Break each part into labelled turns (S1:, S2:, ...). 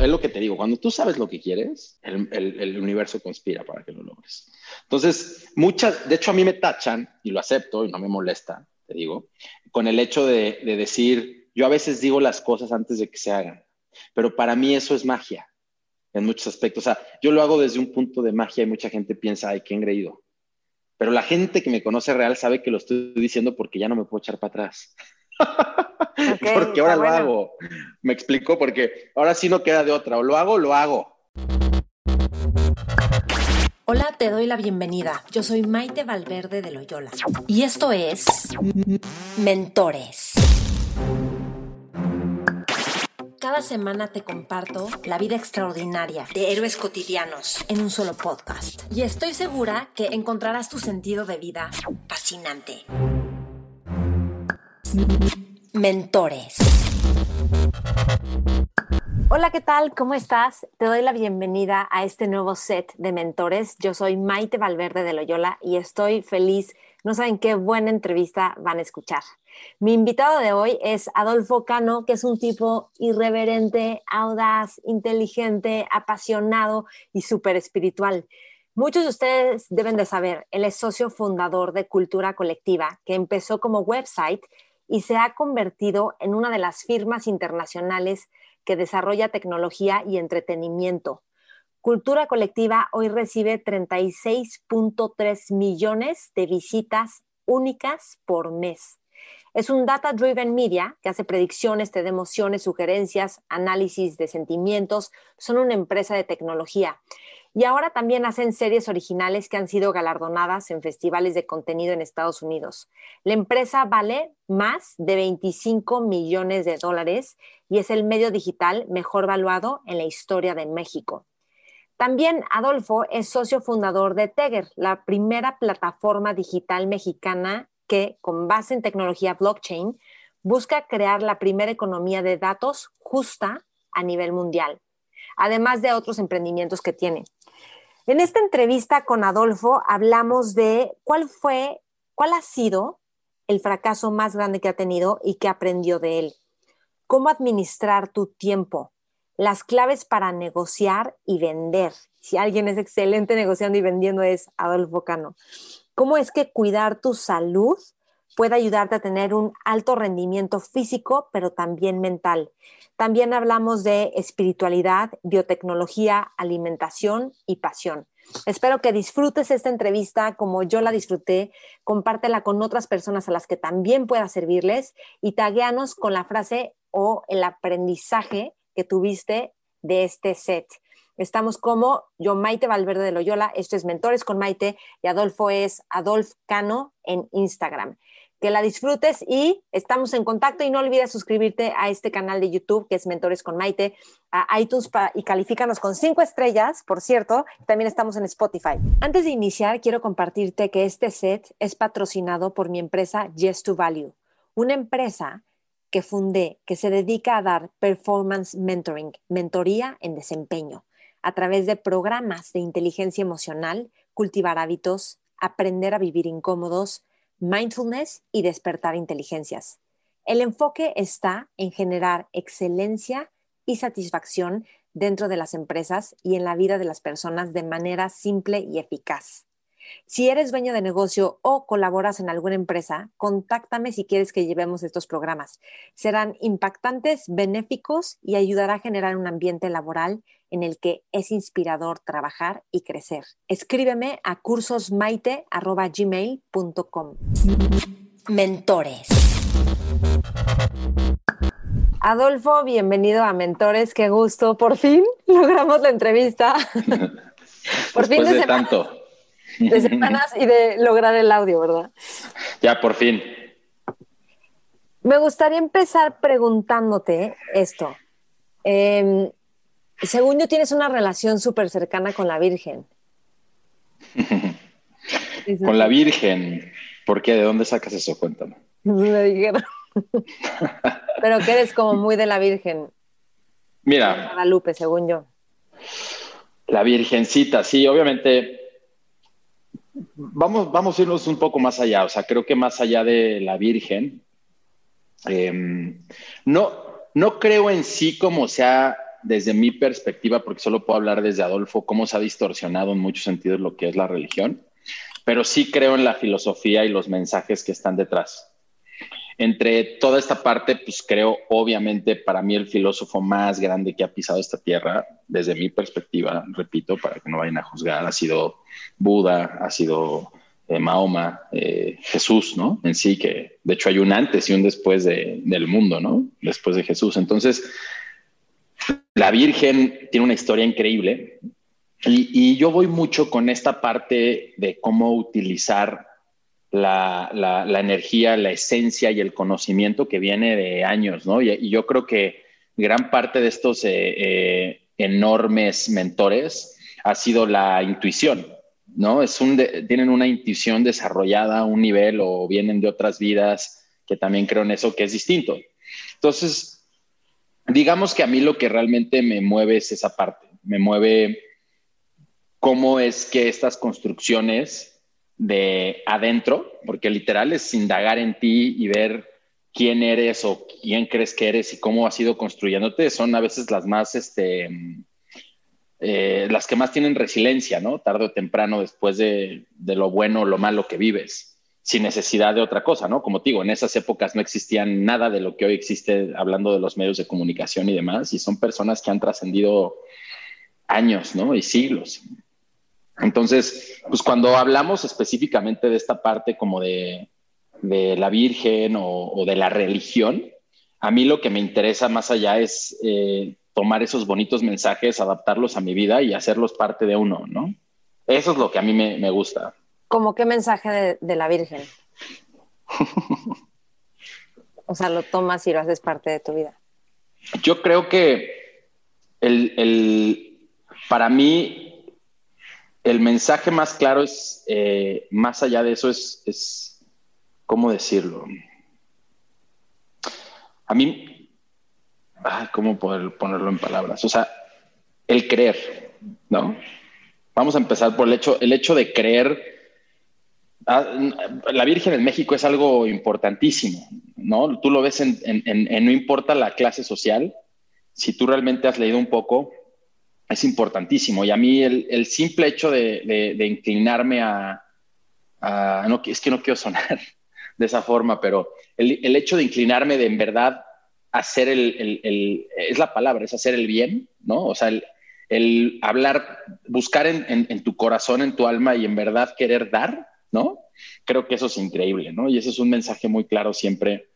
S1: Es lo que te digo, cuando tú sabes lo que quieres, el, universo conspira para que lo logres. Entonces, muchas, de hecho a mí me tachan, y lo acepto y no me molesta, te digo, con el hecho de, de decir, yo a veces digo las cosas antes de que se hagan, pero para mí eso es magia en muchos aspectos. O sea, yo lo hago desde un punto de magia y mucha gente piensa, ay, qué engreído. Pero la gente que me conoce real sabe que lo estoy diciendo porque ya no me puedo echar para atrás. porque ahora lo hago. Me explico, porque ahora sí no queda de otra. O lo hago, lo hago.
S2: Hola, te doy la bienvenida. Yo soy Maite Valverde de Loyola. Y esto es Mentores. Cada semana te comparto la vida extraordinaria de héroes cotidianos en un solo podcast. Y estoy segura que encontrarás tu sentido de vida fascinante. Mentores. Hola, ¿qué tal? ¿Cómo estás? Te doy la bienvenida a este nuevo set de mentores. Yo soy Maite Valverde de Loyola y estoy feliz. No saben qué buena entrevista van a escuchar. Mi invitado de hoy es Adolfo Cano, que es un tipo irreverente, audaz, inteligente, apasionado y súper espiritual. Muchos de ustedes deben de saber, él es socio fundador de Cultura Colectiva, que empezó como website y se ha convertido en una de las firmas internacionales que desarrolla tecnología y entretenimiento. Cultura Colectiva hoy recibe 36.3 millones de visitas únicas por mes. Es un data driven media que hace predicciones, te da emociones, sugerencias, análisis de sentimientos. Son una empresa de tecnología. Y ahora también hacen series originales que han sido galardonadas en festivales de contenido en Estados Unidos. La empresa vale más de 25 millones de dólares y es el medio digital mejor valuado en la historia de México. También Adolfo es socio fundador de Teger, la primera plataforma digital mexicana que, con base en tecnología blockchain, busca crear la primera economía de datos justa a nivel mundial, además de otros emprendimientos que tiene. En esta entrevista con Adolfo hablamos de cuál fue, cuál ha sido el fracaso más grande que ha tenido y que aprendió de él. Cómo administrar tu tiempo, las claves para negociar y vender. Si alguien es excelente negociando y vendiendo es Adolfo Cano. ¿Cómo es que cuidar tu salud puede ayudarte a tener un alto rendimiento físico, pero también mental? También hablamos de espiritualidad, biotecnología, alimentación y pasión. Espero que disfrutes esta entrevista como yo la disfruté. Compártela con otras personas a las que también pueda servirles y tagueanos con la frase o el aprendizaje que tuviste de este set. Estamos como yo, Maite Valverde de Loyola, esto es Mentores con Maite y Adolfo es Adolf Cano en Instagram que la disfrutes y estamos en contacto y no olvides suscribirte a este canal de YouTube que es Mentores con Maite, a iTunes y califícanos con cinco estrellas, por cierto, también estamos en Spotify. Antes de iniciar, quiero compartirte que este set es patrocinado por mi empresa Yes to Value, una empresa que fundé que se dedica a dar performance mentoring, mentoría en desempeño, a través de programas de inteligencia emocional, cultivar hábitos, aprender a vivir incómodos, mindfulness y despertar inteligencias. El enfoque está en generar excelencia y satisfacción dentro de las empresas y en la vida de las personas de manera simple y eficaz. Si eres dueño de negocio o colaboras en alguna empresa, contáctame si quieres que llevemos estos programas. Serán impactantes, benéficos y ayudará a generar un ambiente laboral en el que es inspirador trabajar y crecer. Escríbeme a cursosmaite.gmail.com. Mentores. Adolfo, bienvenido a Mentores, qué gusto. Por fin logramos la entrevista.
S1: por fin de, tanto.
S2: De semanas y de lograr el audio, ¿verdad?
S1: Ya, por fin.
S2: Me gustaría empezar preguntándote esto. Em, según yo, tienes una relación súper cercana con la Virgen.
S1: con la Virgen. ¿Por qué? ¿De dónde sacas eso? Cuéntame.
S2: Me dijeron. Pero que eres como muy de la Virgen.
S1: Mira.
S2: Guadalupe, según yo.
S1: La Virgencita, sí, obviamente. Vamos, vamos a irnos un poco más allá. O sea, creo que más allá de la Virgen, em, no, no creo en sí como sea desde mi perspectiva, porque solo puedo hablar desde Adolfo, cómo se ha distorsionado en muchos sentidos lo que es la religión, pero sí creo en la filosofía y los mensajes que están detrás. Entre toda esta parte, pues creo, obviamente, para mí el filósofo más grande que ha pisado esta tierra, desde mi perspectiva, repito, para que no vayan a juzgar, ha sido Buda, ha sido eh, Mahoma, eh, Jesús, ¿no? En sí, que de hecho hay un antes y un después del mundo, ¿no? Después de Jesús. Entonces, la Virgen tiene una historia increíble y, yo voy mucho con esta parte de cómo utilizar la, energía, la esencia y el conocimiento que viene de años, ¿no? Y, yo creo que gran parte de estos eh, eh, enormes mentores ha sido la intuición, ¿no? Es un tienen una intuición desarrollada a un nivel o vienen de otras vidas que también creo en eso que es distinto. Entonces, digamos que a mí lo que realmente me mueve es esa parte, me mueve cómo es que estas construcciones de adentro, porque literal es indagar en ti y ver quién eres o quién crees que eres y cómo has ido construyéndote, son a veces las más, este, eh, las que más tienen resiliencia, ¿no? Tarde o temprano después de, de lo bueno o lo malo que vives sin necesidad de otra cosa, ¿no? Como te digo, en esas épocas no existían nada de lo que hoy existe hablando de los medios de comunicación y demás, y son personas que han trascendido años, ¿no? Y siglos. Entonces, pues cuando hablamos específicamente de esta parte como de, la Virgen o, de la religión, a mí lo que me interesa más allá es eh, tomar esos bonitos mensajes, adaptarlos a mi vida y hacerlos parte de uno, ¿no? Eso es lo que a mí me gusta.
S2: ¿Cómo qué mensaje de, la Virgen? o sea, lo tomas y lo haces parte de tu vida.
S1: Yo creo que el, para mí el mensaje más claro es, eh, más allá de eso, es, es, ¿cómo decirlo? A mí, ¿cómo poder ponerlo en palabras? O sea, el creer, ¿no? Vamos a empezar por el hecho, el hecho de creer Ah, la Virgen en México es algo importantísimo, ¿no? Tú lo ves en, no importa la clase social, si tú realmente has leído un poco, es importantísimo. Y a mí el, simple hecho de, inclinarme a, no, es que no quiero sonar de esa forma, pero el, hecho de inclinarme de en verdad hacer el, es la palabra, es hacer el bien, ¿no? O sea, el, hablar, buscar en tu corazón, en tu alma y en verdad querer dar, ¿no? Creo que eso es increíble, ¿no? Y ese es un mensaje muy claro siempre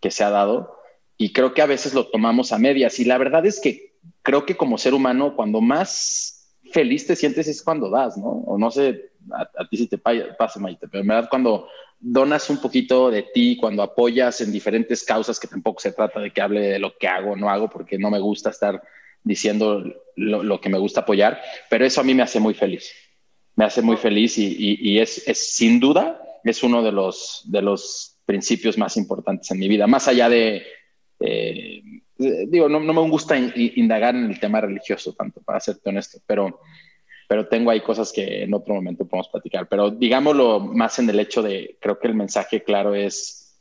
S1: que se ha dado y creo que a veces lo tomamos a medias y la verdad es que creo que como ser humano cuando más feliz te sientes es cuando das, ¿no? O no sé, a, ti si te pasa, Maite, pero en verdad cuando donas un poquito de ti, cuando apoyas en diferentes causas, que tampoco se trata de que hable de lo que hago o no hago, porque no me gusta estar diciendo lo, que me gusta apoyar, pero eso a mí me hace muy feliz me hace muy feliz y, es, sin duda, es uno de los, de los principios más importantes en mi vida, más allá de, eh, digo, no, me gusta indagar en el tema religioso tanto, para serte honesto, pero, pero tengo ahí cosas que en otro momento podemos platicar, pero digámoslo más en el hecho de, creo que el mensaje claro es,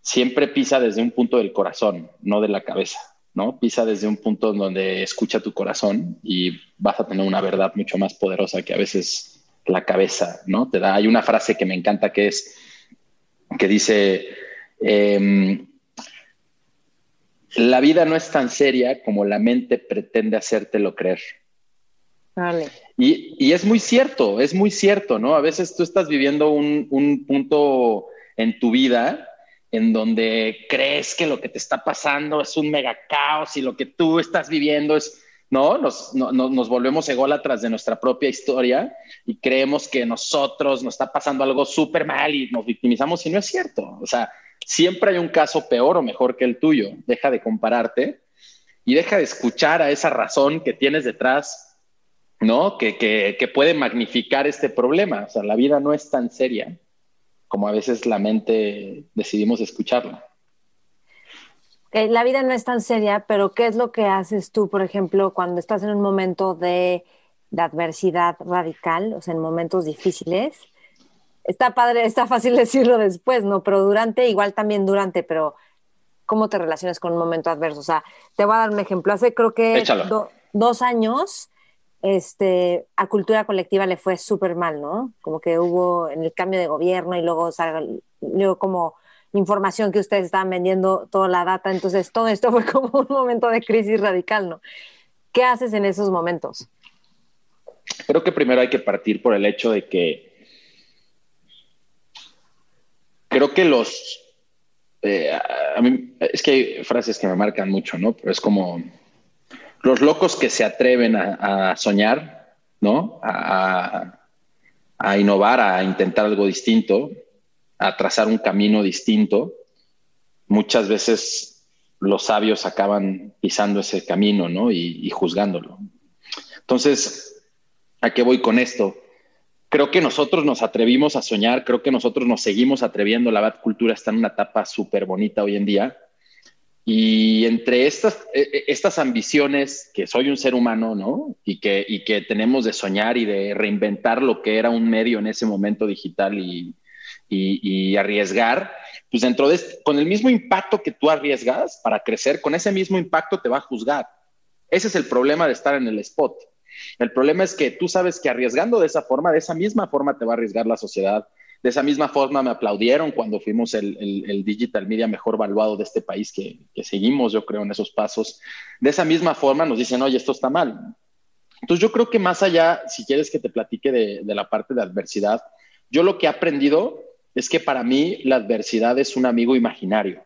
S1: siempre pisa desde un punto del corazón, no de la cabeza. ¿no? Pisa desde un punto donde escucha tu corazón y vas a tener una verdad mucho más poderosa que a veces la cabeza, ¿no? Te da, hay una frase que me encanta que es, que dice, em, la vida no es tan seria como la mente pretende hacértelo creer. Vale. Y, es muy cierto, es muy cierto, ¿no? A veces tú estás viviendo un, un punto en tu vida en donde crees que lo que te está pasando es un mega caos y lo que tú estás viviendo es, ¿no? Nos, nos volvemos ególatras de nuestra propia historia y creemos que nosotros nos está pasando algo súper mal y nos victimizamos y no es cierto. O sea, siempre hay un caso peor o mejor que el tuyo. Deja de compararte y deja de escuchar a esa razón que tienes detrás, ¿no? Que, que, puede magnificar este problema. O sea, la vida no es tan seria como a veces la mente decidimos escucharla.
S2: la vida no es tan seria, pero ¿qué es lo que haces tú, por ejemplo, cuando estás en un momento de, de adversidad radical, o sea, en momentos difíciles? Está padre, está fácil decirlo después, ¿no? Pero durante, igual también durante, pero ¿cómo te relacionas con un momento adverso? O sea, te voy a dar un ejemplo. Hace creo que dos años este, a cultura colectiva le fue súper mal, ¿no? Como que hubo en el cambio de gobierno y luego salió como información que ustedes estaban vendiendo toda la data, entonces todo esto fue como un momento de crisis radical, ¿no? ¿Qué haces en esos momentos?
S1: Creo que primero hay que partir por el hecho de que creo que los... Eh, a mí, es que hay frases que me marcan mucho, ¿no? Pero es como los locos que se atreven a, soñar, ¿no? A, innovar, a intentar algo distinto, a trazar un camino distinto, muchas veces los sabios acaban pisando ese camino, ¿no? Y, y juzgándolo. Entonces, ¿a qué voy con esto? Creo que nosotros nos atrevimos a soñar, creo que nosotros nos seguimos atreviendo. La bad cultura está en una etapa súper bonita hoy en día y entre estas, e, e, estas ambiciones que soy un ser humano, ¿no? Y que, y que tenemos de soñar y de reinventar lo que era un medio en ese momento digital y, y, arriesgar, pues dentro de, este, con el mismo impacto que tú arriesgas para crecer, con ese mismo impacto te va a juzgar. Ese es el problema de estar en el spot. El problema es que tú sabes que arriesgando de esa forma, de esa misma forma te va a arriesgar la sociedad, de esa misma forma me aplaudieron cuando fuimos el, digital media mejor valuado de este país que, seguimos, yo creo, en esos pasos. De esa misma forma nos dicen, oye, esto está mal. Entonces yo creo que más allá, si quieres que te platique de la parte de adversidad, yo lo que he aprendido es que para mí la adversidad es un amigo imaginario.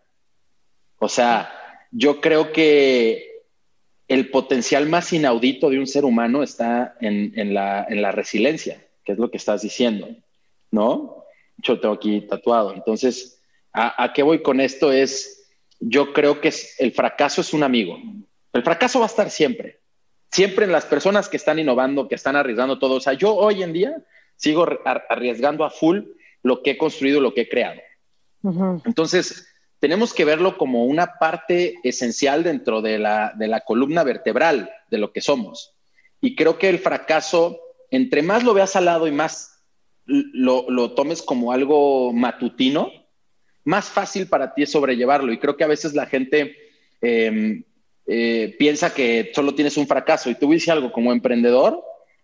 S1: O sea, yo creo que el potencial más inaudito de un ser humano está en, en, la, en la resiliencia, que es lo que estás diciendo, ¿no? yo tengo aquí tatuado. Entonces, ¿a, qué voy con esto? Es, yo creo que el fracaso es un amigo. El fracaso va a estar siempre. Siempre en las personas que están innovando, que están arriesgando todo. O sea, yo hoy en día sigo arriesgando a full lo que he construido, lo que he creado. Entonces, tenemos que verlo como una parte esencial dentro de la, de la columna vertebral de lo que somos. Y creo que el fracaso, entre más lo veas al lado y más lo, tomes como algo matutino, más fácil para ti es sobrellevarlo. Y creo que a veces la gente em, eh, piensa que solo tienes un fracaso. Y tú dices algo, como emprendedor,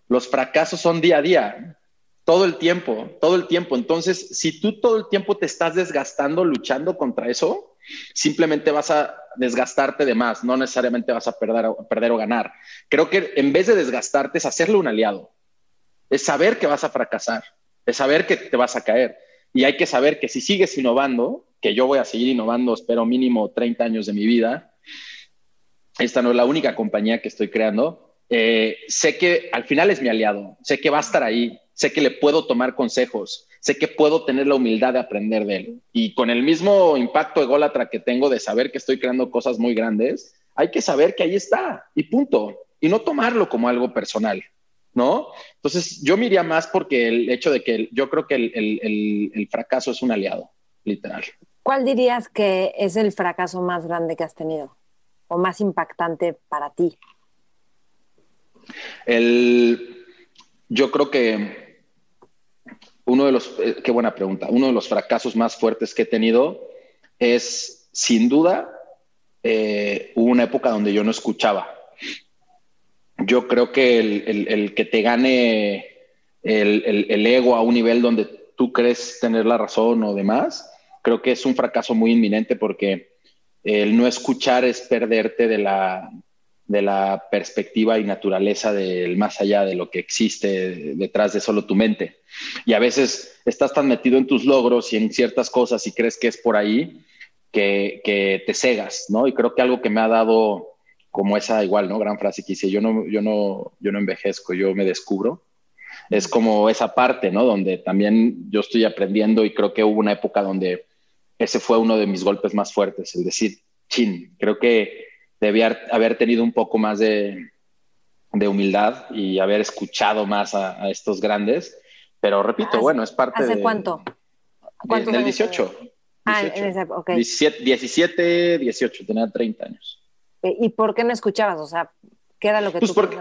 S1: los fracasos son día a día, todo el tiempo, todo el tiempo. Entonces, si tú todo el tiempo te estás desgastando, luchando contra eso, simplemente vas a desgastarte de más, no necesariamente vas a perder, perder o ganar. Creo que en vez de desgastarte es hacerle un aliado, es saber que vas a fracasar de saber que te vas a caer. Y hay que saber que si sigues innovando, que yo voy a seguir innovando, espero mínimo 30 años de mi vida, esta no es la única compañía que estoy creando, eh, sé que al final es mi aliado, sé que va a estar ahí, sé que le puedo tomar consejos, sé que puedo tener la humildad de aprender de él. Y con el mismo impacto ególatra que tengo de saber que estoy creando cosas muy grandes, hay que saber que ahí está y punto. Y no tomarlo como algo personal. ¿no? Entonces, yo me más porque el hecho de que yo creo que el, fracaso es un aliado, literal.
S2: ¿Cuál dirías que es el fracaso más grande que has tenido o más impactante para ti?
S1: yo creo que uno de los, eh, qué buena pregunta, uno de los fracasos más fuertes que he tenido es, sin duda, eh, hubo una época donde yo no escuchaba. Yo creo que el, que te gane el, ego a un nivel donde tú crees tener la razón o demás, creo que es un fracaso muy inminente porque el no escuchar es perderte de la, de la perspectiva y naturaleza del más allá de lo que existe detrás de solo tu mente. Y a veces estás tan metido en tus logros y en ciertas cosas y crees que es por ahí que, que te cegas, ¿no? Y creo que algo que me ha dado como esa igual, ¿no? Gran frase que dice, yo no, yo no, yo no envejezco, yo me descubro es como esa parte, ¿no? Donde también yo estoy aprendiendo y creo que hubo una época donde ese fue uno de mis golpes más fuertes, el decir, chin, creo que debía haber tenido un poco más de, humildad y haber escuchado más a, estos grandes, pero repito, bueno, es parte
S2: ¿Hace cuánto?
S1: en el 18.
S2: Ah, en esa, ok.
S1: 17, 17, 18, tenía 30 años.
S2: ¿Y por qué no escuchabas? O sea, ¿qué era lo que
S1: pues
S2: tú
S1: porque,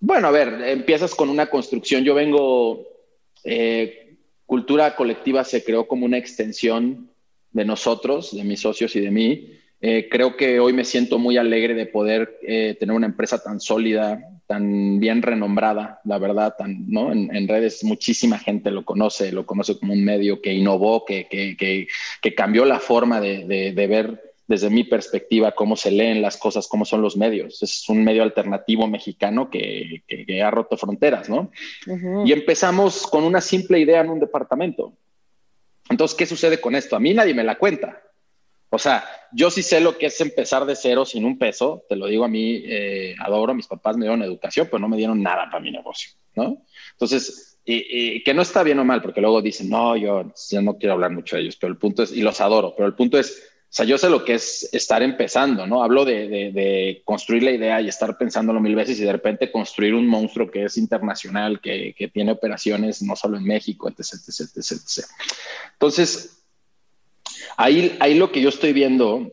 S1: bueno, a ver, empiezas con una construcción. Yo vengo, eh, cultura colectiva se creó como una extensión de nosotros, de mis socios y de mí. Eh, creo que hoy me siento muy alegre de poder eh, tener una empresa tan sólida, tan bien renombrada, la verdad, tan, ¿no? En, redes muchísima gente lo conoce, lo conoce como un medio que innovó, que, que, que, cambió la forma de, de, de ver desde mi perspectiva, cómo se leen las cosas, cómo son los medios. Es un medio alternativo mexicano que, ha roto fronteras, ¿no? Y empezamos con una simple idea en un departamento. Entonces, ¿qué sucede con esto? A mí nadie me la cuenta. O sea, yo sí sé lo que es empezar de cero sin un peso, te lo digo a mí, eh, adoro, mis papás me dieron educación, pero no me dieron nada para mi negocio, ¿no? Entonces, que no está bien o mal, porque luego dicen, no, yo, yo no quiero hablar mucho de ellos, pero el punto es, y los adoro, pero el punto es, o sea, yo sé lo que es estar empezando, ¿no? Hablo de, construir la idea y estar pensándolo mil veces y de repente construir un monstruo que es internacional, que, tiene operaciones no solo en México, etc, etc, etc, Entonces, ahí, ahí lo que yo estoy viendo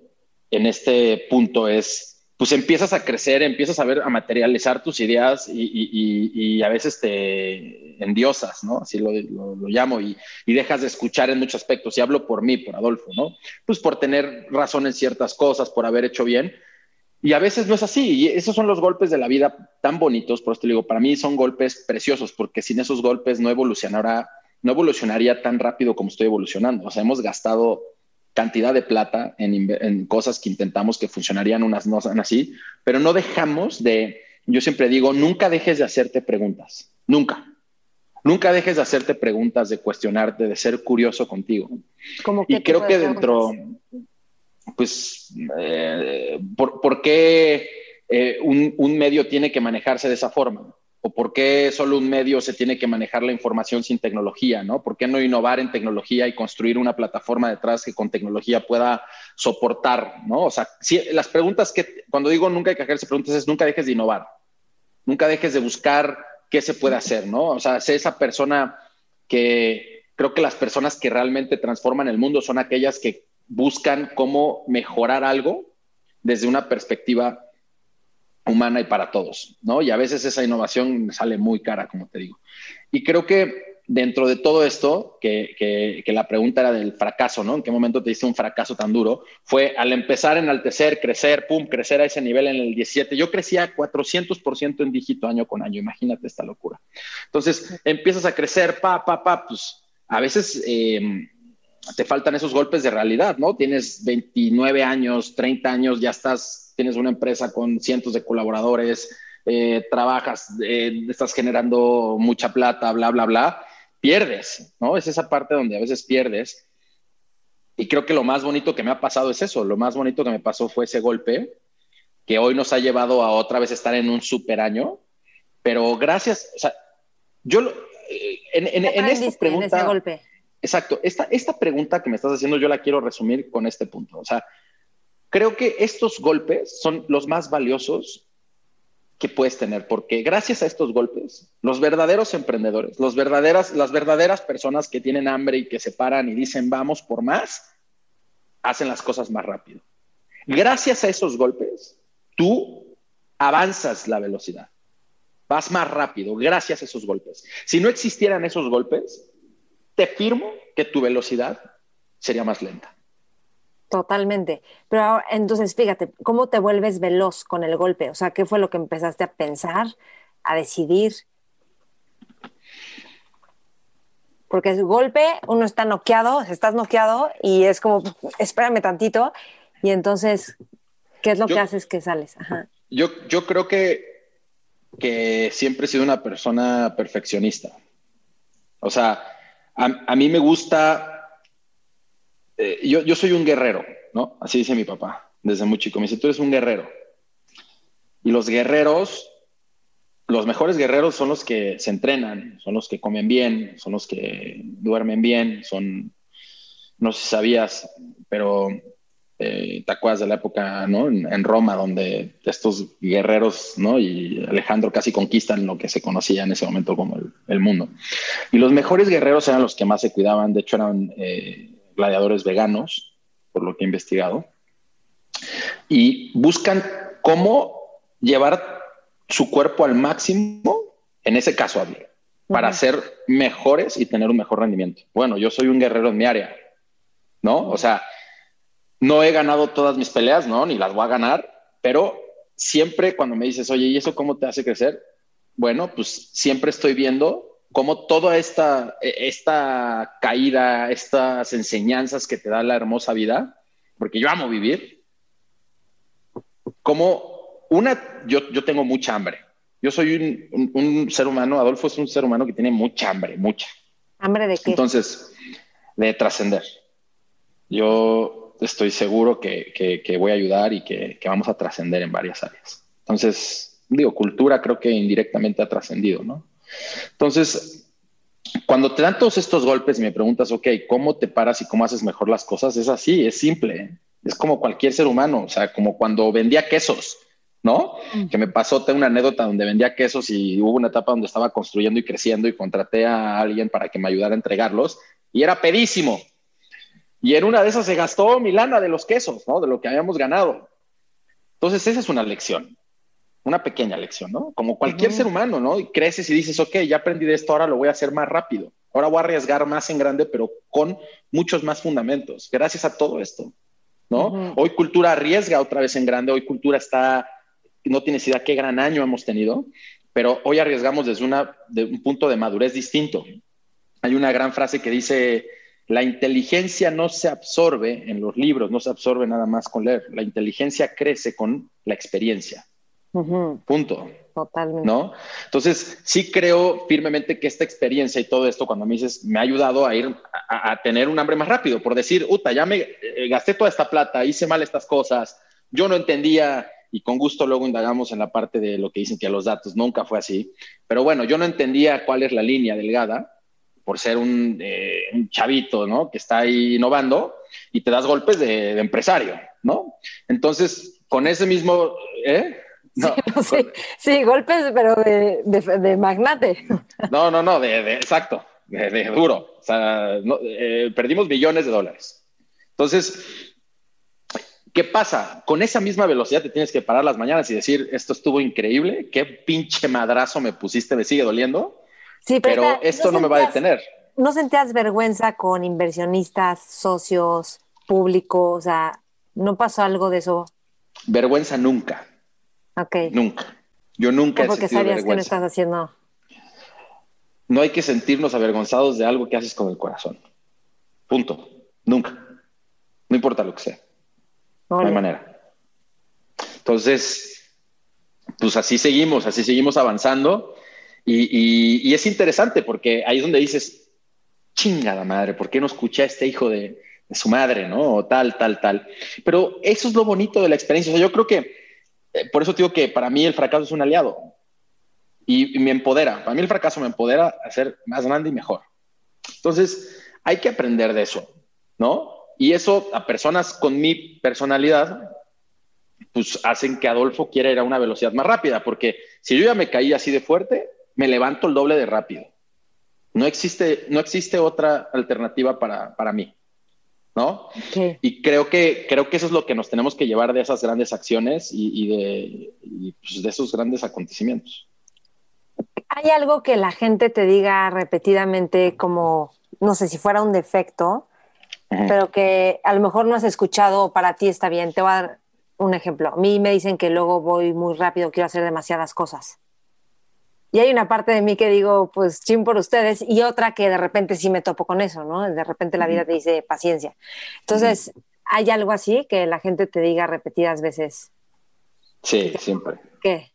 S1: en este punto es pues empiezas a crecer, empiezas a ver, a materializar tus ideas y, a veces te endiosas, ¿no? Así lo, llamo, y, dejas de escuchar en muchos aspectos. Y hablo por mí, por Adolfo, ¿no? Pues por tener razón en ciertas cosas, por haber hecho bien. Y a veces no es así. Y esos son los golpes de la vida tan bonitos. Por eso te digo, para mí son golpes preciosos, porque sin esos golpes no evolucionará, no evolucionaría tan rápido como estoy evolucionando. O sea, hemos gastado cantidad de plata en, cosas que intentamos que funcionarían, unas no son así, pero no dejamos de, yo siempre digo, nunca dejes de hacerte preguntas, nunca. Nunca dejes de hacerte preguntas, de cuestionarte, de ser curioso contigo. y creo que dentro, pues, eh, ¿por, qué eh, un, un medio tiene que manejarse de esa forma? O por qué solo un medio se tiene que manejar la información sin tecnología, ¿no? ¿Por qué no innovar en tecnología y construir una plataforma detrás que con tecnología pueda soportar, ¿no? O sea, las preguntas que, cuando digo nunca hay que hacerse preguntas, es nunca dejes de innovar, nunca dejes de buscar qué se puede hacer, ¿no? O sea, sé esa persona que creo que las personas que realmente transforman el mundo son aquellas que buscan cómo mejorar algo desde una perspectiva humana y para todos, ¿no? Y a veces esa innovación sale muy cara, como te digo. Y creo que dentro de todo esto, que, la pregunta era del fracaso, ¿no? ¿En qué momento te diste un fracaso tan duro? Fue al empezar a enaltecer, crecer, pum, crecer a ese nivel en el 17. Yo crecía 400% en dígito año con año, imagínate esta locura. Entonces, empiezas a crecer, pa, pa, pa, pues a veces... Eh, te faltan esos golpes de realidad, ¿no? Tienes 29 años, 30 años, ya estás tienes una empresa con cientos de colaboradores, eh, trabajas, eh, estás generando mucha plata, bla, bla, bla, pierdes, ¿no? Es esa parte donde a veces pierdes. Y creo que lo más bonito que me ha pasado es eso, lo más bonito que me pasó fue ese golpe, que hoy nos ha llevado a otra vez estar en un super año, pero gracias, o sea, yo eh, en, en, en esta pregunta... golpe? Exacto, esta, esta pregunta que me estás haciendo yo la quiero resumir con este punto, o sea, Creo que estos golpes son los más valiosos que puedes tener, porque gracias a estos golpes, los verdaderos emprendedores, los verdaderas, las verdaderas personas que tienen hambre y que se paran y dicen vamos por más, hacen las cosas más rápido. Gracias a esos golpes, tú avanzas la velocidad, vas más rápido gracias a esos golpes. Si no existieran esos golpes, te firmo que tu velocidad sería más lenta.
S2: Totalmente. Pero entonces, fíjate, ¿cómo te vuelves veloz con el golpe? O sea, ¿qué fue lo que empezaste a pensar, a decidir? porque es golpe, uno está noqueado, estás noqueado y es como, espérame tantito, y entonces, ¿qué es lo que haces que sales?
S1: Yo, yo creo que, que siempre he sido una persona perfeccionista. O sea, a, mí me gusta, eh, yo, yo soy un guerrero, ¿no? Así dice mi papá, desde muy chico. Me dice, tú eres un guerrero. Y los guerreros los mejores guerreros son los que se entrenan, son los que comen bien, son los que duermen bien, son, no sé si sabías, pero eh, de la época, ¿no? En, Roma, donde estos guerreros, ¿no? Y Alejandro casi conquistan lo que se conocía en ese momento como el, mundo. Y los mejores guerreros eran los que más se cuidaban, de hecho eran eh, gladiadores veganos, por lo que he investigado, y buscan cómo llevar su cuerpo al máximo, en ese caso para ser mejores y tener un mejor rendimiento. Bueno, yo soy un guerrero en mi área, ¿no? O sea, no he ganado todas mis peleas, ¿no? Ni las voy a ganar, pero siempre cuando me dices, oye, ¿y eso cómo te hace crecer? Bueno, pues siempre estoy viendo cómo toda esta, e, esta caída, estas enseñanzas que te da la hermosa vida, porque yo amo vivir, cómo una, yo, yo tengo mucha hambre. Yo soy un, ser humano, Adolfo es un ser humano que tiene mucha hambre, mucha.
S2: ¿Hambre de qué?
S1: Entonces, de trascender. Yo estoy seguro que, que, voy a ayudar y que, que vamos a trascender en varias áreas. Entonces, digo, cultura creo que indirectamente ha trascendido, ¿no? Entonces, cuando te dan todos estos golpes y me preguntas, ok, ¿cómo te paras y cómo haces mejor las cosas? Es así, es simple. Es como cualquier ser humano, o sea, como cuando vendía quesos. ¿no? Mm. Que me pasó, tengo una anécdota donde vendía quesos y hubo una etapa donde estaba construyendo y creciendo y contraté a alguien para que me ayudara a entregarlos y era pedísimo. Y en una de esas se gastó mi lana de los quesos, ¿no? De lo que habíamos ganado. Entonces, esa es una lección, una pequeña lección, ¿no? Como cualquier ser humano, ¿no? Y creces y dices, ok, ya aprendí de esto, ahora lo voy a hacer más rápido. Ahora voy a arriesgar más en grande, pero con muchos más fundamentos, gracias a todo esto, ¿no? Hoy cultura arriesga otra vez en grande, hoy cultura está no tienes idea qué gran año hemos tenido, pero hoy arriesgamos desde una, de un punto de madurez distinto. Hay una gran frase que dice, la inteligencia no se absorbe en los libros, no se absorbe nada más con leer, la inteligencia crece con la experiencia. Punto.
S2: Totalmente.
S1: ¿No? Entonces, sí creo firmemente que esta experiencia y todo esto, cuando me dices, me ha ayudado a ir a, tener un hambre más rápido, por decir, uta, ya me eh, gasté toda esta plata, hice mal estas cosas, yo no entendía y con gusto luego indagamos en la parte de lo que dicen que los datos nunca fue así. Pero bueno, yo no entendía cuál es la línea delgada por ser un, eh, chavito, ¿no? Que está ahí innovando y te das golpes de, empresario, ¿no? Entonces, con ese mismo... ¿eh?
S2: sí, golpes, pero de, magnate.
S1: No, no, no, de, exacto, de, duro. O sea, eh, perdimos millones de dólares. Entonces, ¿Qué pasa? Con esa misma velocidad te tienes que parar las mañanas y decir, esto estuvo increíble, qué pinche madrazo me pusiste, me sigue doliendo, sí, pero, esto no, me va a detener.
S2: ¿No sentías vergüenza con inversionistas, socios, público? O sea, ¿no pasó algo de eso?
S1: Vergüenza nunca.
S2: Ok.
S1: Nunca. Yo nunca he
S2: porque
S1: sentido
S2: sabías que estás haciendo.
S1: No hay que sentirnos avergonzados de algo que haces con el corazón. Punto. Nunca. No importa lo que sea. No hay manera. Entonces, pues así seguimos, así seguimos avanzando. Y, es interesante porque ahí es donde dices, chingada madre, ¿por qué no escuché a este hijo de, su madre, no? O tal, tal, tal. Pero eso es lo bonito de la experiencia. yo creo que, por eso digo que para mí el fracaso es un aliado y, y, me empodera. Para mí el fracaso me empodera a ser más grande y mejor. Entonces, hay que aprender de eso, ¿no? Y eso a personas con mi personalidad, pues hacen que Adolfo quiera ir a una velocidad más rápida, porque si yo ya me caí así de fuerte, me levanto el doble de rápido. No existe, no existe otra alternativa para, para mí. ¿No? Y creo que, creo que eso es lo que nos tenemos que llevar de esas grandes acciones y, de, pues, de esos grandes acontecimientos.
S2: ¿Hay algo que la gente te diga repetidamente como, no sé si fuera un defecto, pero que a lo mejor no has escuchado, para ti está bien. Te voy a dar un ejemplo. A mí me dicen que luego voy muy rápido, quiero hacer demasiadas cosas. Y hay una parte de mí que digo, pues chin por ustedes, y otra que de repente sí me topo con eso, ¿no? De repente la vida te dice paciencia. Entonces, ¿hay algo así que la gente te diga repetidas veces?
S1: Sí, siempre.
S2: ¿Qué?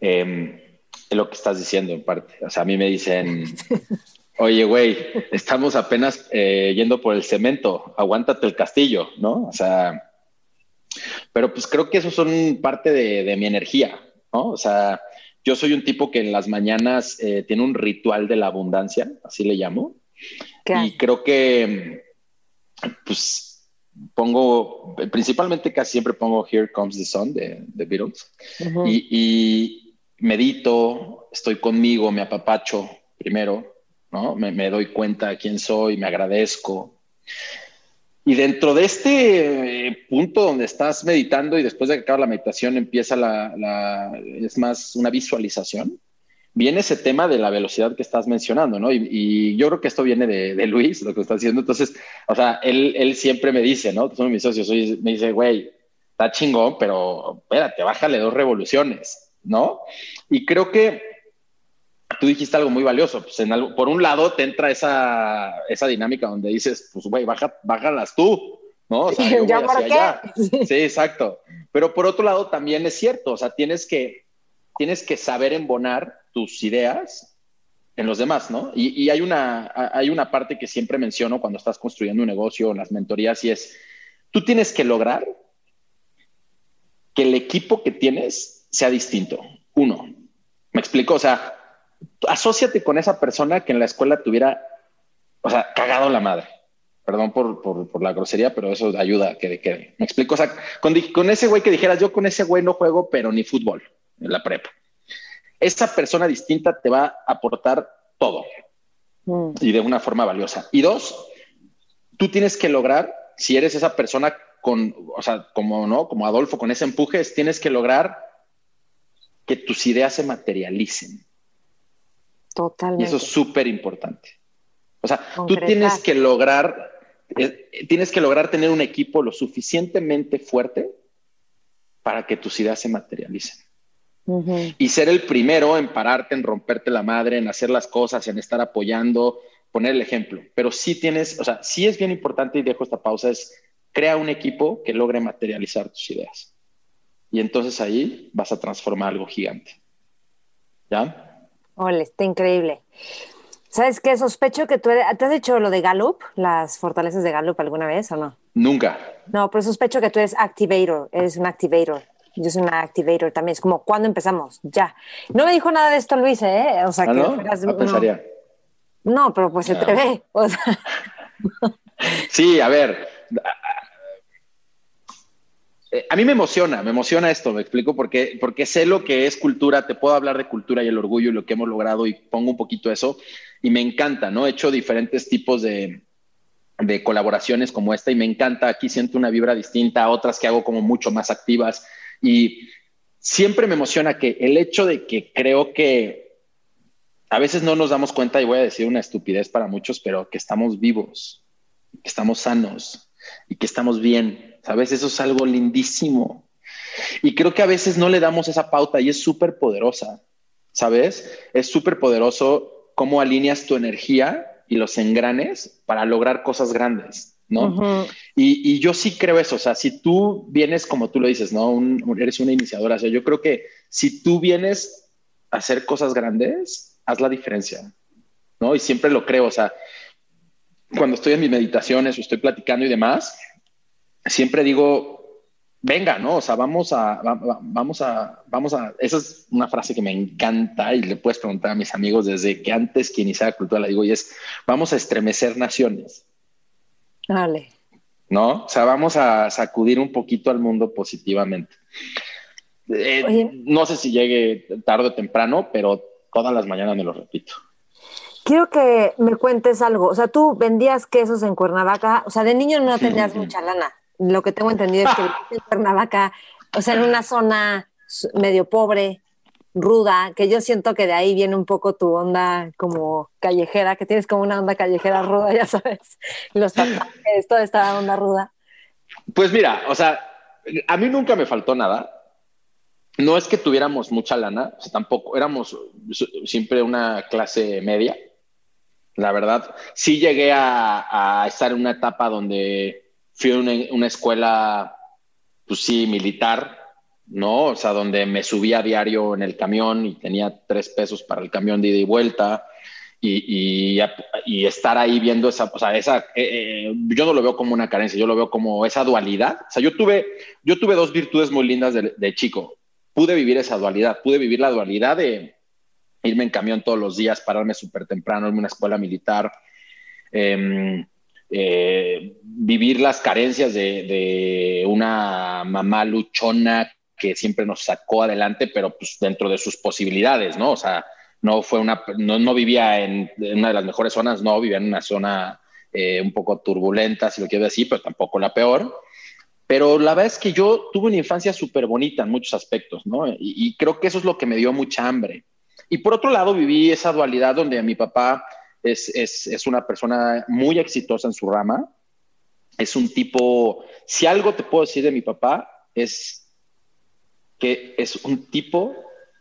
S1: Eh, lo que estás diciendo en parte. O sea, a mí me dicen, oye, güey, estamos apenas eh, yendo por el cemento, aguántate el castillo, ¿no? O sea, pero pues creo que eso son parte de, mi energía, ¿no? O sea, yo soy un tipo que en las mañanas eh, tiene un ritual de la abundancia, así le llamo. Y creo que, pues, pongo, principalmente casi siempre pongo Here Comes the Sun de, de Beatles. y medito, estoy conmigo, me apapacho primero, ¿no? Me, doy cuenta de quién soy, me agradezco. Y dentro de este eh, punto donde estás meditando y después de que acaba la meditación empieza la, es más una visualización, viene ese tema de la velocidad que estás mencionando, ¿no? Y, yo creo que esto viene de, Luis, lo que está haciendo. Entonces, o sea, él, él siempre me dice, ¿no? Son mis socios, me dice, güey, está chingón, pero espérate, bájale dos revoluciones. ¿no? Y creo que tú dijiste algo muy valioso. Pues en algo, por un lado te entra esa, esa dinámica donde dices, pues, güey, baja, bájalas tú, ¿no? O sea,
S2: ¿Ya para
S1: qué? Sí, exacto. Pero por otro lado también es cierto, o sea, tienes que, tienes que saber embonar tus ideas en los demás, ¿no? Y, y, hay, una, hay una parte que siempre menciono cuando estás construyendo un negocio, en las mentorías, y es, tú tienes que lograr que el equipo que tienes sea distinto. Uno, me explico, o sea, asóciate con esa persona que en la escuela tuviera, o sea, cagado la madre. Perdón por, por, la grosería, pero eso ayuda a que quede. Me explico, o sea, con, con ese güey que dijeras, yo con ese güey no juego, pero ni fútbol en la prepa. Esa persona distinta te va a aportar todo mm. y de una forma valiosa. Y dos, tú tienes que lograr, si eres esa persona con, o sea, como no, como Adolfo, con ese empuje, tienes que lograr que tus ideas se materialicen.
S2: Totalmente.
S1: Y eso es súper importante. O sea, tú tienes que lograr, eh, tienes que lograr tener un equipo lo suficientemente fuerte para que tus ideas se materialicen. Y ser el primero en pararte, en romperte la madre, en hacer las cosas, en estar apoyando, poner el ejemplo. Pero sí tienes, o sea, sí es bien importante y dejo esta pausa, es crea un equipo que logre materializar tus ideas. Y entonces ahí vas a transformar algo gigante. ¿Ya?
S2: Ole, está increíble. ¿Sabes qué? Sospecho que tú eres, ¿Te has hecho lo de Gallup, las fortalezas de Gallup alguna vez o no?
S1: Nunca.
S2: No, pero sospecho que tú eres activator, eres un activator. Yo soy una activator también. Es como, ¿cuándo empezamos? Ya. No me dijo nada de esto Luis, ¿eh? O sea,
S1: ¿Ah, que no? no, pensaría.
S2: no, pero pues se te ve. O sea...
S1: sí, a ver, eh, a mí me emociona, me emociona esto, me explico, porque, porque sé lo que es cultura, te puedo hablar de cultura y el orgullo y lo que hemos logrado y pongo un poquito eso y me encanta, ¿no? He hecho diferentes tipos de, de colaboraciones como esta y me encanta, aquí siento una vibra distinta, otras que hago como mucho más activas y siempre me emociona que el hecho de que creo que a veces no nos damos cuenta, y voy a decir una estupidez para muchos, pero que estamos vivos, que estamos sanos y que estamos bien ¿sabes? Eso es algo lindísimo. Y creo que a veces no le damos esa pauta y es súper poderosa, ¿sabes? Es súper poderoso cómo alineas tu energía y los engranes para lograr cosas grandes, ¿no? y, yo sí creo eso, o sea, si tú vienes, como tú lo dices, ¿no? eres una iniciadora, o sea, yo creo que si tú vienes a hacer cosas grandes, haz la diferencia, ¿no? Y siempre lo creo, o sea, cuando estoy en mis meditaciones o estoy platicando y demás, siempre digo, venga, ¿no? O sea, vamos a, vamos a, vamos a, esa es una frase que me encanta y le puedes preguntar a mis amigos desde que antes que iniciara cultura la digo y es, vamos a estremecer naciones.
S2: Dale.
S1: ¿No? O sea, vamos a sacudir un poquito al mundo positivamente. Eh, no sé si llegue tarde o temprano, pero todas las mañanas me lo repito.
S2: Quiero que me cuentes algo. O sea, tú vendías quesos en Cuernavaca. O sea, de niño no tenías mucha lana lo que tengo entendido es que en Cuernavaca, o sea, en una zona medio pobre, ruda, que yo siento que de ahí viene un poco tu onda como callejera, que tienes como una onda callejera ruda, ya sabes, los tatuajes, toda esta onda ruda.
S1: Pues mira, o sea, a mí nunca me faltó nada. no es que tuviéramos mucha lana, tampoco éramos siempre una clase media. La verdad, sí llegué a, estar en una etapa donde fui a una, escuela, pues sí, militar, ¿no? O sea, donde me subía a diario en el camión y tenía tres pesos para el camión de ida y vuelta. Y, estar ahí viendo esa, o sea, esa, eh, eh, yo no lo veo como una carencia, yo lo veo como esa dualidad. O sea, yo tuve, yo tuve dos virtudes muy lindas de chico pude vivir esa dualidad, pude vivir la dualidad de irme en camión todos los días, pararme súper temprano, en una escuela militar, em, eh, vivir las carencias de, una mamá luchona que siempre nos sacó adelante, pero pues dentro de sus posibilidades, ¿no? O sea, no fue una, no, vivía en, una de las mejores zonas, no, vivía en una zona eh, un poco turbulenta, si lo quiero decir, pero tampoco la peor. Pero la verdad es que yo tuve una infancia súper bonita en muchos aspectos, ¿no? Y, creo que eso es lo que me dio mucha hambre. Y por otro lado, viví esa dualidad donde mi papá es, es, es una persona muy exitosa en su rama. Es un tipo, si algo te puedo decir de mi papá, es que es un tipo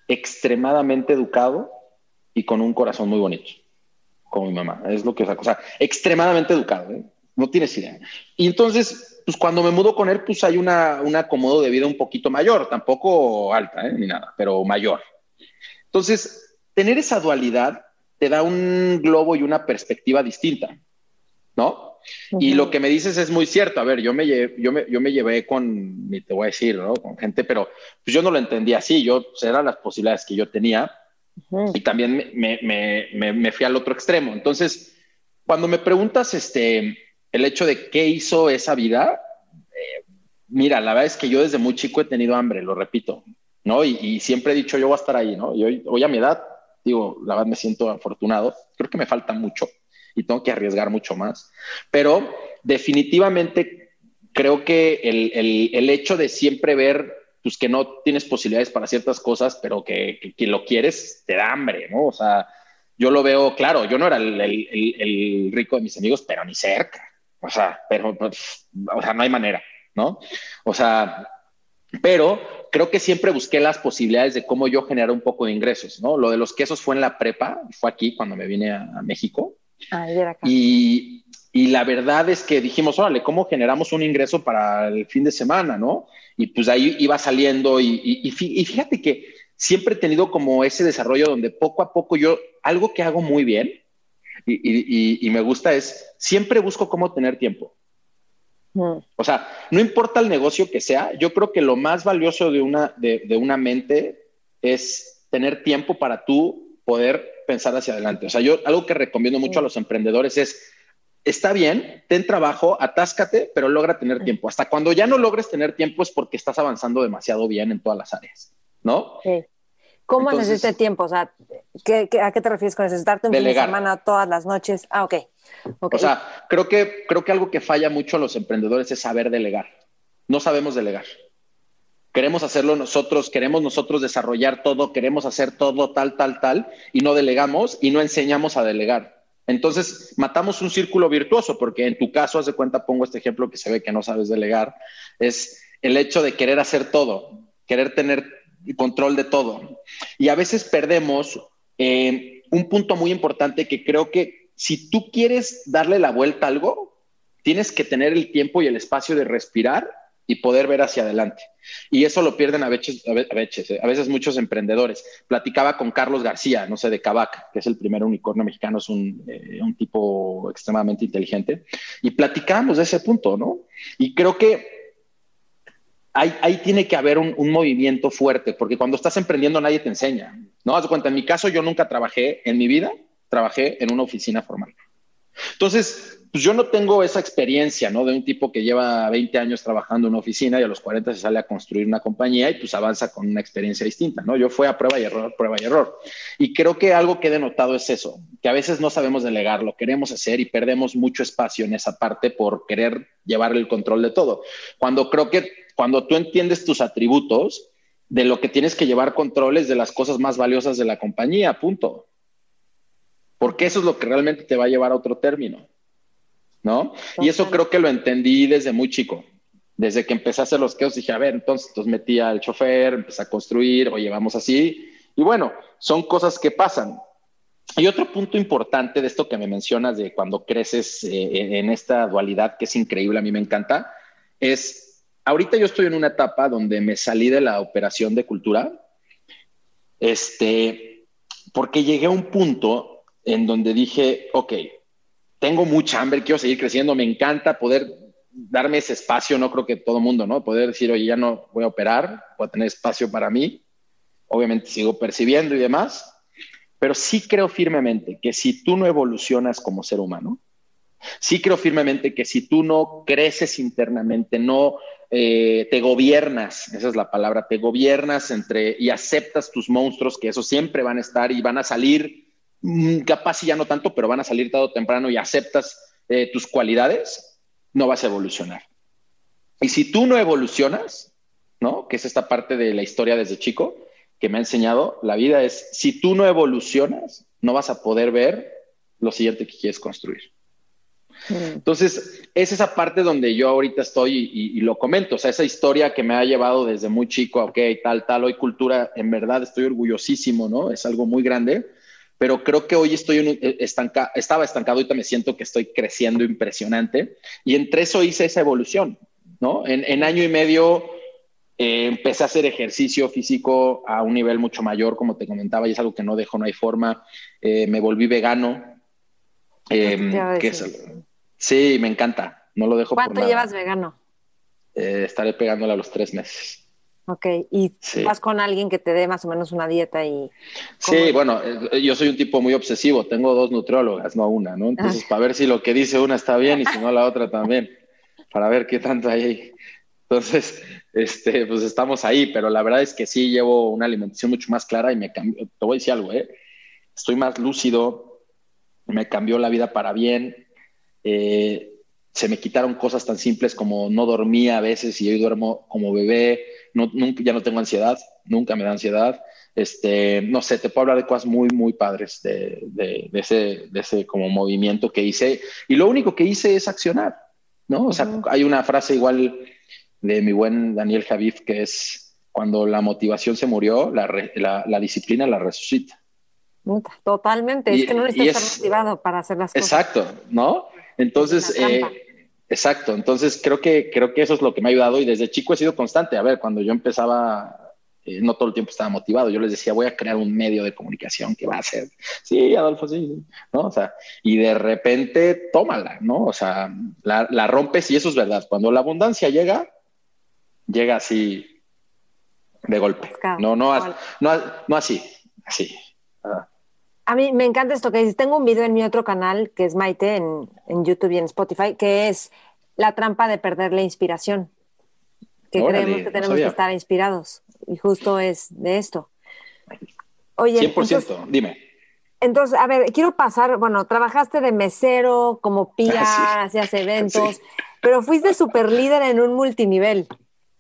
S1: extremadamente educado y con un corazón muy bonito, como mi mamá. Es lo que es la cosa. Extremadamente educado, ¿eh? no tienes idea. Y entonces pues cuando me mudo con él, pues hay una, un acomodo de vida un poquito mayor, tampoco alta, ¿eh? ni nada, pero mayor. Entonces, tener esa dualidad te da un globo y una perspectiva distinta, ¿no? Y lo que me dices es muy cierto. A ver, yo me, yo me, yo me llevé con, ni te voy a decir, ¿no? Con gente, pero pues yo no lo entendía así. Yo, pues, eran las posibilidades que yo tenía. Y también me, me, me, me, fui al otro extremo. Entonces, cuando me preguntas, este, el hecho de qué hizo esa vida, eh, mira, la verdad es que yo desde muy chico he tenido hambre, lo repito, ¿no? Y, siempre he dicho, yo voy a estar ahí, ¿no? Y hoy, a mi edad, digo, la verdad me siento afortunado, creo que me falta mucho y tengo que arriesgar mucho más, pero definitivamente creo que el, hecho de siempre ver pues que no tienes posibilidades para ciertas cosas, pero que, que, lo quieres, te da hambre, ¿no? O sea, yo lo veo claro, yo no era el, rico de mis amigos, pero ni cerca. O sea, pero, pues, o sea, no hay manera, ¿no? O sea, pero creo que siempre busqué las posibilidades de cómo yo generar un poco de ingresos, ¿no? Lo de los quesos fue en la prepa, fue aquí cuando me vine a, México.
S2: Ah, y, acá.
S1: y, y la verdad es que dijimos, órale, ¿cómo generamos un ingreso para el fin de semana, no? Y pues ahí iba saliendo y, y fíjate que siempre he tenido como ese desarrollo donde poco a poco yo, algo que hago muy bien y, me gusta es, siempre busco cómo tener tiempo. O sea, no importa el negocio que sea, yo creo que lo más valioso de una, de, una mente es tener tiempo para tú poder pensar hacia adelante. O sea, yo algo que recomiendo mucho a los emprendedores es, está bien, ten trabajo, atáscate, pero logra tener tiempo. Hasta cuando ya no logres tener tiempo es porque estás avanzando demasiado bien en todas las áreas, ¿no?
S2: Sí. ¿Cómo Entonces, este tiempo? O sea, a qué te refieres con necesitarte un fin de semana todas las noches? Ah, ok.
S1: O sea, creo que, creo que algo que falla mucho a los emprendedores es saber delegar. No sabemos delegar. Queremos hacerlo nosotros, queremos nosotros desarrollar todo, queremos hacer todo tal, tal, tal, y no delegamos y no enseñamos a delegar. Entonces, matamos un círculo virtuoso, porque en tu caso, haz de cuenta, pongo este ejemplo que se ve que no sabes delegar, es el hecho de querer hacer todo, querer tener control de todo. Y a veces perdemos eh, un punto muy importante que creo que si tú quieres darle la vuelta a algo, tienes que tener el tiempo y el espacio de respirar y poder ver hacia adelante. Y eso lo pierden a veces, a a veces muchos emprendedores. Platicaba con Carlos García, no sé, de Cabac, que es el primer unicornio mexicano, es un, eh, un tipo extremadamente inteligente, y platicábamos de ese punto, ¿no? Y creo que ahí, tiene que haber un, movimiento fuerte, porque cuando estás emprendiendo nadie te enseña. ¿No? Haz cuenta, en mi caso yo nunca trabajé en mi vida, trabajé en una oficina formal. Entonces, pues yo no tengo esa experiencia, ¿no? De un tipo que lleva 20 años trabajando en una oficina y a los 40 se sale a construir una compañía y pues avanza con una experiencia distinta, ¿no? Yo fui a prueba y error, prueba y error. Y creo que algo que he denotado es eso, que a veces no sabemos delegar, lo queremos hacer y perdemos mucho espacio en esa parte por querer llevar el control de todo. Cuando creo que cuando tú entiendes tus atributos, de lo que tienes que llevar controles de las cosas más valiosas de la compañía, punto. Porque eso es lo que realmente te va a llevar a otro término. ¿no? Y eso creo que lo entendí desde muy chico. desde que empecé a hacer los quesos dije, a ver, entonces, entonces metí al chofer, empecé a construir, oye, vamos así. Y bueno, son cosas que pasan. Y otro punto importante de esto que me mencionas de cuando creces eh, en esta dualidad, que es increíble, a mí me encanta, es, ahorita yo estoy en una etapa donde me salí de la operación de cultura, este, porque llegué a un punto en donde dije, ok, tengo mucha hambre, quiero seguir creciendo, me encanta poder darme ese espacio, no creo que todo mundo, ¿no? Poder decir, oye, ya no voy a operar, voy a tener espacio para mí. Obviamente sigo percibiendo y demás, pero sí creo firmemente que si tú no evolucionas como ser humano, sí creo firmemente que si tú no creces internamente, no eh, te gobiernas, esa es la palabra, te gobiernas entre y aceptas tus monstruos, que eso siempre van a estar y van a salir, capaz y ya no tanto, pero van a salir todo temprano y aceptas eh, tus cualidades, no vas a evolucionar. Y si tú no evolucionas, ¿no? Que es esta parte de la historia desde chico que me ha enseñado, la vida es, si tú no evolucionas, no vas a poder ver lo siguiente que quieres construir. Mm. Entonces, es esa parte donde yo ahorita estoy y, lo comento, o sea, esa historia que me ha llevado desde muy chico, ok, tal, tal, hoy cultura, en verdad estoy orgullosísimo, ¿no? Es algo muy grande, pero creo que hoy estoy eh, estanca, estaba estancado, ahorita me siento que estoy creciendo impresionante y entre eso hice esa evolución, ¿no? En, año y medio eh, empecé a hacer ejercicio físico a un nivel mucho mayor, como te comentaba, y es algo que no dejo, no hay forma. Eh, me volví vegano. Em, sí, me encanta, no lo dejo.
S2: ¿Cuánto llevas vegano?
S1: estaré pegándole a los tres meses.
S2: Ok, y vas con alguien que te dé más o menos una dieta y...
S1: Sí, bueno, eh, yo soy un tipo muy obsesivo, tengo dos nutriólogas, no una, ¿no? Entonces, para ver si lo que dice una está bien y si no la otra también, para ver qué tanto hay ahí. Entonces, este, pues estamos ahí, pero la verdad es que sí llevo una alimentación mucho más clara y me cambió, te voy a decir algo, ¿eh? Estoy más lúcido, me cambió la vida para bien, eh, se me quitaron cosas tan simples como no dormía a veces y hoy duermo como bebé, no, nunca, ya no tengo ansiedad, nunca me da ansiedad. Este, no sé, te puedo hablar de cosas muy, muy padres de, de, ese, de ese como movimiento que hice. Y lo único que hice es accionar, ¿no? O sea, hay una frase igual de mi buen Daniel Javif que es, cuando la motivación se murió, la, la, la disciplina la resucita.
S2: Totalmente, es que no necesitas estar motivado para hacer las
S1: cosas. Exacto, ¿no? Entonces, eh, exacto. Entonces, creo que, creo que eso es lo que me ha ayudado y desde chico he sido constante. A ver, cuando yo empezaba, eh, no todo el tiempo estaba motivado. Yo les decía, voy a crear un medio de comunicación que va a ser, sí, Adolfo, sí, ¿no? O sea, y de repente, tómala, ¿no? O sea, la, rompes y eso es verdad. Cuando la abundancia llega, llega así de golpe. No, no, no, no así, así.
S2: A mí me encanta esto que dices. Tengo un video en mi otro canal, que es Maite, en, YouTube y en Spotify, que es la trampa de perder la inspiración. Que creemos que tenemos que estar inspirados. Y justo es de esto.
S1: Oye, 100%, dime.
S2: Entonces, a ver, quiero pasar, bueno, trabajaste de mesero, como pía, ah, hacías eventos, pero fuiste super líder en un multinivel.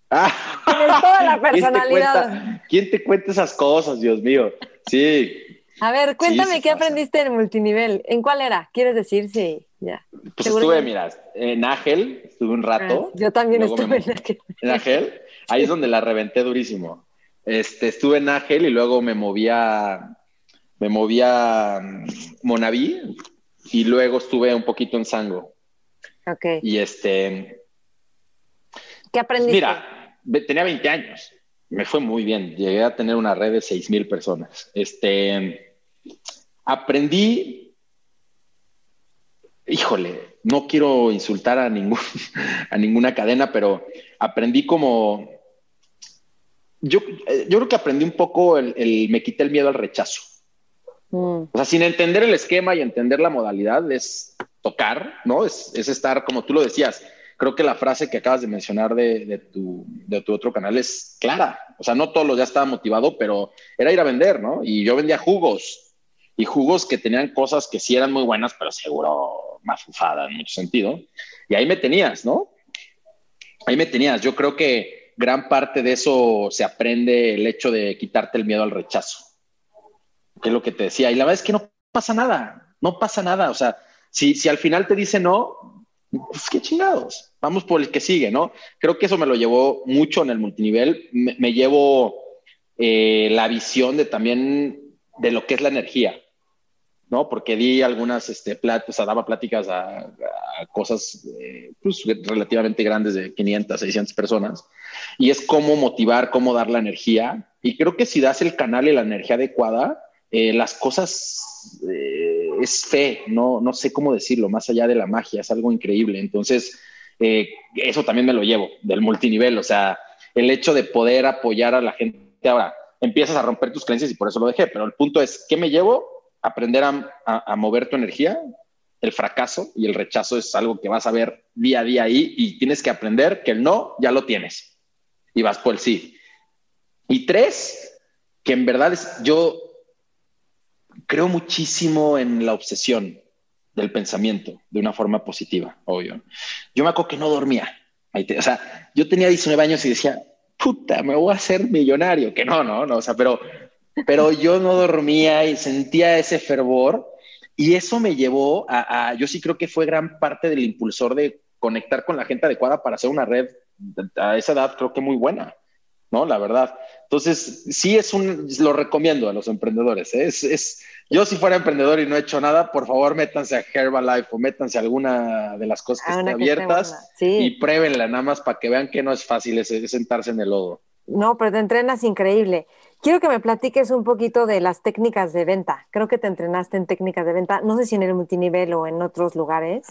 S1: Ah.
S2: Tienes toda la personalidad.
S1: ¿Quién te cuenta esas cosas, Dios mío? Sí,
S2: a ver, cuéntame qué aprendiste en multinivel. ¿En cuál era? ¿Quieres decir? Sí, ya.
S1: Pues estuve, mira, en Ángel, estuve un rato.
S2: Ah, yo también estuve en Ángel.
S1: En Ángel, ahí es donde la reventé durísimo. Este, estuve en Ángel y luego me movía, me movía mm, Monaví y luego estuve un poquito en Sango.
S2: Ok.
S1: Y este.
S2: ¿Qué aprendiste?
S1: Mira, tenía 20 años. Me fue muy bien. Llegué a tener una red de 6 mil personas. Este aprendí, híjole, no quiero insultar a, ningún, a ninguna cadena, pero aprendí como, yo, yo creo que aprendí un poco el, me quité el miedo al rechazo. Mm. O sea, sin entender el esquema y entender la modalidad, es tocar, ¿no? Es, es, estar, como tú lo decías, creo que la frase que acabas de mencionar de, de, tu, de tu otro canal es clara. O sea, no todos los ya estaba motivado, pero era ir a vender, ¿no? Y yo vendía jugos, y jugos que tenían cosas que sí eran muy buenas, pero seguro más fufada en mucho sentido. Y ahí me tenías, ¿no? Ahí me tenías. Yo creo que gran parte de eso se aprende el hecho de quitarte el miedo al rechazo, que es lo que te decía. Y la verdad es que no pasa nada, no pasa nada. O sea, si, si al final te dice no, pues qué chingados, vamos por el que sigue, ¿no? Creo que eso me lo llevó mucho en el multinivel, me, llevo eh, la visión de también de lo que es la energía, ¿no? Porque di algunas, este, o daba pláticas a, cosas eh, pues, relativamente grandes de 500, 600 personas, y es cómo motivar, cómo dar la energía, y creo que si das el canal y la energía adecuada, eh, las cosas eh, es fe, no, no sé cómo decirlo, más allá de la magia, es algo increíble. Entonces, eso también me lo llevo del multinivel, o sea, el hecho de poder apoyar a la gente. Ahora, empiezas a romper tus creencias y por eso lo dejé, pero el punto es, ¿qué me llevo? Aprender a, mover tu energía, el fracaso y el rechazo es algo que vas a ver día a día ahí y tienes que aprender que el no ya lo tienes y vas por el sí. Y tres, que en verdad es, yo creo muchísimo en la obsesión del pensamiento de una forma positiva, obvio. Yo me acuerdo que no dormía. O sea, yo tenía 19 años y decía, puta, me voy a hacer millonario. Que no, no, no. O sea, pero pero yo no dormía y sentía ese fervor y eso me llevó a, yo sí creo que fue gran parte del impulsor de conectar con la gente adecuada para hacer una red a esa edad creo que muy buena, ¿no? La verdad. Entonces, sí es un, lo recomiendo a los emprendedores. ¿eh? Es, es, yo si fuera emprendedor y no he hecho nada, por favor métanse a Herbalife o métanse a alguna de las cosas que estén abiertas y pruébenla nada más para que vean que no es fácil es sentarse en el lodo.
S2: No, pero te entrenas increíble. Quiero que me platiques un poquito de las técnicas de venta. Creo que te entrenaste en técnicas de venta, no sé si en el multinivel o en otros lugares.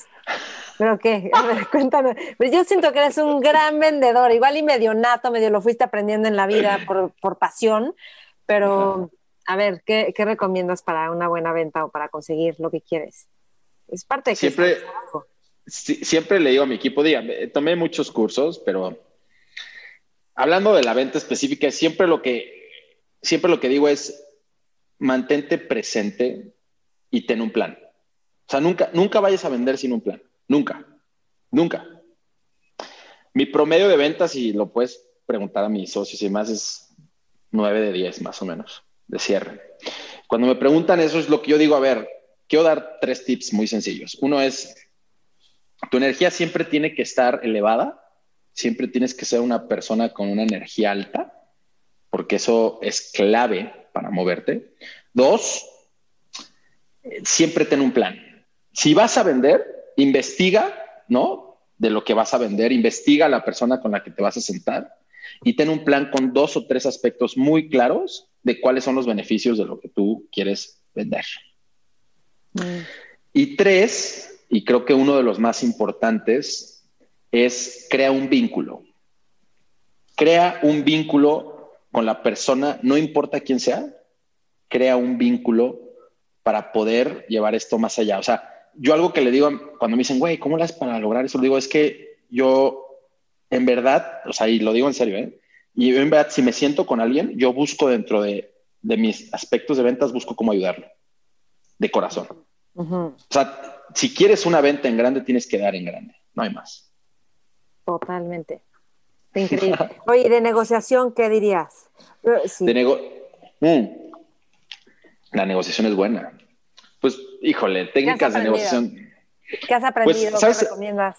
S2: Pero qué, a ver, cuéntame. Pero yo siento que eres un gran vendedor, igual y medio nato, medio lo fuiste aprendiendo en la vida por, por pasión, pero a ver, ¿qué, ¿qué, recomiendas para una buena venta o para conseguir lo que quieres? Es parte de que
S1: siempre, siempre le digo a mi equipo, diga, tomé muchos cursos, pero hablando de la venta específica, siempre lo que siempre lo que digo es, mantente presente y ten un plan. O sea, nunca, nunca vayas a vender sin un plan. Nunca. Nunca. Mi promedio de ventas, y lo puedes preguntar a mis socios y más, es 9 de 10 más o menos de cierre. Cuando me preguntan eso es lo que yo digo, a ver, quiero dar tres tips muy sencillos. Uno es, tu energía siempre tiene que estar elevada, siempre tienes que ser una persona con una energía alta porque eso es clave para moverte. Dos, siempre ten un plan. Si vas a vender, investiga, ¿no? De lo que vas a vender, investiga a la persona con la que te vas a sentar y ten un plan con dos o tres aspectos muy claros de cuáles son los beneficios de lo que tú quieres vender. Mm. Y tres, y creo que uno de los más importantes, es crea un vínculo. Crea un vínculo con la persona, no importa quién sea, crea un vínculo para poder llevar esto más allá. O sea, yo algo que le digo cuando me dicen, güey, ¿cómo haces para lograr eso? Le digo, es que yo, en verdad, o sea, y lo digo en serio, ¿eh? Y en verdad, si me siento con alguien, yo busco dentro de, mis aspectos de ventas, busco cómo ayudarlo, de corazón. O sea, si quieres una venta en grande, tienes que dar en grande, no hay más.
S2: Totalmente. Increíble. Oye, de negociación, ¿qué dirías?
S1: Mm. La negociación es buena. Pues, híjole, técnicas de negociación.
S2: ¿Qué has aprendido? Pues, ¿Qué recomiendas?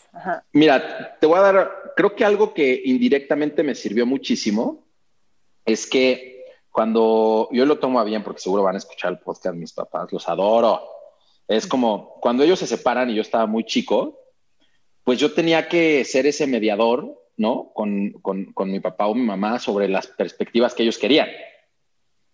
S1: Mira, te voy a dar, creo que algo que indirectamente me sirvió muchísimo es que cuando yo lo tomo a bien, porque seguro van a escuchar el podcast mis papás, los adoro. Es como cuando ellos se separan y yo estaba muy chico, pues yo tenía que ser ese mediador ¿no? Con, con, mi papá o mi mamá sobre las perspectivas que ellos querían,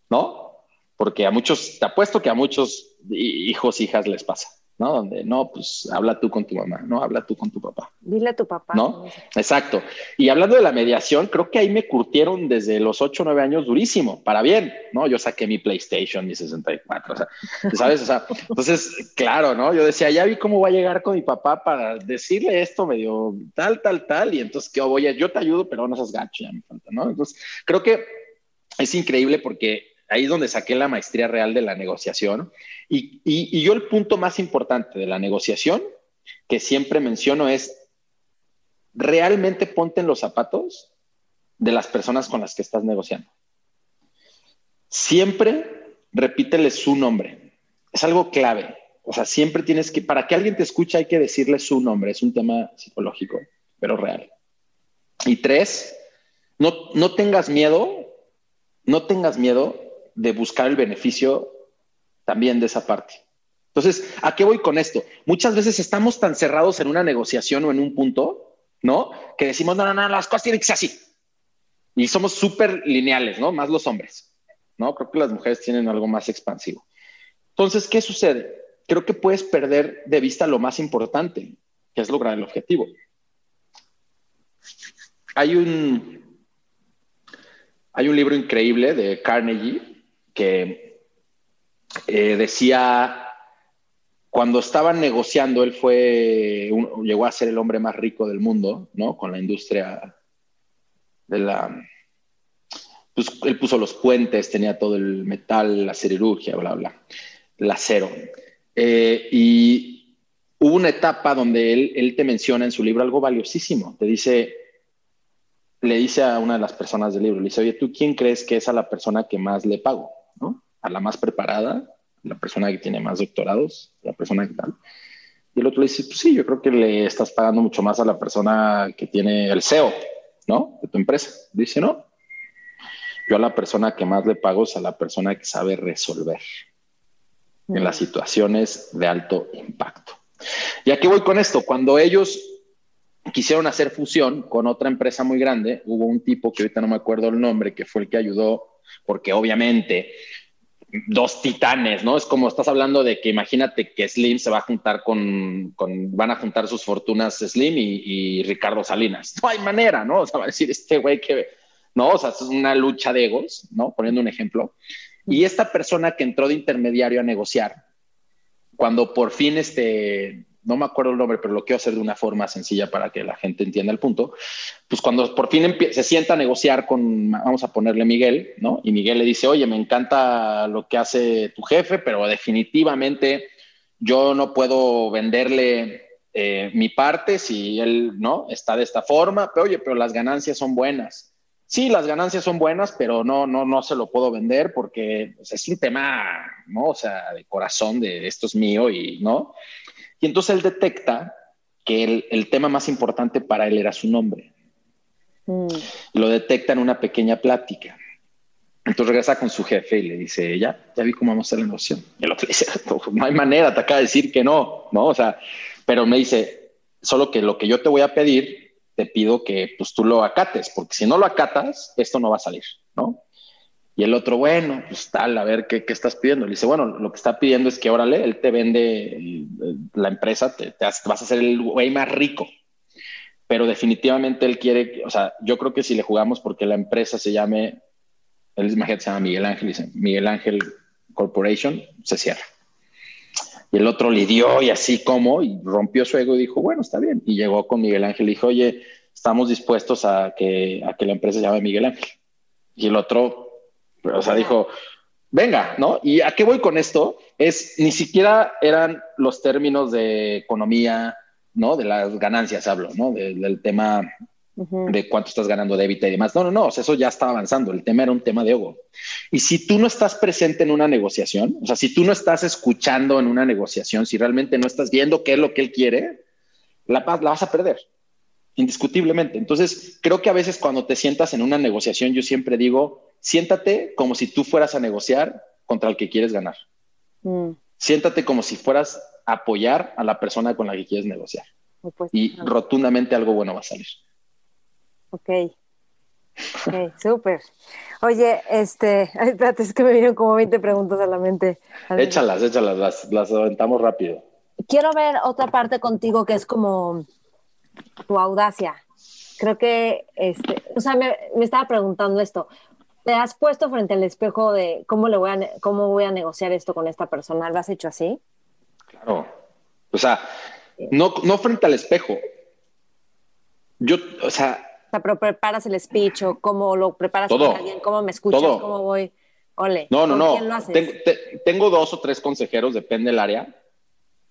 S1: ¿no? Porque a muchos, te apuesto que a muchos hijos, hijas les pasa. ¿No? Donde no, pues habla tú con tu mamá, no, habla tú con tu papá.
S2: Dile a tu papá.
S1: ¿No? Exacto. Y hablando de la mediación, creo que ahí me curtieron desde los 8 o 9 años durísimo, para bien, ¿no? Yo saqué mi PlayStation, mi 64, o sea, ¿sabes? O sea, entonces, claro, ¿no? Yo decía, ya vi cómo va a llegar con mi papá para decirle esto medio tal, tal, tal, y entonces, ¿qué voy a, yo te ayudo, pero no seas gacho, ya me falta, ¿no? Entonces, creo que es increíble porque ahí es donde saqué la maestría real de la negociación. Y, yo el punto más importante de la negociación que siempre menciono es, realmente ponte en los zapatos de las personas con las que estás negociando. Siempre repítele su nombre. Es algo clave. O sea, siempre tienes que, para que alguien te escuche hay que decirle su nombre, es un tema psicológico, pero real. Y tres, no, no tengas miedo, no tengas miedo de buscar el beneficio también de esa parte. Entonces, ¿a qué voy con esto? Muchas veces estamos tan cerrados en una negociación o en un punto, ¿no? Que decimos, no, no, no, las cosas tienen que ser así. Y somos súper lineales, ¿no? Más los hombres, ¿no? Creo que las mujeres tienen algo más expansivo. Entonces, ¿qué sucede? Creo que puedes perder de vista lo más importante, que es lograr el objetivo. Hay un, hay un libro increíble de Carnegie que eh, decía, cuando estaban negociando, él fue, llegó a ser el hombre más rico del mundo, ¿no? Con la industria de la... Pues él puso los puentes, tenía todo el metal, la siderurgia, bla, bla, el acero. Eh, y hubo una etapa donde él, él te menciona en su libro algo valiosísimo. Te dice, le dice a una de las personas del libro, le dice, oye, ¿tú quién crees que es a la persona que más le pago? A la más preparada, la persona que tiene más doctorados, la persona que tal. Y el otro le dice, pues sí, yo creo que le estás pagando mucho más a la persona que tiene el CEO, ¿no? De tu empresa. Dice, no. Yo a la persona que más le pago es a la persona que sabe resolver en las situaciones de alto impacto. ¿Y aquí voy con esto? Cuando ellos quisieron hacer fusión con otra empresa muy grande, hubo un tipo que ahorita no me acuerdo el nombre, que fue el que ayudó, porque obviamente dos titanes, ¿no? Es como estás hablando de que imagínate que Slim se va a juntar con, van a juntar sus fortunas Slim y, Ricardo Salinas. No hay manera, ¿no? O sea, va a decir este güey que, ¿no? O sea, es una lucha de egos, ¿no? Poniendo un ejemplo. Y esta persona que entró de intermediario a negociar, cuando por fin este, no me acuerdo el nombre, pero lo quiero hacer de una forma sencilla para que la gente entienda el punto, pues cuando por fin se sienta a negociar con, vamos a ponerle Miguel, ¿no? Y Miguel le dice, oye, me encanta lo que hace tu jefe, pero definitivamente yo no puedo venderle eh, mi parte si él, ¿no? Está de esta forma, pero oye, pero las ganancias son buenas. Sí, las ganancias son buenas, pero no, no, no se lo puedo vender porque pues, es un tema, ¿no? O sea, de corazón, de esto es mío y, ¿no? Y entonces él detecta que el, tema más importante para él era su nombre. Mm. Lo detecta en una pequeña plática. Entonces regresa con su jefe y le dice, ya, ya vi cómo vamos a hacer la negociación. Y el otro le dice, no hay manera, te acaba de decir que no, ¿no? O sea, pero me dice, solo que lo que yo te voy a pedir, te pido que pues tú lo acates, porque si no lo acatas, esto no va a salir, ¿no? Y el otro, bueno, pues tal, a ver qué, qué estás pidiendo. Le dice, bueno, lo que está pidiendo es que, órale, él te vende eh, la empresa, te, vas a hacer el güey más rico. Pero definitivamente él quiere, o sea, yo creo que si le jugamos porque la empresa se llame, él imagínate, se llama Miguel Ángel, dice Miguel Ángel Corporation, se cierra. Y el otro le dio y así como, y rompió su ego y dijo, bueno, está bien. Y llegó con Miguel Ángel y dijo, oye, estamos dispuestos a que, a que la empresa se llame Miguel Ángel. Y el otro o sea, dijo, venga, ¿no? ¿Y a qué voy con esto? Es, ni siquiera eran los términos de economía, ¿no? De las ganancias hablo, ¿no? del tema de cuánto estás ganando de y demás. No, no, no, o sea, eso ya estaba avanzando. El tema era un tema de ego. Y si tú no estás presente en una negociación, o sea, si tú no estás escuchando en una negociación, si realmente no estás viendo qué es lo que él quiere, la, la vas a perder indiscutiblemente. Entonces, creo que a veces cuando te sientas en una negociación, yo siempre digo, siéntate como si tú fueras a negociar contra el que quieres ganar. Mm. Siéntate como si fueras a apoyar a la persona con la que quieres negociar. y rotundamente algo bueno va a salir.
S2: Ok. Ok, súper. Oye, este, espérate, es que me vinieron como 20 preguntas a la mente.
S1: Échalas, échalas, las, las aventamos rápido.
S2: Quiero ver otra parte contigo que es como tu audacia. Creo que, este, o sea, me, estaba preguntando esto. ¿Te has puesto frente al espejo de cómo, le voy a, cómo voy a negociar esto con esta persona? ¿Lo has hecho así?
S1: Claro. O sea, no, no frente al espejo. Yo, o sea...
S2: O sea, pero preparas el speech o cómo lo preparas todo, con alguien, cómo me escuchas, cómo voy. Ole.
S1: No, no, no. Tengo, tengo, dos o tres consejeros, depende del área.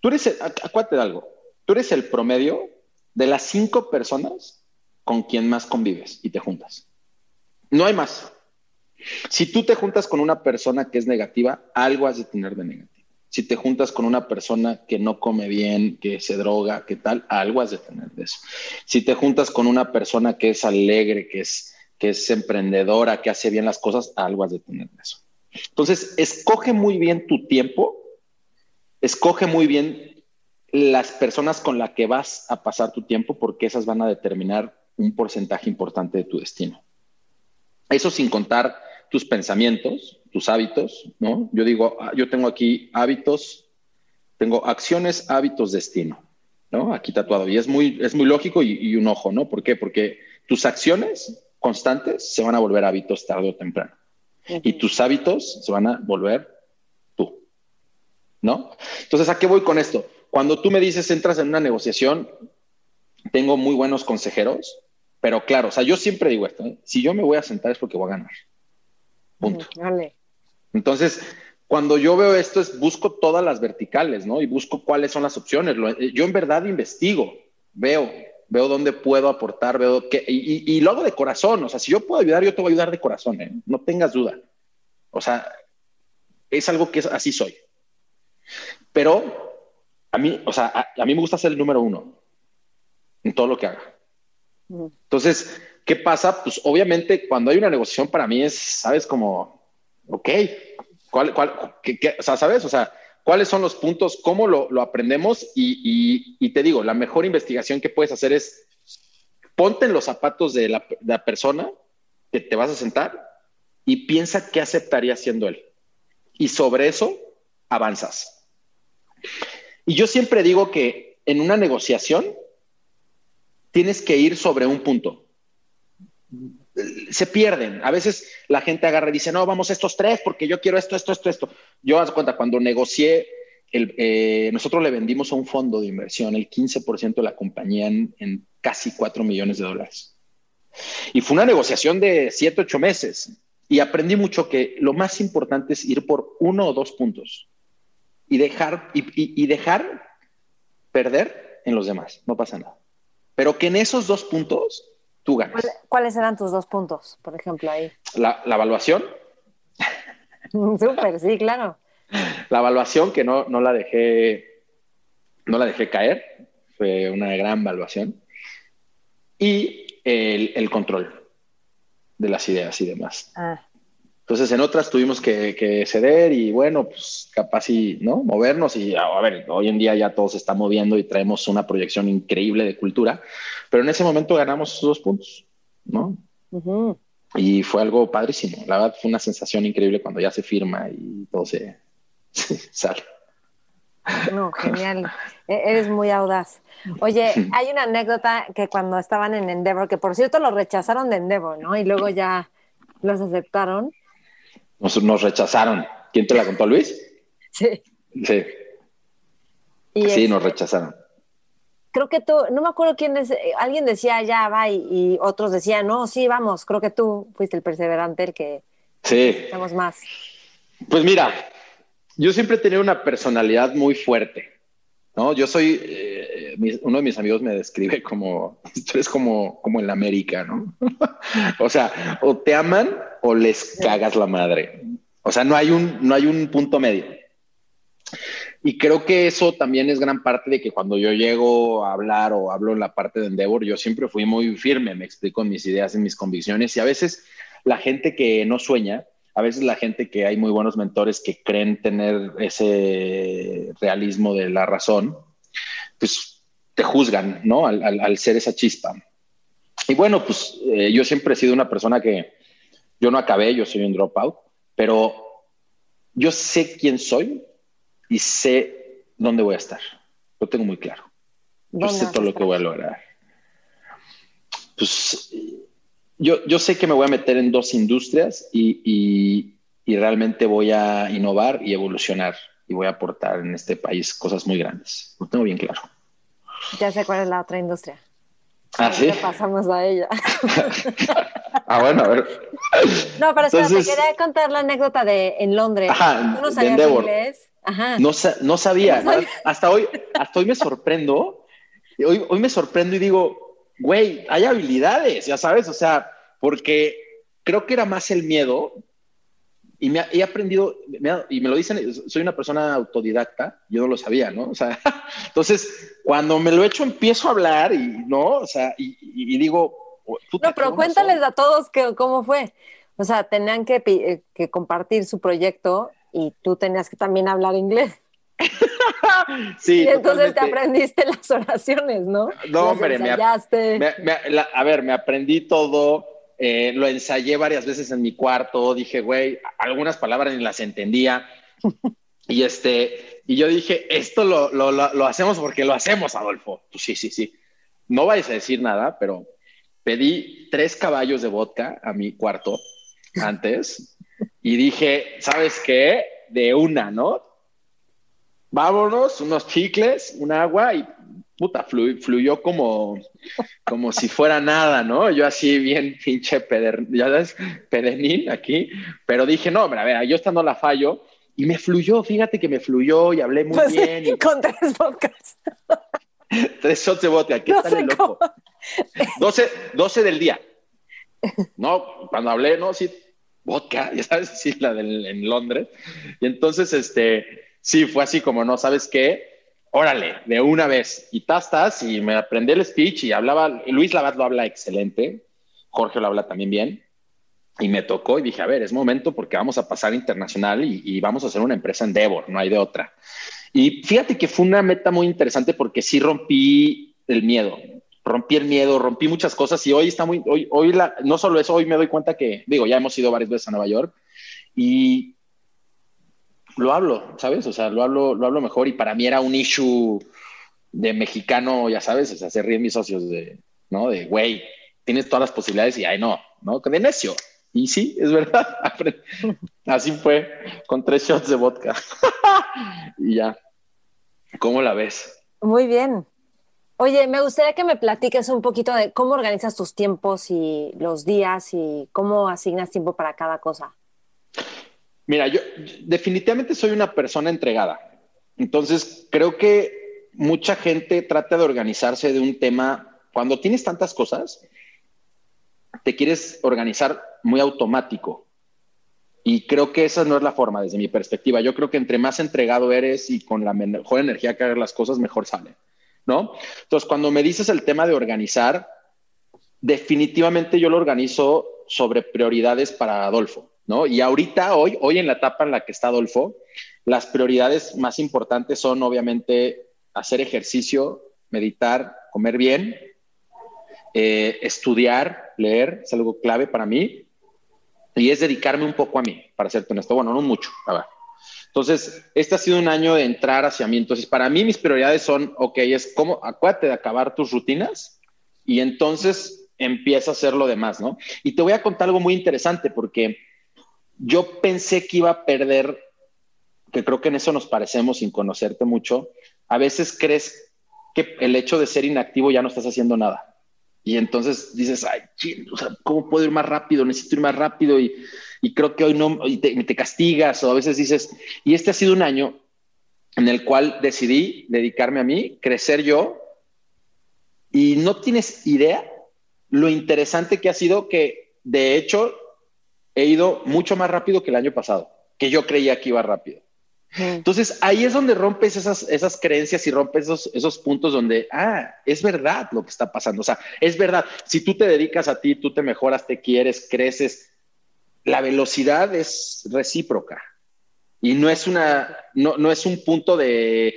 S1: Tú eres, acuérdate de algo. Tú eres el promedio de las cinco personas con quien más convives y te juntas. No hay más. Si tú te juntas con una persona que es negativa, algo has de tener de negativo. si te juntas con una persona que no come bien, que se droga, que tal, algo has de tener de eso. Si te juntas con una persona que es alegre, que es, que es emprendedora, que hace bien las cosas, algo has de tener de eso. Entonces, escoge muy bien tu tiempo, escoge muy bien las personas con las que vas a pasar tu tiempo, porque esas van a determinar un porcentaje importante de tu destino. Eso sin contar tus pensamientos, tus hábitos, ¿no? Yo digo, ah, yo tengo aquí hábitos, tengo acciones, hábitos, destino, ¿no? Aquí tatuado. Y es muy, es muy lógico y, un ojo, ¿no? ¿Por qué? Porque tus acciones constantes se van a volver hábitos tarde o temprano. Y tus hábitos se van a volver tú, ¿no? Entonces, ¿a qué voy con esto? Cuando tú me dices, entras en una negociación, tengo muy buenos consejeros, pero claro, o sea, yo siempre digo esto, ¿eh? si yo me voy a sentar es porque voy a ganar. Punto. Entonces, cuando yo veo esto, es busco todas las verticales, ¿no? Y busco cuáles son las opciones. Eh, yo en verdad investigo, veo, veo dónde puedo aportar, veo qué, y, lo hago de corazón. O sea, si yo puedo ayudar, yo te voy a ayudar de corazón, ¿eh? No tengas duda. O sea, es algo que es, así soy. Pero a mí, o sea, a, mí me gusta ser el número uno en todo lo que haga. Entonces, ¿qué pasa? Pues obviamente cuando hay una negociación para mí es, ¿sabes? Como ok, ¿cuál, cuál, qué, o sea, ¿sabes? O sea, ¿cuáles son los puntos? ¿Cómo lo, lo aprendemos? Y, y, te digo, la mejor investigación que puedes hacer es ponte en los zapatos de la, de la persona que te vas a sentar y piensa qué aceptaría siendo él. Y sobre eso avanzas. Y yo siempre digo que en una negociación tienes que ir sobre un punto se pierden. A veces la gente agarra y dice, no, vamos estos tres porque yo quiero esto, esto, esto, esto. Yo, haz cuenta, cuando negocié, eh, nosotros le vendimos a un fondo de inversión el 15% de la compañía en, casi 4 millones de dólares. Y fue una negociación de 7, 8 meses. Y aprendí mucho que lo más importante es ir por uno o dos puntos y dejar, y dejar perder en los demás. No pasa nada. Pero que en esos dos puntos tú ganas.
S2: ¿Cuáles eran tus dos puntos, por ejemplo, ahí?
S1: La, evaluación.
S2: Súper, sí, claro.
S1: La evaluación que no, no la dejé, no la dejé caer, fue una gran evaluación. Y el, control de las ideas y demás. Ah. Entonces, en otras tuvimos que, ceder y bueno, pues capaz y, ¿no? Movernos y, a ver, hoy en día ya todo se está moviendo y traemos una proyección increíble de cultura, pero en ese momento ganamos esos dos puntos, ¿no? Y fue algo padrísimo. La verdad fue una sensación increíble cuando ya se firma y todo se, sale.
S2: No, genial. E-, eres muy audaz. Oye, hay una anécdota que cuando estaban en Endeavor, que por cierto lo rechazaron de Endeavor, ¿no? Y luego ya los aceptaron.
S1: Nos, rechazaron. ¿Quién te la contó, Luis?
S2: Sí.
S1: Sí. sí, nos rechazaron.
S2: Creo que tú, no me acuerdo quién es, alguien decía ya va y, otros decían no, sí, vamos, creo que tú fuiste el perseverante, el que
S1: sí.
S2: estamos más.
S1: Pues mira, yo siempre he tenido una personalidad muy fuerte, ¿no? Yo soy, eh, uno de mis amigos me describe como, esto es como, como en la América, ¿no? o sea, o te aman o les cagas la madre. O sea, no hay un, no hay un punto medio. Y creo que eso también es gran parte de que cuando yo llego a hablar o hablo en la parte de Endeavor, yo siempre fui muy firme, me explico en mis ideas, en mis convicciones y a veces la gente que no sueña, a veces la gente que hay muy buenos mentores que creen tener ese realismo de la razón, pues te juzgan, ¿no? Al, ser esa chispa. Y bueno, pues eh, yo siempre he sido una persona que yo no acabé, yo soy un dropout, pero yo sé quién soy y sé dónde voy a estar. Lo tengo muy claro. Yo sé todo lo que voy a lograr. Pues yo, yo sé que me voy a meter en dos industrias y, y, realmente voy a innovar y evolucionar y voy a aportar en este país cosas muy grandes. Lo tengo bien claro.
S2: Ya sé cuál es la otra industria.
S1: Ah, sí.
S2: Pasamos a ella.
S1: ah, bueno, a ver.
S2: No, pero espérate, quería contar la anécdota de en Londres.
S1: Ajá, no sabías inglés? Ajá. No, no, sabía. Hasta hoy, hasta hoy me sorprendo. Hoy, hoy me sorprendo y digo, güey, hay habilidades, ya sabes, o sea, porque creo que era más el miedo y me he aprendido, y me lo dicen, soy una persona autodidacta, yo no lo sabía, ¿no? O sea, entonces, cuando me lo he hecho, empiezo a hablar y, ¿no? O sea, y, digo...
S2: No, pero cuéntales a todos que, cómo fue. O sea, tenían que, eh, que compartir su proyecto y tú tenías que también hablar inglés.
S1: sí,
S2: y entonces te aprendiste las oraciones, ¿no?
S1: No, hombre, me, a ver, me aprendí todo, eh, lo ensayé varias veces en mi cuarto, dije, güey, algunas palabras ni las entendía. y este, y yo dije, esto lo, lo, lo, hacemos porque lo hacemos, Adolfo. Pues sí, sí, sí. No vais a decir nada, pero pedí tres caballos de vodka a mi cuarto antes y dije, ¿sabes qué? De una, ¿no? Vámonos, unos chicles, un agua y puta, fluyó como, como si fuera nada, ¿no? Yo así bien pinche peder, ya sabes, pedenín aquí, pero dije, no, hombre, a ver, yo estando la fallo y me fluyó, fíjate que me fluyó y hablé muy pues bien.
S2: Con tres vodkas.
S1: tres shots de vodka, ¿qué tal loco? 12, 12 del día. No, cuando hablé, no, sí, vodka, ya sabes, sí, la del, en Londres. Y entonces, este, sí, fue así como, no, ¿sabes qué? Órale, de una vez. Y tastas, y me aprendí el speech y hablaba, Luis Labat lo habla excelente, Jorge lo habla también bien. Y me tocó y dije, a ver, es momento porque vamos a pasar internacional y, vamos a hacer una empresa en Devor, no hay de otra. Y fíjate que fue una meta muy interesante porque sí rompí el miedo, rompí el miedo, rompí muchas cosas y hoy está muy, hoy, hoy no solo eso, hoy me doy cuenta que, digo, ya hemos ido varias veces a Nueva York y lo hablo, ¿sabes? O sea, lo hablo, lo hablo mejor y para mí era un issue de mexicano, ya sabes, o sea, se ríen mis socios de, ¿no? De, güey, tienes todas las posibilidades y ay, no, ¿no? De necio. Y sí, es verdad. Así fue, con tres shots de vodka. y ya. ¿Cómo la ves?
S2: Muy bien. Oye, me gustaría que me platiques un poquito de cómo organizas tus tiempos y los días y cómo asignas tiempo para cada cosa.
S1: Mira, yo definitivamente soy una persona entregada. Entonces, creo que mucha gente trata de organizarse de un tema. Cuando tienes tantas cosas, te quieres organizar muy automático. Y creo que esa no es la forma desde mi perspectiva. Yo creo que entre más entregado eres y con la mejor energía que hagas las cosas, mejor sale, ¿no? Entonces, cuando me dices el tema de organizar, definitivamente yo lo organizo sobre prioridades para Adolfo. ¿No? Y ahorita, hoy, hoy en la etapa en la que está Adolfo, las prioridades más importantes son obviamente hacer ejercicio, meditar, comer bien, eh, estudiar, leer, es algo clave para mí, y es dedicarme un poco a mí, para serte honesto. Bueno, no mucho, a ver. Entonces, este ha sido un año de entrar hacia mí. Entonces, para mí mis prioridades son, ok, es como, acuérdate de acabar tus rutinas y entonces empieza a hacer lo demás, ¿no? Y te voy a contar algo muy interesante porque yo pensé que iba a perder, que creo que en eso nos parecemos sin conocerte mucho. A veces crees que el hecho de ser inactivo ya no estás haciendo nada. Y entonces dices, ay, ¿cómo puedo ir más rápido? Necesito ir más rápido y, creo que hoy no, y te, te castigas o a veces dices, y este ha sido un año en el cual decidí dedicarme a mí, crecer yo, y no tienes idea lo interesante que ha sido que, de hecho, he ido mucho más rápido que el año pasado, que yo creía que iba rápido. Entonces ahí es donde rompes esas, esas creencias y rompes esos, esos puntos donde, ah, es verdad lo que está pasando. O sea, es verdad, si tú te dedicas a ti, tú te mejoras, te quieres, creces, la velocidad es recíproca. Y no es una, no, no es un punto de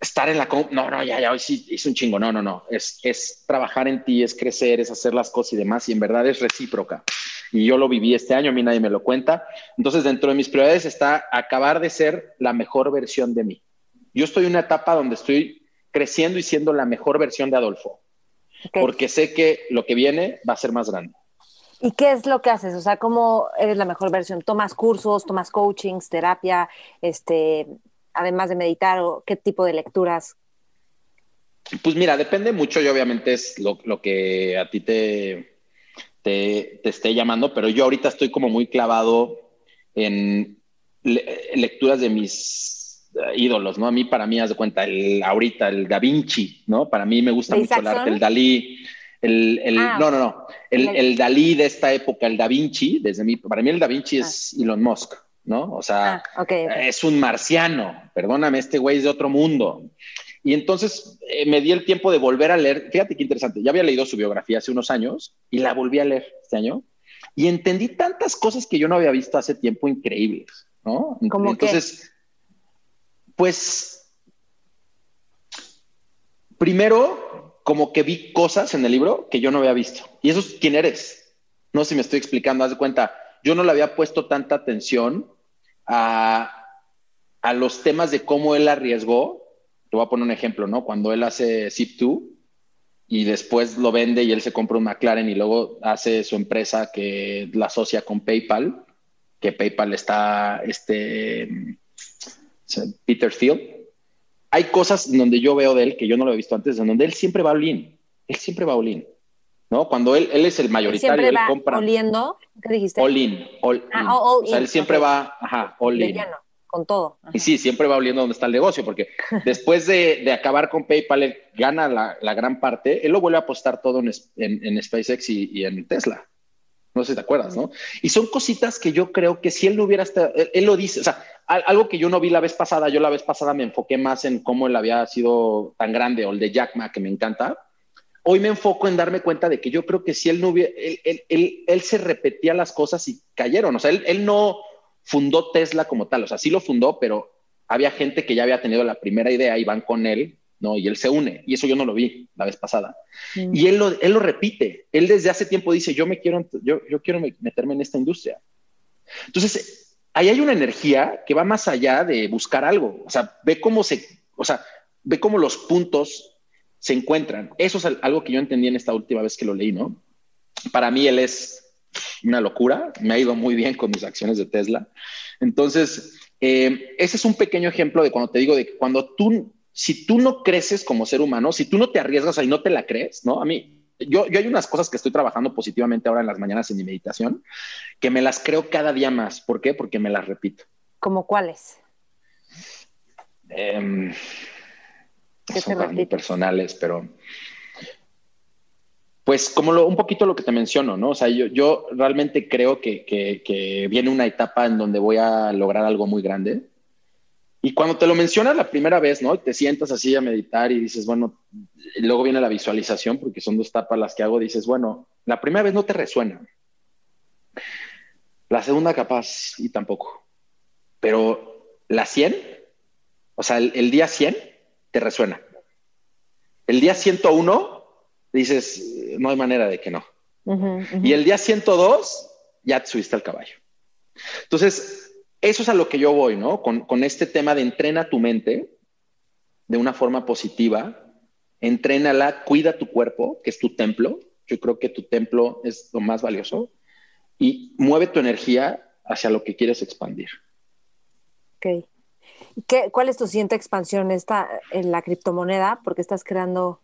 S1: estar en la... No, no, ya, ya, hoy sí es un chingo. No, no, no. Es, es trabajar en ti, es crecer, es hacer las cosas y demás. Y en verdad es recíproca y yo lo viví este año, a mí nadie me lo cuenta. Entonces, dentro de mis prioridades está acabar de ser la mejor versión de mí. Yo estoy en una etapa donde estoy creciendo y siendo la mejor versión de Adolfo, porque sé que lo que viene va a ser más grande.
S2: ¿Y qué es lo que haces? O sea, ¿cómo eres la mejor versión? ¿Tomas cursos, tomas coachings, terapia, este, además de meditar o qué tipo de lecturas?
S1: Pues mira, depende mucho y obviamente es lo, lo que a ti te, te, esté llamando, pero yo ahorita estoy como muy clavado en lecturas de mis eh, ídolos, ¿no? A mí, para mí, haz de cuenta, el, ahorita el Da Vinci, ¿no? Para mí me gusta mucho el arte, el Dalí, El, ah, no, no, no. El, Dalí de esta época, el Da Vinci, desde mí, para mí el Da Vinci es ah. Elon Musk, ¿no? O sea, ah, es un marciano, perdóname, este güey es de otro mundo. Y entonces eh, me di el tiempo de volver a leer, fíjate qué interesante, ya había leído su biografía hace unos años y la volví a leer este año y entendí tantas cosas que yo no había visto hace tiempo increíbles, ¿no? entonces, pues, primero, como que vi cosas en el libro que yo no había visto. Y eso es quién eres. No sé si me estoy explicando, haz de cuenta, yo no le había puesto tanta atención a, a los temas de cómo él arriesgó te voy a poner un ejemplo, ¿no? Cuando él hace Zip2 y después lo vende y él se compra un McLaren y luego hace su empresa que la asocia con PayPal, que PayPal está, este, Peter Thiel. Hay cosas donde yo veo de él que yo no lo he visto antes, en donde él siempre va all in. Él siempre va all in. ¿no? Cuando él, él es el mayoritario, él compra.
S2: Oliendo, ¿qué dijiste?
S1: All in. All ah, in. o sea, él siempre va, ajá, all in
S2: con todo.
S1: Y sí, siempre va oliendo donde está el negocio, porque después de, acabar con PayPal, él gana la, gran parte, él lo vuelve a apostar todo en, en, SpaceX y, en Tesla. No sé si te acuerdas, ¿no? Y son cositas que yo creo que si él no hubiera estado, él, lo dice, o sea, algo que yo no vi la vez pasada, yo la vez pasada me enfoqué más en cómo él había sido tan grande, o el de Jack Ma, que me encanta. Hoy me enfoco en darme cuenta de que yo creo que si él no hubiera, él, él, él se repetía las cosas y cayeron, o sea, él no fundó Tesla como tal, o sea, sí lo fundó, pero había gente que ya había tenido la primera idea y van con él, ¿no? Y él se une, y eso yo no lo vi la vez pasada. Mm. Y él lo, él lo repite, él desde hace tiempo dice, yo me quiero, yo, yo quiero meterme en esta industria. Entonces, ahí hay una energía que va más allá de buscar algo, o sea, ve cómo se, o sea, ve cómo los puntos se encuentran. Eso es algo que yo entendí en esta última vez que lo leí, ¿no? Para mí él es una locura, me ha ido muy bien con mis acciones de Tesla. Entonces, eh, ese es un pequeño ejemplo de cuando te digo de que cuando tú, si tú no creces como ser humano, si tú no te arriesgas y no te la crees, ¿no? A mí, yo, yo hay unas cosas que estoy trabajando positivamente ahora en las mañanas en mi meditación, que me las creo cada día más. ¿Por qué? Porque me las repito.
S2: ¿Como cuáles?
S1: Eh, son muy personales, pero pues como un poquito lo que te menciono, ¿no? O sea, yo, realmente creo que, viene una etapa en donde voy a lograr algo muy grande. Y cuando te lo mencionas la primera vez, ¿no? Te sientas así a meditar y dices, bueno, luego viene la visualización, porque son dos etapas las que hago, dices, bueno, la primera vez no te resuena. La segunda capaz y tampoco. Pero la 100, o sea, el, el día 100 te resuena. El día 101 dices, no hay manera de que no. Y el día 102, ya te subiste al caballo. Entonces, eso es a lo que yo voy, ¿no? Con, con este tema de entrena tu mente de una forma positiva, entrénala, cuida tu cuerpo, que es tu templo. Yo creo que tu templo es lo más valioso. Y mueve tu energía hacia lo que quieres expandir.
S2: Ok. ¿Qué, ¿Cuál es tu siguiente expansión? ¿Está en la criptomoneda? Porque estás creando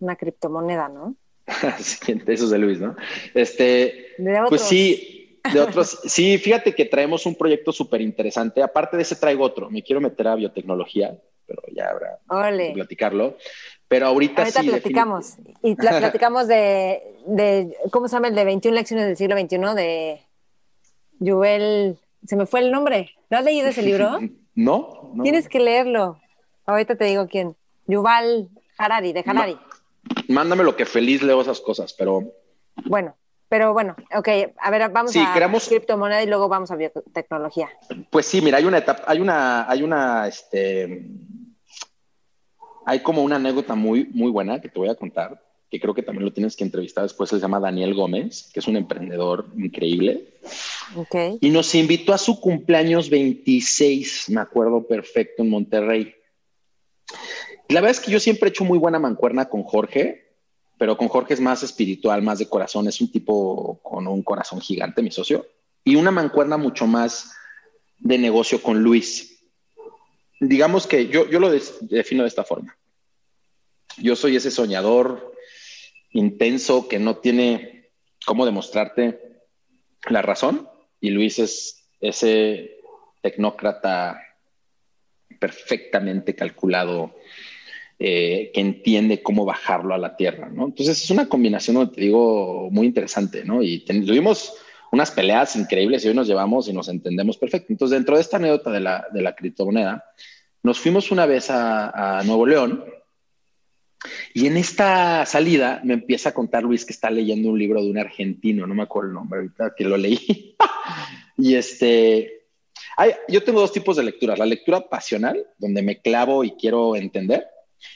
S2: una criptomoneda, ¿no?
S1: sí, eso es de Luis, ¿no? Este, pues sí, de otros. sí, fíjate que traemos un proyecto súper interesante. Aparte de ese, traigo otro. Me quiero meter a biotecnología, pero ya habrá que platicarlo. Pero ahorita,
S2: ahorita platicamos. Y platicamos de, de, ¿cómo se llama? El de 21 lecciones del siglo XXI de Yuval. Se me fue el nombre. ¿No has leído ese libro?
S1: no, no.
S2: Tienes que leerlo. Ahorita te digo quién. Yuval Harari, de Harari
S1: mándame lo que feliz leo esas cosas, pero...
S2: Bueno, pero bueno, ok, a ver, vamos a creamos, criptomoneda y luego vamos a biotecnología.
S1: Pues sí, mira, hay una etapa, hay una, hay una, este, hay como una anécdota muy, muy buena que te voy a contar, que creo que también lo tienes que entrevistar después, se llama Daniel Gómez, que es un emprendedor increíble.
S2: Okay.
S1: Y nos invitó a su cumpleaños 26, me acuerdo perfecto, en Monterrey. La verdad es que yo siempre he hecho muy buena mancuerna con Jorge, pero con Jorge es más espiritual, más de corazón. Es un tipo con un corazón gigante, mi socio, y una mancuerna mucho más de negocio con Luis. Digamos que yo, yo lo defino de esta forma. Yo soy ese soñador intenso que no tiene cómo demostrarte la razón, y Luis es ese tecnócrata perfectamente calculado eh, que entiende cómo bajarlo a la tierra, ¿no? Entonces es una combinación, te digo, muy interesante. Y tuvimos unas peleas increíbles y hoy nos llevamos y nos entendemos perfecto. Entonces, dentro de esta anécdota de la, de la criptomoneda, nos fuimos una vez a, Nuevo León y en esta salida me empieza a contar Luis que está leyendo un libro de un argentino, no me acuerdo el nombre ahorita que lo leí. y este, hay, yo tengo dos tipos de lecturas, la lectura pasional, donde me clavo y quiero entender,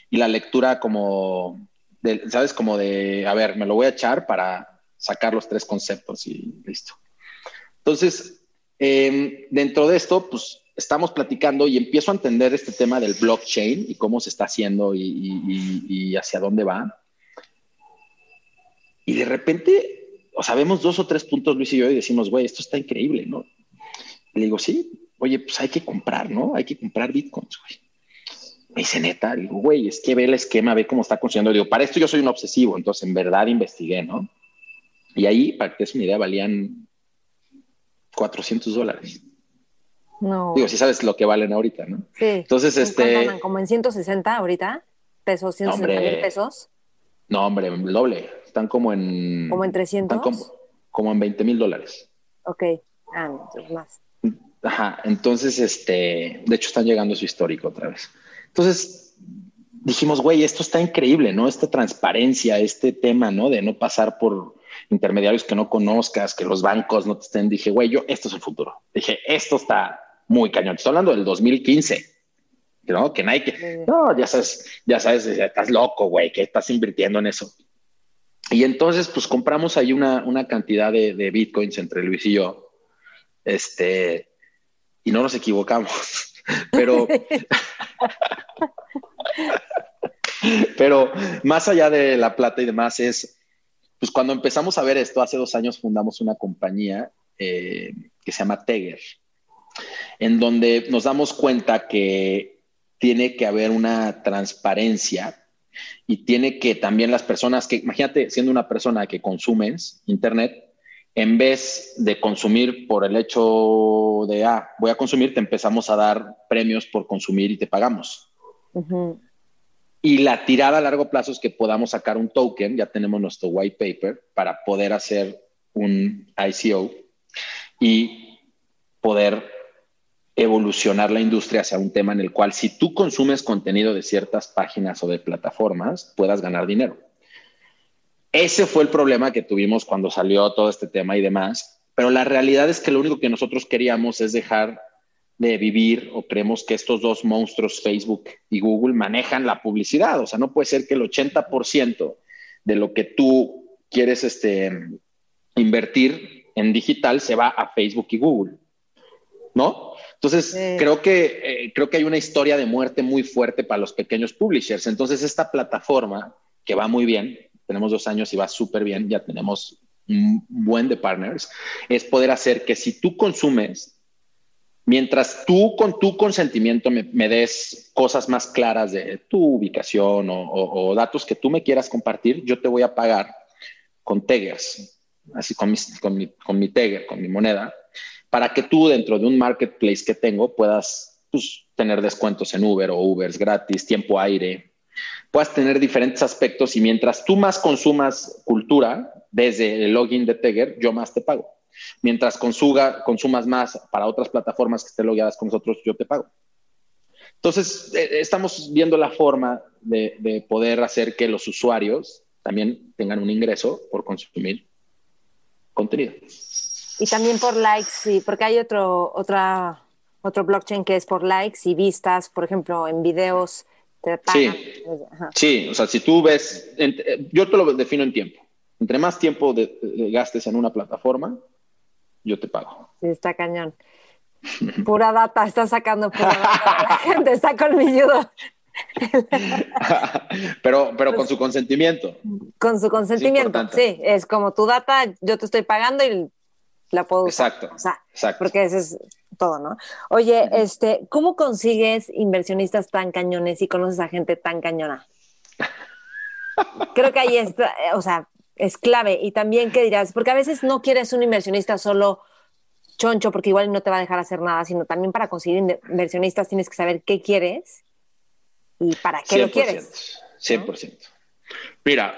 S1: y la lectura como, de, ¿sabes? Como de, a ver, me lo voy a echar para sacar los tres conceptos y listo. Entonces, em, dentro de esto, pues estamos platicando y empiezo a entender este tema del blockchain y cómo se está haciendo y, hacia dónde va. Y de repente, o sea, vemos dos o tres puntos, Luis y yo, y decimos, güey, esto está increíble, ¿no? le digo, sí, oye, pues hay que comprar, ¿no? Hay que comprar bitcoins, güey. Me dice, neta, digo, güey, es que ve el esquema, ve cómo está construyendo. digo, para esto yo soy un obsesivo, entonces en verdad investigué, ¿no? Y ahí, para que te des una idea, valían 400 dólares.
S2: No.
S1: Digo, si sabes lo que valen ahorita, ¿no?
S2: Sí.
S1: Entonces, este.
S2: Como en 160 ahorita, pesos, 160 mil pesos.
S1: No, hombre, el doble. Están como en.
S2: ¿Como en 300?
S1: como, en 20 mil dólares.
S2: Ok. Ah, más.
S1: Ajá. Entonces, este. De hecho, están llegando a su histórico otra vez. Entonces, dijimos, güey, esto está increíble, ¿no? Esta transparencia, este tema, ¿no? De no pasar por intermediarios que no conozcas, que los bancos no te estén. Dije, güey, yo, esto es el futuro. Dije, esto está muy cañón. Estoy hablando del 2015. ¿no? Que Nike, no, ya sabes, ya sabes, estás loco, güey, que estás invirtiendo en eso. Y entonces, pues compramos ahí una, una cantidad de, de, bitcoins entre Luis y yo, este, y no nos equivocamos, pero, pero más allá de la plata y demás, es, pues cuando empezamos a ver esto, hace dos años fundamos una compañía eh, que se llama Teger en donde nos damos cuenta que tiene que haber una transparencia y tiene que también las personas que, imagínate, siendo una persona que consumes Internet, en vez de consumir por el hecho de, ah, voy a consumir, te empezamos a dar premios por consumir y te pagamos. Y la tirada a largo plazo es que podamos sacar un token, ya tenemos nuestro white paper para poder hacer un ICO y poder evolucionar la industria hacia un tema en el cual si tú consumes contenido de ciertas páginas o de plataformas, puedas ganar dinero. Ese fue el problema que tuvimos cuando salió todo este tema y demás, pero la realidad es que lo único que nosotros queríamos es dejar de vivir o creemos que estos dos monstruos, Facebook y Google, manejan la publicidad. O sea, no puede ser que el 80% de lo que tú quieres este, invertir en digital se va a Facebook y Google. ¿No? Entonces, creo, que, eh, creo que hay una historia de muerte muy fuerte para los pequeños publishers. Entonces, esta plataforma que va muy bien, tenemos dos años y va súper bien, ya tenemos un buen de partners, es poder hacer que si tú consumes, mientras tú con tu consentimiento me, des cosas más claras de tu ubicación o, datos que tú me quieras compartir, yo te voy a pagar con Teggers, así con mi, con mi, con mi Tegger, con mi moneda para que tú dentro de un marketplace que tengo puedas pues, tener descuentos en Uber o Ubers gratis, tiempo aire, puedas tener diferentes aspectos y mientras tú más consumas cultura desde el login de Teger, yo más te pago. Mientras consumas más para otras plataformas que estén logueadas con nosotros, yo te pago. Entonces, eh, estamos viendo la forma de poder hacer que los usuarios también tengan un ingreso por consumir contenido.
S2: Y también por likes, porque hay otro, otra, otro blockchain que es por likes y vistas, por ejemplo, en videos. Te
S1: pagan. Sí, sí, o sea, si tú ves, yo te lo defino en tiempo. Entre más tiempo de, gastes en una plataforma, yo te pago.
S2: Sí, está cañón. Pura data, está sacando pura data. La gente está colmilludo.
S1: pero, pero con su consentimiento.
S2: Con su consentimiento, sí. Es como tu data, yo te estoy pagando y la puedo
S1: usar. Exacto.
S2: O sea, porque eso es todo, ¿no? Oye, este, ¿cómo consigues inversionistas tan cañones y conoces a gente tan cañona? Creo que ahí está, o sea, es clave. Y también, ¿qué dirás? Porque a veces no quieres un inversionista solo choncho, porque igual no te va a dejar hacer nada, sino también para conseguir inversionistas tienes que saber qué quieres y para qué lo quieres.
S1: 100%. Mira,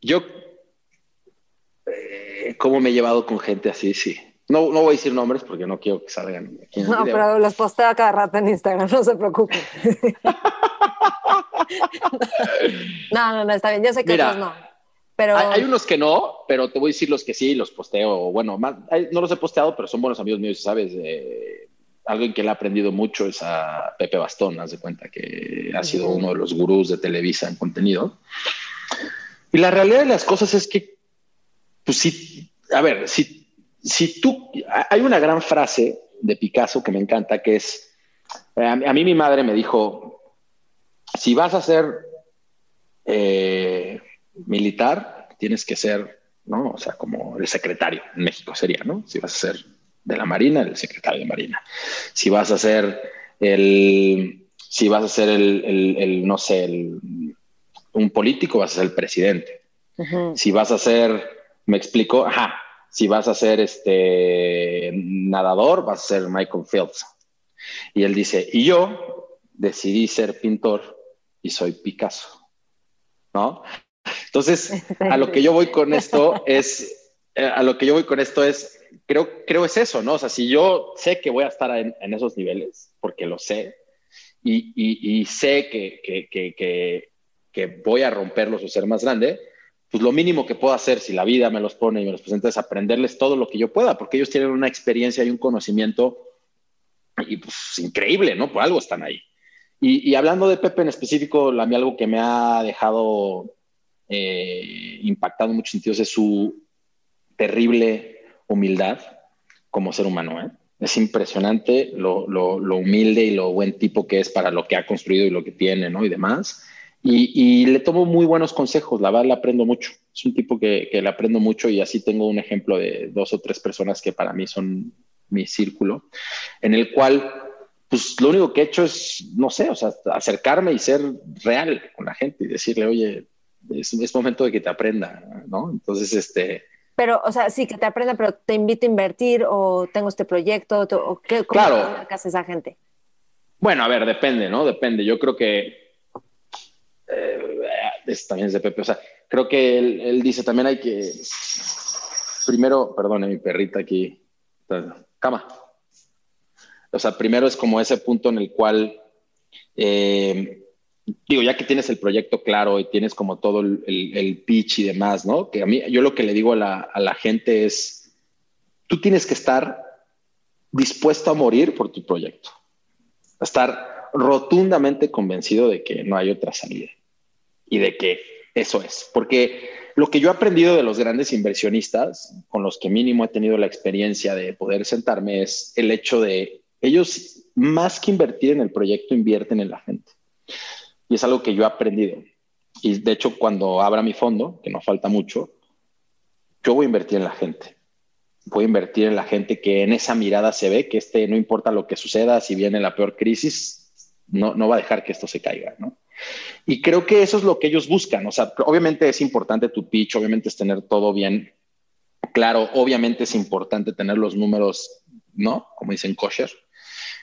S1: yo, eh, ¿cómo me he llevado con gente así? Sí. No, no voy a decir nombres porque no quiero que salgan.
S2: Aquí en no, pero los posteo cada rato en Instagram, no se preocupen. no, no, no, está bien. Yo sé que otros no. Pero...
S1: Hay, unos que no, pero te voy a decir los que sí, los posteo. Bueno, no los he posteado, pero son buenos amigos míos, ¿sabes? Eh, alguien que le ha aprendido mucho es a Pepe Bastón, haz de cuenta que ha sido uno de los gurús de Televisa en contenido. Y la realidad de las cosas es que, pues sí, a ver, si, si tú, hay una gran frase de Picasso que me encanta, que es, a, mí mi madre me dijo, si vas a ser eh, militar, tienes que ser, ¿no? O sea, como el secretario en México sería, ¿no? Si vas a ser de la Marina, el secretario de Marina. Si vas a ser el, si vas a ser el, el, no sé, el, un político, vas a ser el presidente. Si vas a ser, me explico, ajá, si vas a ser este nadador, vas a ser Michael Phelps. Y él dice, y yo decidí ser pintor y soy Picasso. ¿No? Entonces, a lo que yo voy con esto es, eh, a lo que yo voy con esto es, creo, creo es eso, ¿no? O sea, si yo sé que voy a estar en, esos niveles, porque lo sé, y, y, sé que, que, que, que, voy a romperlos o ser más grande, pues lo mínimo que puedo hacer, si la vida me los pone y me los presenta, es aprenderles todo lo que yo pueda, porque ellos tienen una experiencia y un conocimiento pues increíble, ¿no? Por algo están ahí. Y, hablando de Pepe en específico, a mí algo que me ha dejado eh, impactado en muchos sentidos es su terrible humildad como ser humano. ¿eh? Es impresionante lo, humilde y lo buen tipo que es para lo que ha construido y lo que tiene, ¿no? Y demás. Y, le tomo muy buenos consejos, la verdad le aprendo mucho. Es un tipo que, le aprendo mucho y así tengo un ejemplo de dos o tres personas que para mí son mi círculo, en el cual, pues lo único que he hecho es, no sé, o sea, acercarme y ser real con la gente y decirle, oye, es, es momento de que te aprenda, ¿no? Entonces, este,
S2: pero, o sea, sí que te aprenda, pero te invito a invertir o tengo este proyecto, o qué, ¿cómo claro. hace esa gente?
S1: Bueno, a ver, depende, ¿no? Depende. Yo creo que eh, también es de Pepe. O sea, creo que él, dice también hay que primero, perdone mi perrita aquí, cama. O sea, primero es como ese punto en el cual eh, digo, ya que tienes el proyecto claro y tienes como todo el, pitch y demás, ¿no? Que a mí, yo lo que le digo a la, a la, gente es, tú tienes que estar dispuesto a morir por tu proyecto, estar rotundamente convencido de que no hay otra salida y de que eso es, porque lo que yo he aprendido de los grandes inversionistas, con los que mínimo he tenido la experiencia de poder sentarme, es el hecho de ellos, más que invertir en el proyecto, invierten en la gente. Y es algo que yo he aprendido. Y de hecho, cuando abra mi fondo, que no falta mucho, yo voy a invertir en la gente. Voy a invertir en la gente que en esa mirada se ve que este, no importa lo que suceda, si viene la peor crisis, no, no va a dejar que esto se caiga, ¿no? Y creo que eso es lo que ellos buscan. O sea, obviamente es importante tu pitch, obviamente es tener todo bien claro, obviamente es importante tener los números, ¿no? Como dicen kosher,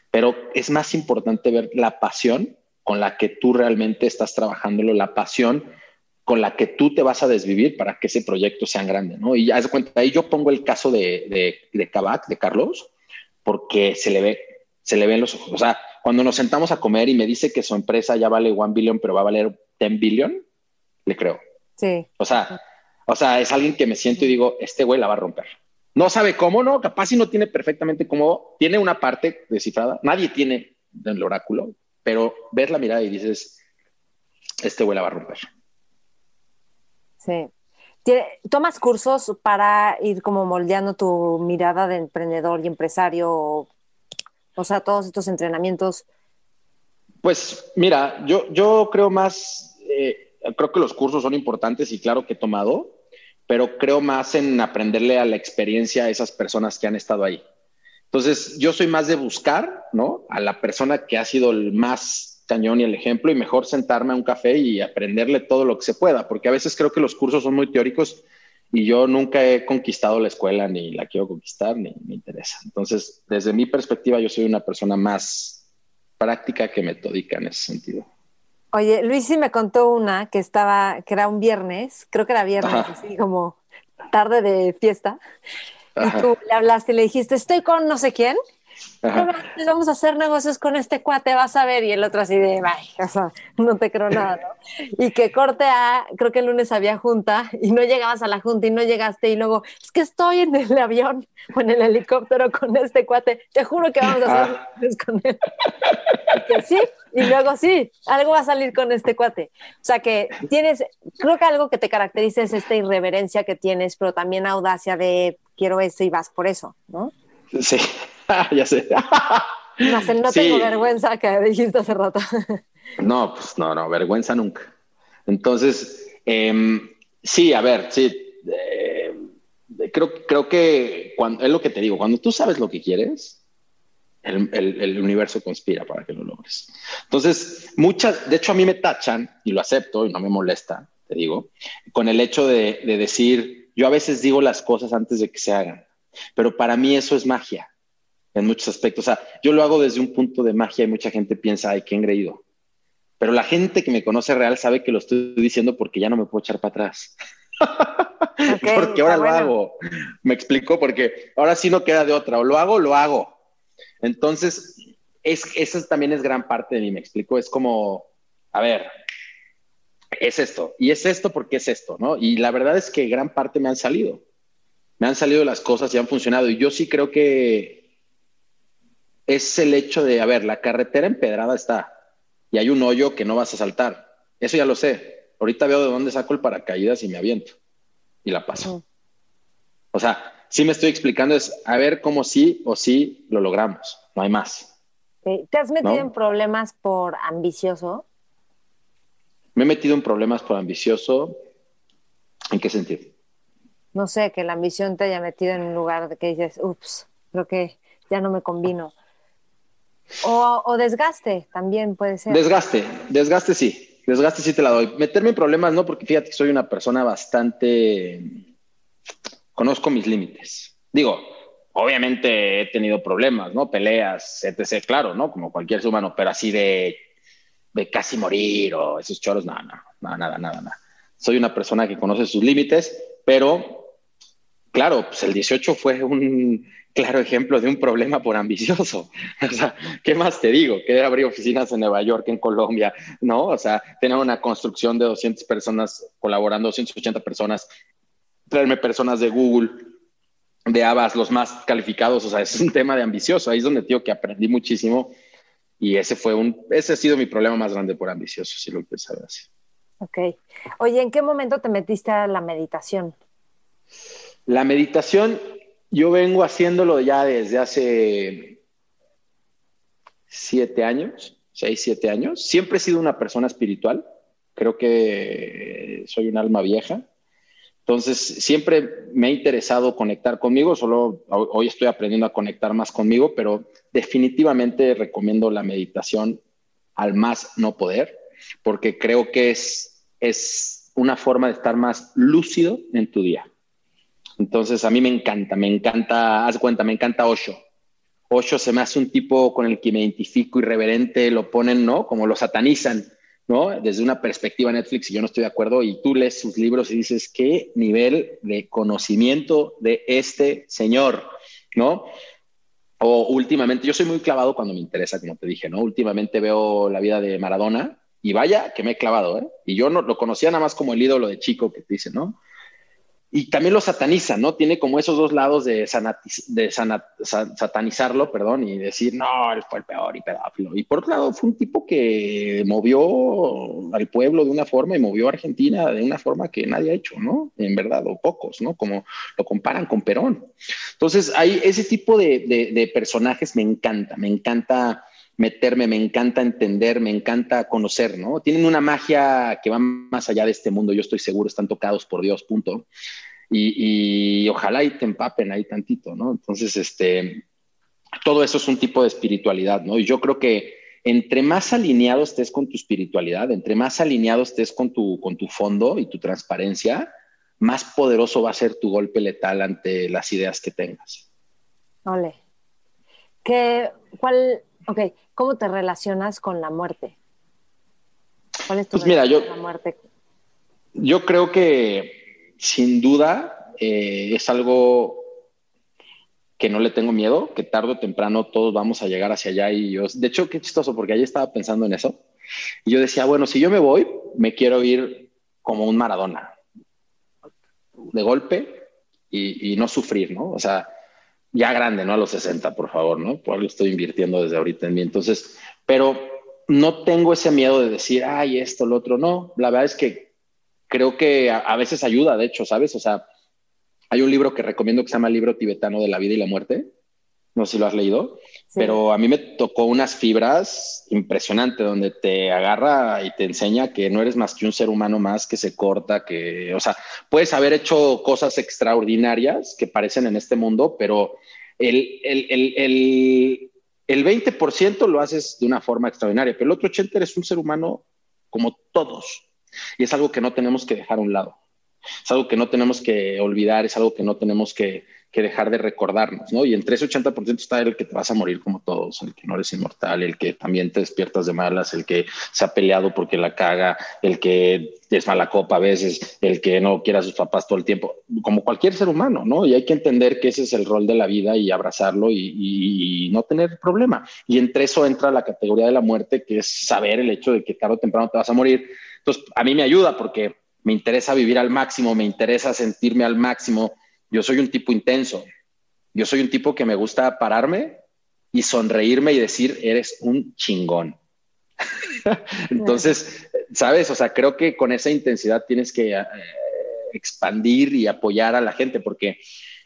S1: pero es más importante ver la pasión con la que tú realmente estás trabajándolo, la pasión con la que tú te vas a desvivir para que ese proyecto sea grande, ¿no? Y ya de cuenta, ahí yo pongo el caso de, de, de de Carlos, porque se le ve, se le ven los ojos. O sea, cuando nos sentamos a comer y me dice que su empresa ya vale one billion, pero va a valer 10 billion, le creo.
S2: Sí.
S1: O sea, o sea, es alguien que me siento y digo, este güey la va a romper. No sabe cómo, ¿no? Capaz si no tiene perfectamente cómo, tiene una parte descifrada, nadie tiene el oráculo, pero ves la mirada y dices, este güey la va a romper.
S2: Sí. ¿Tomas cursos para ir como moldeando tu mirada de emprendedor y empresario? O sea, todos estos entrenamientos.
S1: Pues mira, yo, yo creo más, eh, creo que los cursos son importantes y claro que he tomado, pero creo más en aprenderle a la experiencia a esas personas que han estado ahí. Entonces, yo soy más de buscar, ¿no? A la persona que ha sido el más cañón y el ejemplo y mejor sentarme a un café y aprenderle todo lo que se pueda, porque a veces creo que los cursos son muy teóricos y yo nunca he conquistado la escuela ni la quiero conquistar ni me interesa. Entonces, desde mi perspectiva, yo soy una persona más práctica que metódica en ese sentido.
S2: Oye, Luis sí me contó una que estaba, que era un viernes, creo que era viernes, así como tarde de fiesta. Y tú le hablaste y le dijiste, estoy con no sé quién vamos a hacer negocios con este cuate, vas a ver. Y el otro así de, o sea, no te creo nada, ¿no? Y que corte a, creo que el lunes había junta y no llegabas a la junta y no llegaste y luego, es que estoy en el avión o en el helicóptero con este cuate, te juro que vamos a hacer negocios con él. Y que sí, y luego sí, algo va a salir con este cuate. O sea que tienes, creo que algo que te caracteriza es esta irreverencia que tienes, pero también audacia de quiero esto y vas por eso, ¿no?
S1: Sí, ya sé.
S2: no, tengo vergüenza que dijiste hace rato.
S1: no, pues no, no, vergüenza nunca. Entonces, em, sí, a ver, sí. Eh, creo, creo que cuando, es lo que te digo, cuando tú sabes lo que quieres, el, el, universo conspira para que lo logres. Entonces, muchas, de hecho a mí me tachan, y lo acepto y no me molesta, te digo, con el hecho de, de decir, yo a veces digo las cosas antes de que se hagan, pero para mí eso es magia en muchos aspectos. O sea, yo lo hago desde un punto de magia y mucha gente piensa, ay, qué engreído. Pero la gente que me conoce real sabe que lo estoy diciendo porque ya no me puedo echar para atrás. porque ahora lo hago. Me explico, porque ahora sí no queda de otra. O lo hago, lo hago. Entonces, es, eso también es gran parte de mí, me explico. Es como, a ver, es esto. Y es esto porque es esto, ¿no? Y la verdad es que gran parte me han salido. Me han salido las cosas y han funcionado. Y yo sí creo que es el hecho de, a ver, la carretera empedrada está y hay un hoyo que no vas a saltar. Eso ya lo sé. Ahorita veo de dónde saco el paracaídas y me aviento y la paso. O sea, sí me estoy explicando, es a ver cómo sí o sí lo logramos. No hay más.
S2: ¿Te has metido en problemas por ambicioso?
S1: Me he metido en problemas por ambicioso. ¿En qué sentido?
S2: No sé, que la ambición te haya metido en un lugar que dices, ups, creo que ya no me combino. O, desgaste también puede ser.
S1: Desgaste, desgaste sí. Desgaste sí te la doy. Meterme en problemas no, porque fíjate que soy una persona bastante. Conozco mis límites. Digo, obviamente he tenido problemas, ¿no? Peleas, etc. Claro, ¿no? Como cualquier ser humano, pero así de, de casi morir o esos choros, nada, nada, nada, nada, nada. Soy una persona que conoce sus límites, pero claro, pues el 18 fue un claro ejemplo de un problema por ambicioso. O sea, ¿qué más te digo? Que abrir oficinas en Nueva York, en Colombia, ¿no? O sea, tener una construcción de 200 personas colaborando, 280 personas, traerme personas de Google, de Abbas, los más calificados, o sea, es un tema de ambicioso. Ahí es donde, tío, que aprendí muchísimo y ese fue un, ese ha sido mi problema más grande por ambicioso, si lo empecé así.
S2: Ok. Oye, ¿en qué momento te metiste a la meditación?
S1: La meditación, yo vengo haciéndolo ya desde hace siete años, seis, siete años. Siempre he sido una persona espiritual. Creo que soy un alma vieja. Entonces, siempre me ha interesado conectar conmigo, solo hoy estoy aprendiendo a conectar más conmigo, pero definitivamente recomiendo la meditación al más no poder, porque creo que es, es una forma de estar más lúcido en tu día. Entonces, a mí me encanta, me encanta, haz cuenta, me encanta Osho. Osho se me hace un tipo con el que me identifico irreverente, lo ponen, ¿no? Como lo satanizan, ¿no? Desde una perspectiva Netflix y yo no estoy de acuerdo y tú lees sus libros y dices, ¿qué nivel de conocimiento de este señor, ¿no? O últimamente, yo soy muy clavado cuando me interesa, como te dije, ¿no? Últimamente veo la vida de Maradona y vaya que me he clavado, ¿eh? Y yo no lo conocía nada más como el ídolo de chico que te dice, ¿no? Y también lo sataniza, ¿no? Tiene como esos dos lados de, de satanizarlo, perdón, y decir, no, él fue el peor y pedófilo. Y por otro lado, fue un tipo que movió al pueblo de una forma y movió a Argentina de una forma que nadie ha hecho, ¿no? En verdad, o pocos, ¿no? Como lo comparan con Perón. Entonces, hay ese tipo de personajes me encanta, me encanta meterme, me encanta entender, me encanta conocer, ¿no? Tienen una magia que va más allá de este mundo, yo estoy seguro, están tocados por Dios, punto. Y, ojalá y te empapen ahí tantito, ¿no? Entonces, este, todo eso es un tipo de espiritualidad, ¿no? Y yo creo que entre más alineado estés con tu espiritualidad, entre más alineado estés con tu, con tu fondo y tu transparencia, más poderoso va a ser tu golpe letal ante las ideas que tengas.
S2: Ole. ¿Qué, ¿Cuál Ok, ¿cómo te relacionas con la muerte? ¿Cuál es tu
S1: pues mira, yo,
S2: la muerte?
S1: Yo creo que sin duda eh, es algo que no le tengo miedo, que tarde o temprano todos vamos a llegar hacia allá y yo, de hecho, qué chistoso, porque ahí estaba pensando en eso. Y yo decía, bueno, si yo me voy, me quiero ir como un Maradona, de golpe y, y no sufrir, ¿no? O sea, ya grande, ¿no? A los 60, por favor, ¿no? Por algo estoy invirtiendo desde ahorita en mí. Entonces, pero no tengo ese miedo de decir, ay, esto, lo otro, no. La verdad es que creo que a, veces ayuda, de hecho, ¿sabes? O sea, hay un libro que recomiendo que se llama Libro Tibetano de la Vida y la Muerte. No sé si lo has leído, pero a mí me tocó unas fibras impresionantes donde te agarra y te enseña que no eres más que un ser humano más que se corta, que, o sea, puedes haber hecho cosas extraordinarias que parecen en este mundo, pero el, el, el, el 20% lo haces de una forma extraordinaria, pero el otro 80% eres un ser humano como todos. Y es algo que no tenemos que dejar a un lado. Es algo que no tenemos que olvidar, es algo que no tenemos que, que dejar de recordarnos, ¿no? Y entre ese 80% está el que te vas a morir como todos, el que no eres inmortal, el que también te despiertas de malas, el que se ha peleado porque la caga, el que es mala copa a veces, el que no quiere a sus papás todo el tiempo, como cualquier ser humano, ¿no? Y hay que entender que ese es el rol de la vida y abrazarlo y, no tener problema. Y entre eso entra la categoría de la muerte, que es saber el hecho de que tarde o temprano te vas a morir. Entonces, a mí me ayuda porque me interesa vivir al máximo, me interesa sentirme al máximo, yo soy un tipo intenso. Yo soy un tipo que me gusta pararme y sonreírme y decir, eres un chingón. Entonces, ¿sabes? O sea, creo que con esa intensidad tienes que eh, expandir y apoyar a la gente porque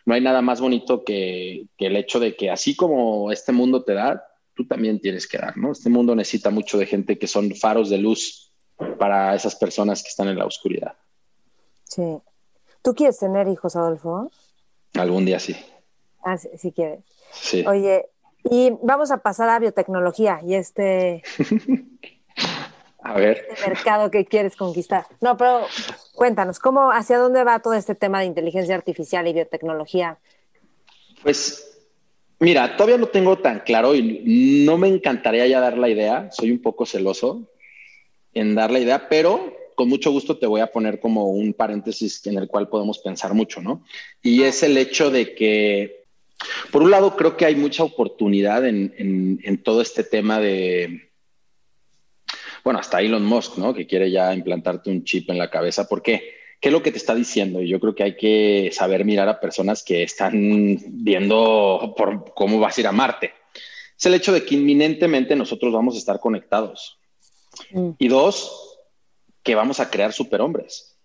S1: no hay nada más bonito que, que, el hecho de que así como este mundo te da, tú también tienes que dar, ¿no? Este mundo necesita mucho de gente que son faros de luz para esas personas que están en la oscuridad.
S2: Sí. ¿Tú quieres tener hijos, Adolfo?
S1: Algún día sí.
S2: Ah, sí, quieres. Sí. Oye, y vamos a pasar a biotecnología y este,
S1: a ver.
S2: este mercado que quieres conquistar. No, pero cuéntanos, ¿cómo, hacia dónde va todo este tema de inteligencia artificial y biotecnología?
S1: Pues, mira, todavía no tengo tan claro y no me encantaría ya dar la idea. Soy un poco celoso en dar la idea, pero con mucho gusto te voy a poner como un paréntesis en el cual podemos pensar mucho, ¿no? Y es el hecho de que, por un lado, creo que hay mucha oportunidad en, todo este tema de, bueno, hasta Elon Musk, ¿no? Que quiere ya implantarte un chip en la cabeza. ¿Por qué? ¿Qué es lo que te está diciendo? Y yo creo que hay que saber mirar a personas que están viendo por cómo vas a ir a Marte. Es el hecho de que inminentemente nosotros vamos a estar conectados. Mm. Y dos, que vamos a crear superhombres.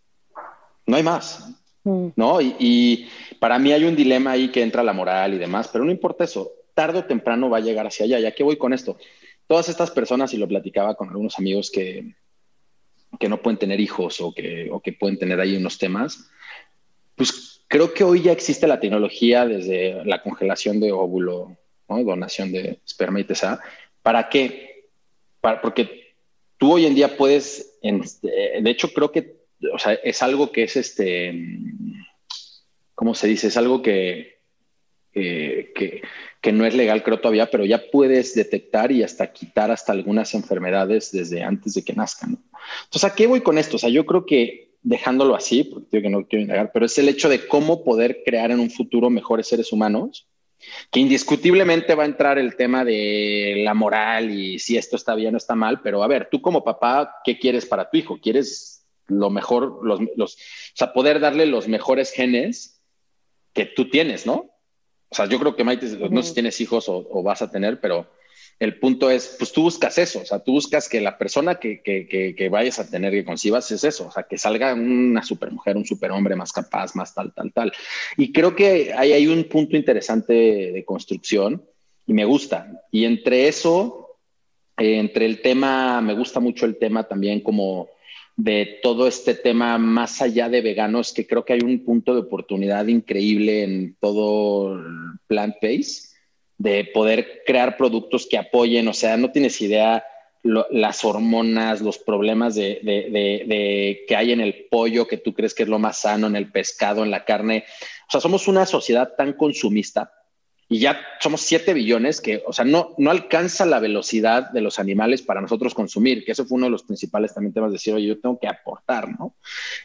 S1: No hay más. Mm. ¿No? Y, para mí hay un dilema ahí que entra la moral y demás, pero no importa eso. Tarde o temprano va a llegar hacia allá. ¿Ya qué voy con esto? Todas estas personas, y lo platicaba con algunos amigos que, que no pueden tener hijos o que, o que pueden tener ahí unos temas, pues creo que hoy ya existe la tecnología desde la congelación de óvulo, donación de esperma y TSA. ¿Para qué? Para, porque tú hoy en día puedes, eh, de hecho creo que, es algo que es este, ¿cómo se dice? Es algo que, que, no es legal creo todavía, pero ya puedes detectar y hasta quitar hasta algunas enfermedades desde antes de que nazcan. Entonces, ¿a qué voy con esto? O sea, yo creo que dejándolo así, porque digo que no quiero indagar, pero es el hecho de cómo poder crear en un futuro mejores seres humanos que indiscutiblemente va a entrar el tema de la moral y si esto está bien o está mal, pero a ver, tú como papá, ¿qué quieres para tu hijo? ¿Quieres lo mejor, los, los, o sea, poder darle los mejores genes que tú tienes, ¿no? O sea, yo creo que Maite, no sé si tienes hijos o vas a tener, pero el punto es, pues tú buscas eso, o sea, tú buscas que la persona que, que, que, vayas a tener que concibas es eso, o sea, que salga una supermujer, un superhombre más capaz, más tal, tal, tal. Y creo que hay, hay un punto interesante de construcción y me gusta. Y entre eso, eh, entre el tema, me gusta mucho el tema también como de todo este tema más allá de veganos, que creo que hay un punto de oportunidad increíble en todo plant-based de poder crear productos que apoyen, o sea, no tienes idea las hormonas, los problemas de, que hay en el pollo, que tú crees que es lo más sano, en el pescado, en la carne. O sea, somos una sociedad tan consumista y ya somos 7 billones que, o sea, no, no alcanza la velocidad de los animales para nosotros consumir, que eso fue uno de los principales también temas de decir, oye, yo tengo que aportar, ¿no?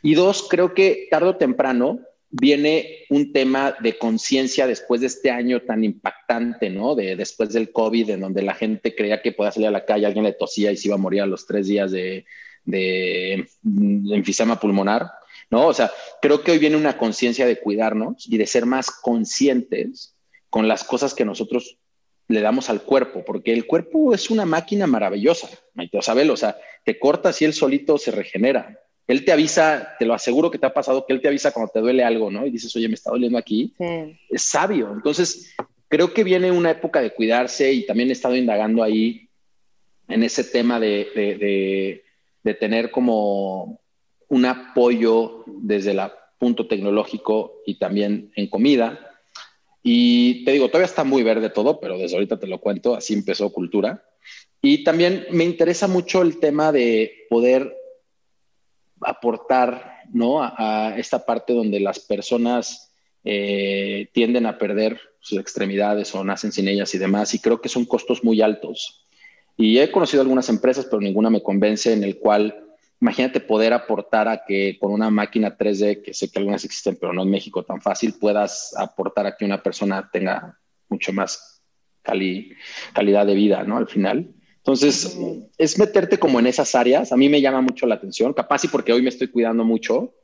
S1: Y dos, creo que tarde o temprano viene un tema de conciencia después de este año tan impactante, ¿no? De después del COVID, en donde la gente creía que podía salir a la calle, alguien le tosía y se iba a morir a los tres días de, de enfisema pulmonar, ¿no? O sea, creo que hoy viene una conciencia de cuidarnos y de ser más conscientes con las cosas que nosotros le damos al cuerpo, porque el cuerpo es una máquina maravillosa, Maite, o o sea, te cortas y él solito se regenera. Él te avisa, te lo aseguro que te ha pasado, que él te avisa cuando te duele algo, ¿no? Y dices, oye, me está doliendo aquí. Es sabio. Entonces, creo que viene una época de cuidarse y también he estado indagando ahí en ese tema de, de, de tener como un apoyo desde el punto tecnológico y también en comida y te digo, todavía está muy verde todo, pero desde ahorita te lo cuento, así empezó cultura. Y también me interesa mucho el tema de poder aportar ¿no? a, esta parte donde las personas eh, tienden a perder sus extremidades o nacen sin ellas y demás. Y creo que son costos muy altos. Y he conocido algunas empresas, pero ninguna me convence en el cual imagínate poder aportar a que con una máquina 3D, que sé que algunas existen, pero no en México tan fácil, puedas aportar a que una persona tenga mucho más calidad de vida, ¿no? Al final. Entonces, es meterte como en esas áreas. A mí me llama mucho la atención, capaz y porque hoy me estoy cuidando mucho,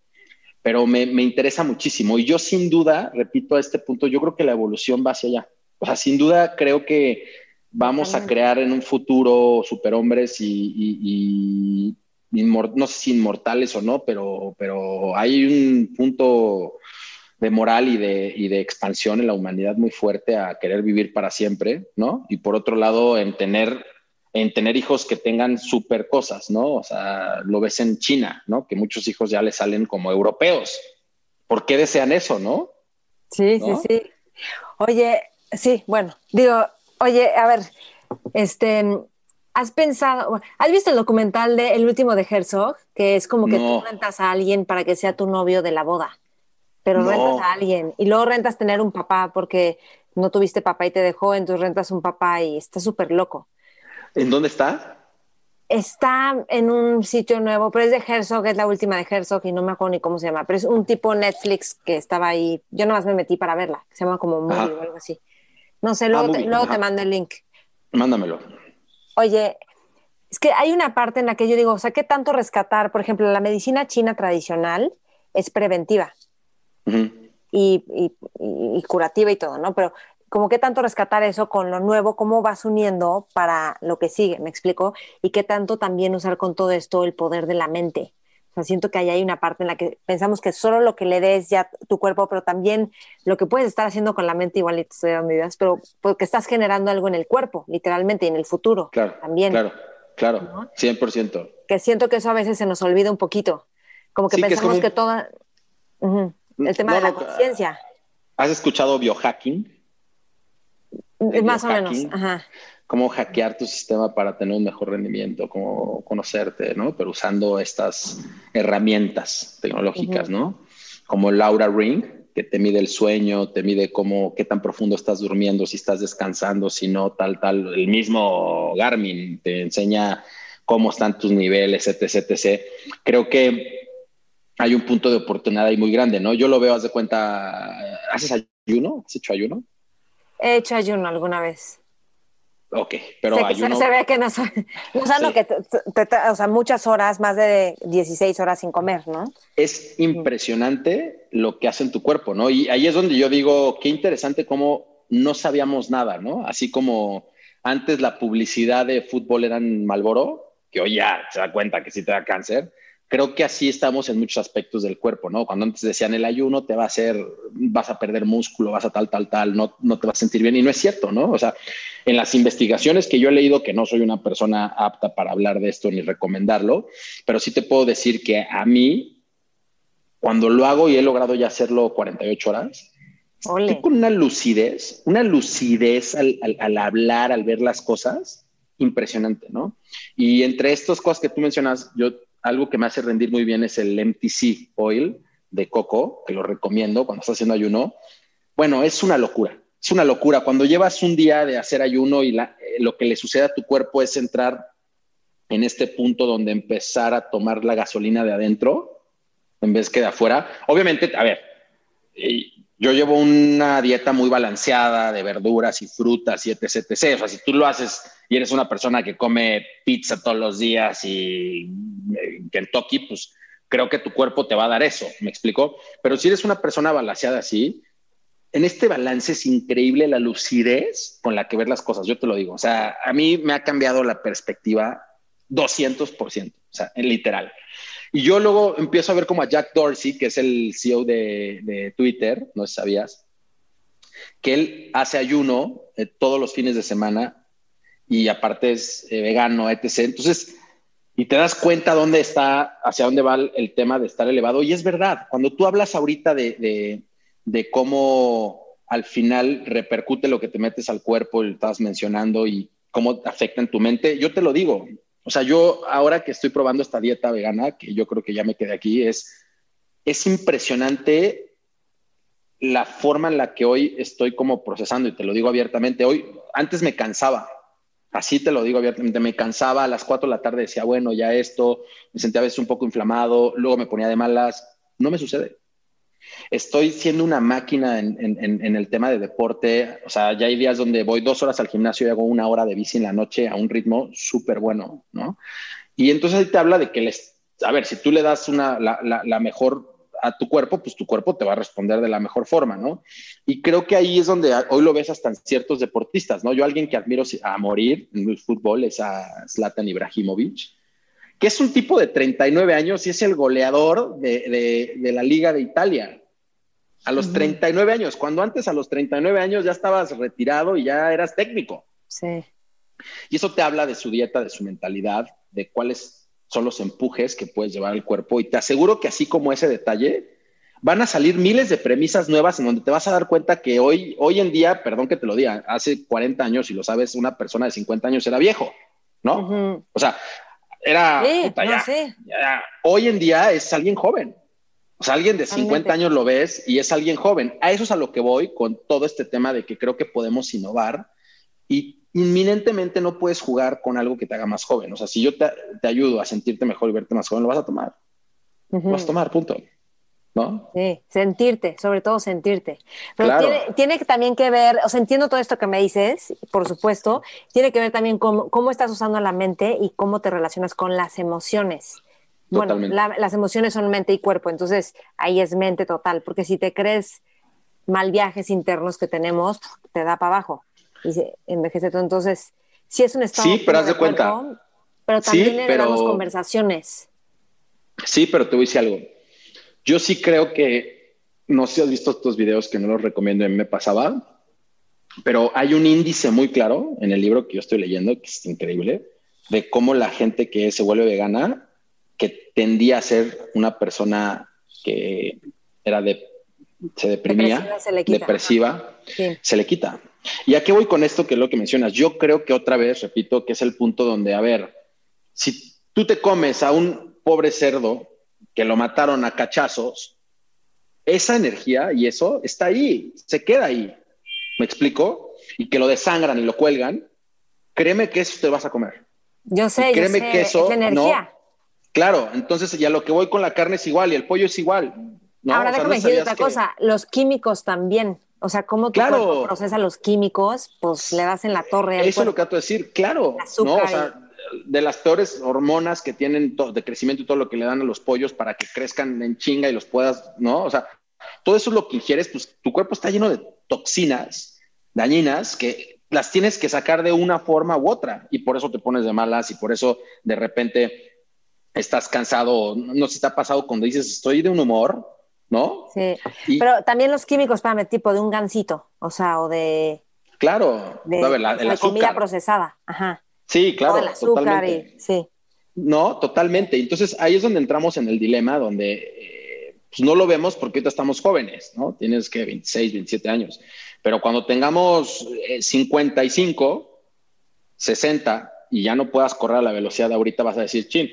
S1: pero me, me interesa muchísimo. Y yo sin duda, repito a este punto, yo creo que la evolución va hacia allá. O sea, sin duda creo que vamos a crear en un futuro superhombres y, no sé si inmortales o no, pero, pero hay un punto de moral y de, y de expansión en la humanidad muy fuerte a querer vivir para siempre, ¿no? Y por otro lado, en tener, en tener hijos que tengan super cosas, ¿no? O sea, lo ves en China, ¿no? Que muchos hijos ya le salen como europeos. ¿Por qué desean eso, no?
S2: Sí, sí, sí. Oye, sí, bueno, digo, oye, a ver, este, ¿Has pensado, has visto el documental de El último de Herzog? Que es como que tú rentas a alguien para que sea tu novio de la boda, pero rentas a alguien y luego rentas tener un papá porque no tuviste papá y te dejó, entonces rentas un papá y está súper loco.
S1: ¿En dónde está?
S2: Está en un sitio nuevo, pero es de Herzog, es la última de Herzog y no me acuerdo ni cómo se llama, pero es un tipo Netflix que estaba ahí. Yo nomás me metí para verla, se llama como Movie o algo así. No sé, luego, ah, te, luego te mando el link.
S1: Mándamelo.
S2: Oye, es que hay una parte en la que yo digo, o sea, ¿qué tanto rescatar? Por ejemplo, la medicina china tradicional es preventiva y, curativa y todo, ¿no? Pero como qué tanto rescatar eso con lo nuevo, cómo vas uniendo para lo que sigue, me explico, y qué tanto también usar con todo esto el poder de la mente. O sea, siento que ahí hay una parte en la que pensamos que solo lo que le des ya tu cuerpo, pero también lo que puedes estar haciendo con la mente, igual te estoy dando ideas, pero porque estás generando algo en el cuerpo, literalmente, y en el futuro
S1: claro, también. Claro, claro, 100%.
S2: Que siento que eso a veces se nos olvida un poquito. Como que pensamos que, toda... El tema de la conciencia.
S1: ¿Has escuchado biohacking?
S2: Más o menos, ajá
S1: cómo hackear tu sistema para tener un mejor rendimiento, cómo conocerte, ¿no? Pero usando estas herramientas tecnológicas, ¿no? Como Laura Ring, que te mide el sueño, te mide cómo, qué tan profundo estás durmiendo, si estás descansando, si no, tal, tal. El mismo Garmin te enseña cómo están tus niveles, etc, etc. Creo que hay un punto de oportunidad ahí muy grande, ¿no? Yo lo veo, haz de cuenta, ¿haces ayuno? ¿Has hecho ayuno?
S2: He hecho ayuno alguna vez.
S1: Ok, pero
S2: se, ve que no, no o que o sea, muchas horas, más de 16 horas sin comer, ¿no?
S1: Es impresionante lo que hace en tu cuerpo, ¿no? Y ahí es donde yo digo, qué interesante cómo no sabíamos nada, ¿no? Así como antes la publicidad de fútbol era en Malboro, que hoy ya se da cuenta que sí te da cáncer, creo que así estamos en muchos aspectos del cuerpo, ¿no? Cuando antes decían el ayuno te va a hacer, vas a perder músculo, vas a tal, tal, tal, no, no te vas a sentir bien y no es cierto, ¿no? O sea, en las investigaciones que yo he leído, que no soy una persona apta para hablar de esto ni recomendarlo, pero sí te puedo decir que a mí, cuando lo hago y he logrado ya hacerlo 48 horas, estoy con una lucidez, una lucidez al, al, al hablar, al ver las cosas, impresionante, ¿no? Y entre estas cosas que tú mencionas, yo algo que me hace rendir muy bien es el MTC Oil de coco, que lo recomiendo cuando estás haciendo ayuno. Bueno, es una locura. es una locura. Cuando llevas un día de hacer ayuno y eh, lo que le sucede a tu cuerpo es entrar en este punto donde empezar a tomar la gasolina de adentro en vez que de afuera. Obviamente, a ver, eh, yo llevo una dieta muy balanceada de verduras y frutas y etc, etc. O sea, si tú lo haces y eres una persona que come pizza todos los días y eh, Kentucky, pues creo que tu cuerpo te va a dar eso, ¿me explico? Pero si eres una persona balanceada así, en este balance es increíble la lucidez con la que ver las cosas, yo te lo digo. O sea, a mí me ha cambiado la perspectiva 200%, o sea, en literal. Y yo luego empiezo a ver como a Jack Dorsey, que es el CEO de, Twitter, no sabías, que él hace ayuno eh, todos los fines de semana y aparte es eh, vegano, etc. Entonces, y te das cuenta dónde está, hacia dónde va el, tema de estar elevado. Y es verdad, cuando tú hablas ahorita de, de, cómo al final repercute lo que te metes al cuerpo, y estás mencionando, y cómo afecta en tu mente, yo te lo digo. O sea, yo ahora que estoy probando esta dieta vegana, que yo creo que ya me quedé aquí, es, es impresionante la forma en la que hoy estoy como procesando, y te lo digo abiertamente, hoy, antes me cansaba, Así te lo digo abiertamente, me cansaba a las 4 de la tarde, decía, bueno, ya esto, me sentía a veces un poco inflamado, luego me ponía de malas, no me sucede. Estoy siendo una máquina en, el tema de deporte, o sea, ya hay días donde voy dos horas al gimnasio y hago una hora de bici en la noche a un ritmo súper bueno, ¿no? Y entonces ahí te habla de que les, a ver, si tú le das una, la mejor a tu cuerpo, pues tu cuerpo te va a responder de la mejor forma, ¿no? Y creo que ahí es donde hoy lo ves hasta en ciertos deportistas, ¿no? Yo alguien que admiro a morir en el fútbol es a Zlatan Ibrahimovic, que es un tipo de 39 años y es el goleador de, la Liga de Italia. A los 39 años, cuando antes a los 39 años ya estabas retirado y ya eras técnico.
S2: Sí.
S1: Y eso te habla de su dieta, de su mentalidad, de cuáles son los empujes que puedes llevar al cuerpo. Y te aseguro que así como ese detalle, van a salir miles de premisas nuevas en donde te vas a dar cuenta que hoy, hoy en día, perdón que te lo diga, hace 40 años, y lo sabes, una persona de 50 años era viejo, ¿no? O sea, era... hoy en día es alguien joven. O sea, alguien de 50 años lo ves y es alguien joven. A eso es a lo que voy con todo este tema de que creo que podemos innovar y inminentemente no puedes jugar con algo que te haga más joven. O sea, si yo te, ayudo a sentirte mejor y verte más joven, lo vas a tomar. Lo vas a tomar, punto. ¿No?
S2: Sí, sentirte, sobre todo sentirte. Pero tiene, tiene, también que ver, o sea, entiendo todo esto que me dices, por supuesto, tiene que ver también cómo, cómo estás usando la mente y cómo te relacionas con las emociones. Bueno, las emociones son mente y cuerpo, entonces ahí es mente total, porque si te crees mal viajes internos que tenemos, te da para abajo y se envejece todo. Entonces, sí es un estado.
S1: Sí, pero haz de cuenta.
S2: pero también le damos conversaciones.
S1: Sí, pero te voy a decir algo. Yo sí creo que, no sé si has visto estos videos que no los recomiendo en Me Pasaba, pero hay un índice muy claro en el libro que yo estoy leyendo, que es increíble, de cómo la gente que se vuelve vegana, que tendía a ser una persona que era de, se deprimía, depresiva, se le quita. ¿Y a qué voy con esto que es lo que mencionas? Yo creo que otra vez, repito, que es el punto donde, a ver, si tú te comes a un pobre cerdo que lo mataron a cachazos, esa energía y eso está ahí, se queda ahí. ¿Me explico? Y que lo desangran y lo cuelgan, créeme que eso te vas a comer.
S2: Yo sé, créeme yo sé, que eso, energía.
S1: Claro, entonces ya lo que voy con la carne es igual y el pollo es igual.
S2: Ahora déjame decir otra cosa, los químicos también. O sea, cómo tu cuerpo procesa los químicos, pues le das en la torre.
S1: Eso es lo que trato de decir, claro. ¿no? O sea, de las peores hormonas que tienen de crecimiento y todo lo que le dan a los pollos para que crezcan en chinga y los puedas, ¿no? O sea, todo eso es lo que ingieres, pues tu cuerpo está lleno de toxinas dañinas que las tienes que sacar de una forma u otra y por eso te pones de malas y por eso de repente estás cansado. No sé si te ha pasado cuando dices estoy de un humor, ¿no?
S2: Sí, pero también los químicos, para tipo de un gansito, o sea, o de...
S1: Claro,
S2: de, comida procesada, ajá.
S1: Sí, claro.
S2: O el azúcar y, sí.
S1: No, totalmente. Entonces ahí es donde entramos en el dilema, donde eh, pues no lo vemos porque ahorita estamos jóvenes, ¿no? Tienes que 26, 27 años. Pero cuando tengamos 55, eh, 60 y ya no puedas correr a la velocidad de ahorita, vas a decir, chin,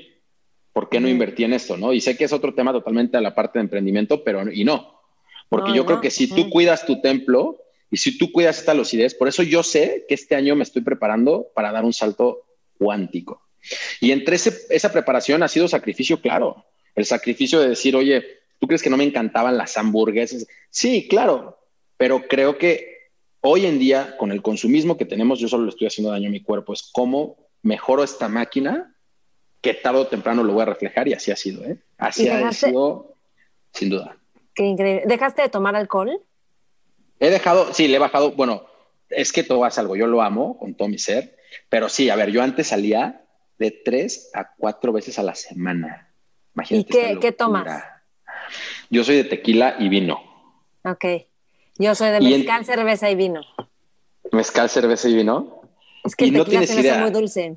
S1: ¿por qué no invertí en esto? ¿no? Y sé que es otro tema totalmente a la parte de emprendimiento, pero y no. Porque yo creo que si tú cuidas tu templo Y si tú cuidas esta lucidez, por eso yo sé que este año me estoy preparando para dar un salto cuántico. Y entre esa preparación ha sido sacrificio, claro. El sacrificio de decir, oye, ¿tú crees que no me encantaban las hamburguesas? Sí, claro, pero creo que hoy en día, con el consumismo que tenemos, yo solo le estoy haciendo daño a mi cuerpo. Es cómo mejoro esta máquina que tarde o temprano lo voy a reflejar y así ha sido, ¿eh? Así ha sido, sin duda.
S2: Qué increíble. ¿Dejaste de tomar alcohol?
S1: He dejado, sí, le he bajado, bueno, es que todo es algo, yo lo amo con todo mi ser, pero sí, a ver, yo antes salía de tres a cuatro veces a la semana.
S2: Imagínate ¿Y qué, tomas?
S1: Yo soy de tequila y vino.
S2: Ok. Yo soy de mezcal, cerveza y vino.
S1: Mezcal, cerveza y vino.
S2: Es que el tequila no tienes se idea. muy dulce.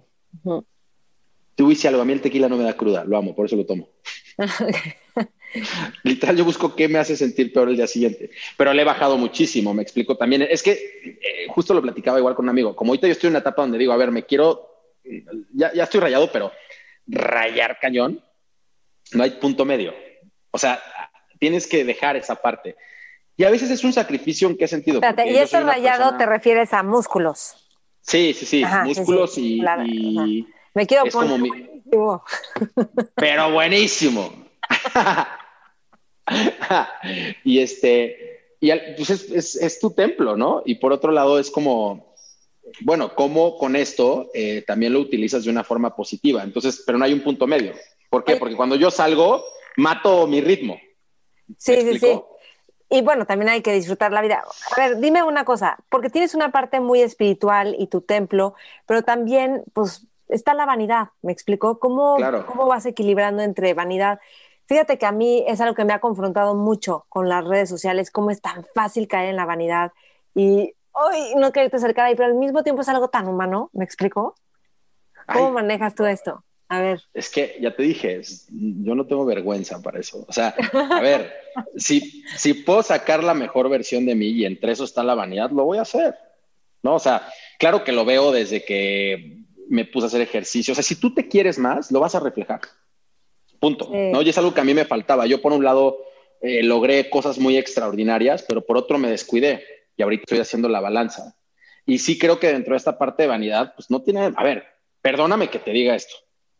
S1: Tú dices algo, a mí el tequila no me da cruda, lo amo, por eso lo tomo. Literal, yo busco qué me hace sentir peor el día siguiente. Pero le he bajado muchísimo, me explico también. Es que eh, justo lo platicaba igual con un amigo. Como ahorita yo estoy en una etapa donde digo, a ver, me quiero, ya, ya estoy rayado, pero rayar cañón, no hay punto medio. O sea, tienes que dejar esa parte. Y a veces es un sacrificio en qué sentido.
S2: Espérate, y ese rayado te refieres a músculos.
S1: Sí, sí, sí, músculos y,
S2: Me quiero poner buenísimo.
S1: Pero buenísimo. y este, y pues es, tu templo, ¿no? Y por otro lado es como, bueno, ¿cómo con esto eh, también lo utilizas de una forma positiva? Entonces, pero no hay un punto medio. ¿Por qué? Porque cuando yo salgo, mato mi ritmo.
S2: Sí, sí, sí. Y bueno, también hay que disfrutar la vida. A ver, dime una cosa, porque tienes una parte muy espiritual y tu templo, pero también, pues, está la vanidad, ¿me explicó? ¿Cómo, ¿Cómo vas equilibrando entre vanidad? Fíjate que a mí es algo que me ha confrontado mucho con las redes sociales, cómo es tan fácil caer en la vanidad y hoy no quererte acercar ahí, pero al mismo tiempo es algo tan humano, ¿me explico? ¿Cómo manejas tú esto? A ver.
S1: Es que ya te dije, yo no tengo vergüenza para eso. O sea, a ver, si, si puedo sacar la mejor versión de mí y entre eso está la vanidad, lo voy a hacer. ¿No? O sea, claro que lo veo desde que me puse a hacer ejercicio. O sea, si tú te quieres más, lo vas a reflejar. Punto. ¿no? Y es algo que a mí me faltaba. Yo, por un lado, eh, logré cosas muy extraordinarias, pero por otro me descuidé y ahorita estoy haciendo la balanza. Y sí creo que dentro de esta parte de vanidad, pues no tiene, a ver, perdóname que te diga esto.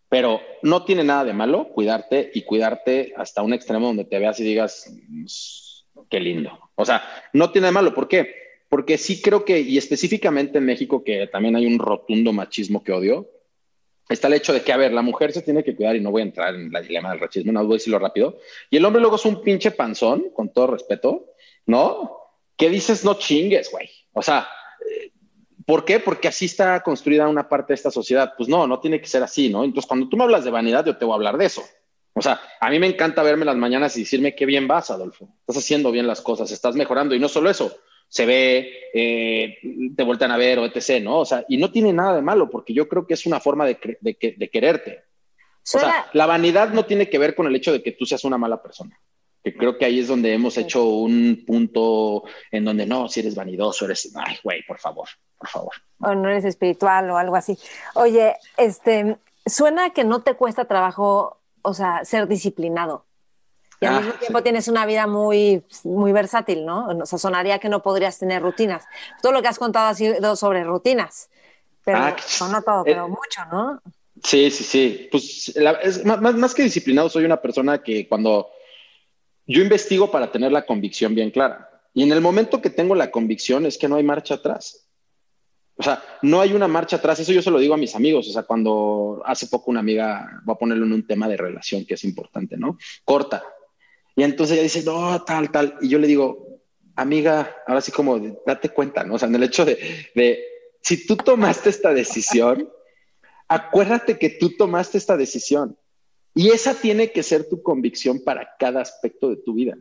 S1: Pero no tiene nada de malo cuidarte y cuidarte hasta un extremo donde te veas y digas, mm, qué lindo. O sea, no tiene de malo. ¿Por qué? Porque sí creo que, y específicamente en México, que también hay un rotundo machismo que odio, está el hecho de que, a ver, la mujer se tiene que cuidar y no voy a entrar en la dilema del machismo, no voy a decirlo rápido. Y el hombre luego es un pinche panzón, con todo respeto, ¿no? ¿Qué dices? No chingues, güey. O sea, ¿Por qué? Porque así está construida una parte de esta sociedad. Pues no, no tiene que ser así, ¿no? Entonces, cuando tú me hablas de vanidad, yo te voy a hablar de eso. O sea, a mí me encanta verme las mañanas y decirme qué bien vas, Adolfo. Estás haciendo bien las cosas, estás mejorando. Y no solo eso, se ve, eh, te vueltan a ver o etc., ¿no? O sea, y no tiene nada de malo, porque yo creo que es una forma de, de quererte. O sea, la vanidad no tiene que ver con el hecho de que tú seas una mala persona que creo que ahí es donde hemos hecho un punto en donde no, si eres vanidoso, eres, ay, güey, por favor, por favor.
S2: O no eres espiritual o algo así. Oye, este, suena que no te cuesta trabajo, o sea, ser disciplinado. Y al ah, mismo tiempo tienes una vida muy, muy versátil, ¿no? O sea, sonaría que no podrías tener rutinas. Todo lo que has contado ha sido sobre rutinas, pero ah, no todo, pero eh, mucho, ¿no?
S1: Sí, sí, sí. Pues es, más, más que disciplinado, soy una persona que cuando yo investigo para tener la convicción bien clara. Y en el momento que tengo la convicción es que no hay marcha atrás. O sea, no hay una marcha atrás. Eso yo se lo digo a mis amigos. O sea, cuando hace poco una amiga, voy a ponerlo en un tema de relación que es importante, ¿no? Corta. Y entonces ella dice, no, tal, tal. Y yo le digo, amiga, ahora sí como, date cuenta, ¿no? O sea, en el hecho de, de si tú tomaste esta decisión, acuérdate que tú tomaste esta decisión. Y esa tiene que ser tu convicción para cada aspecto de tu vida.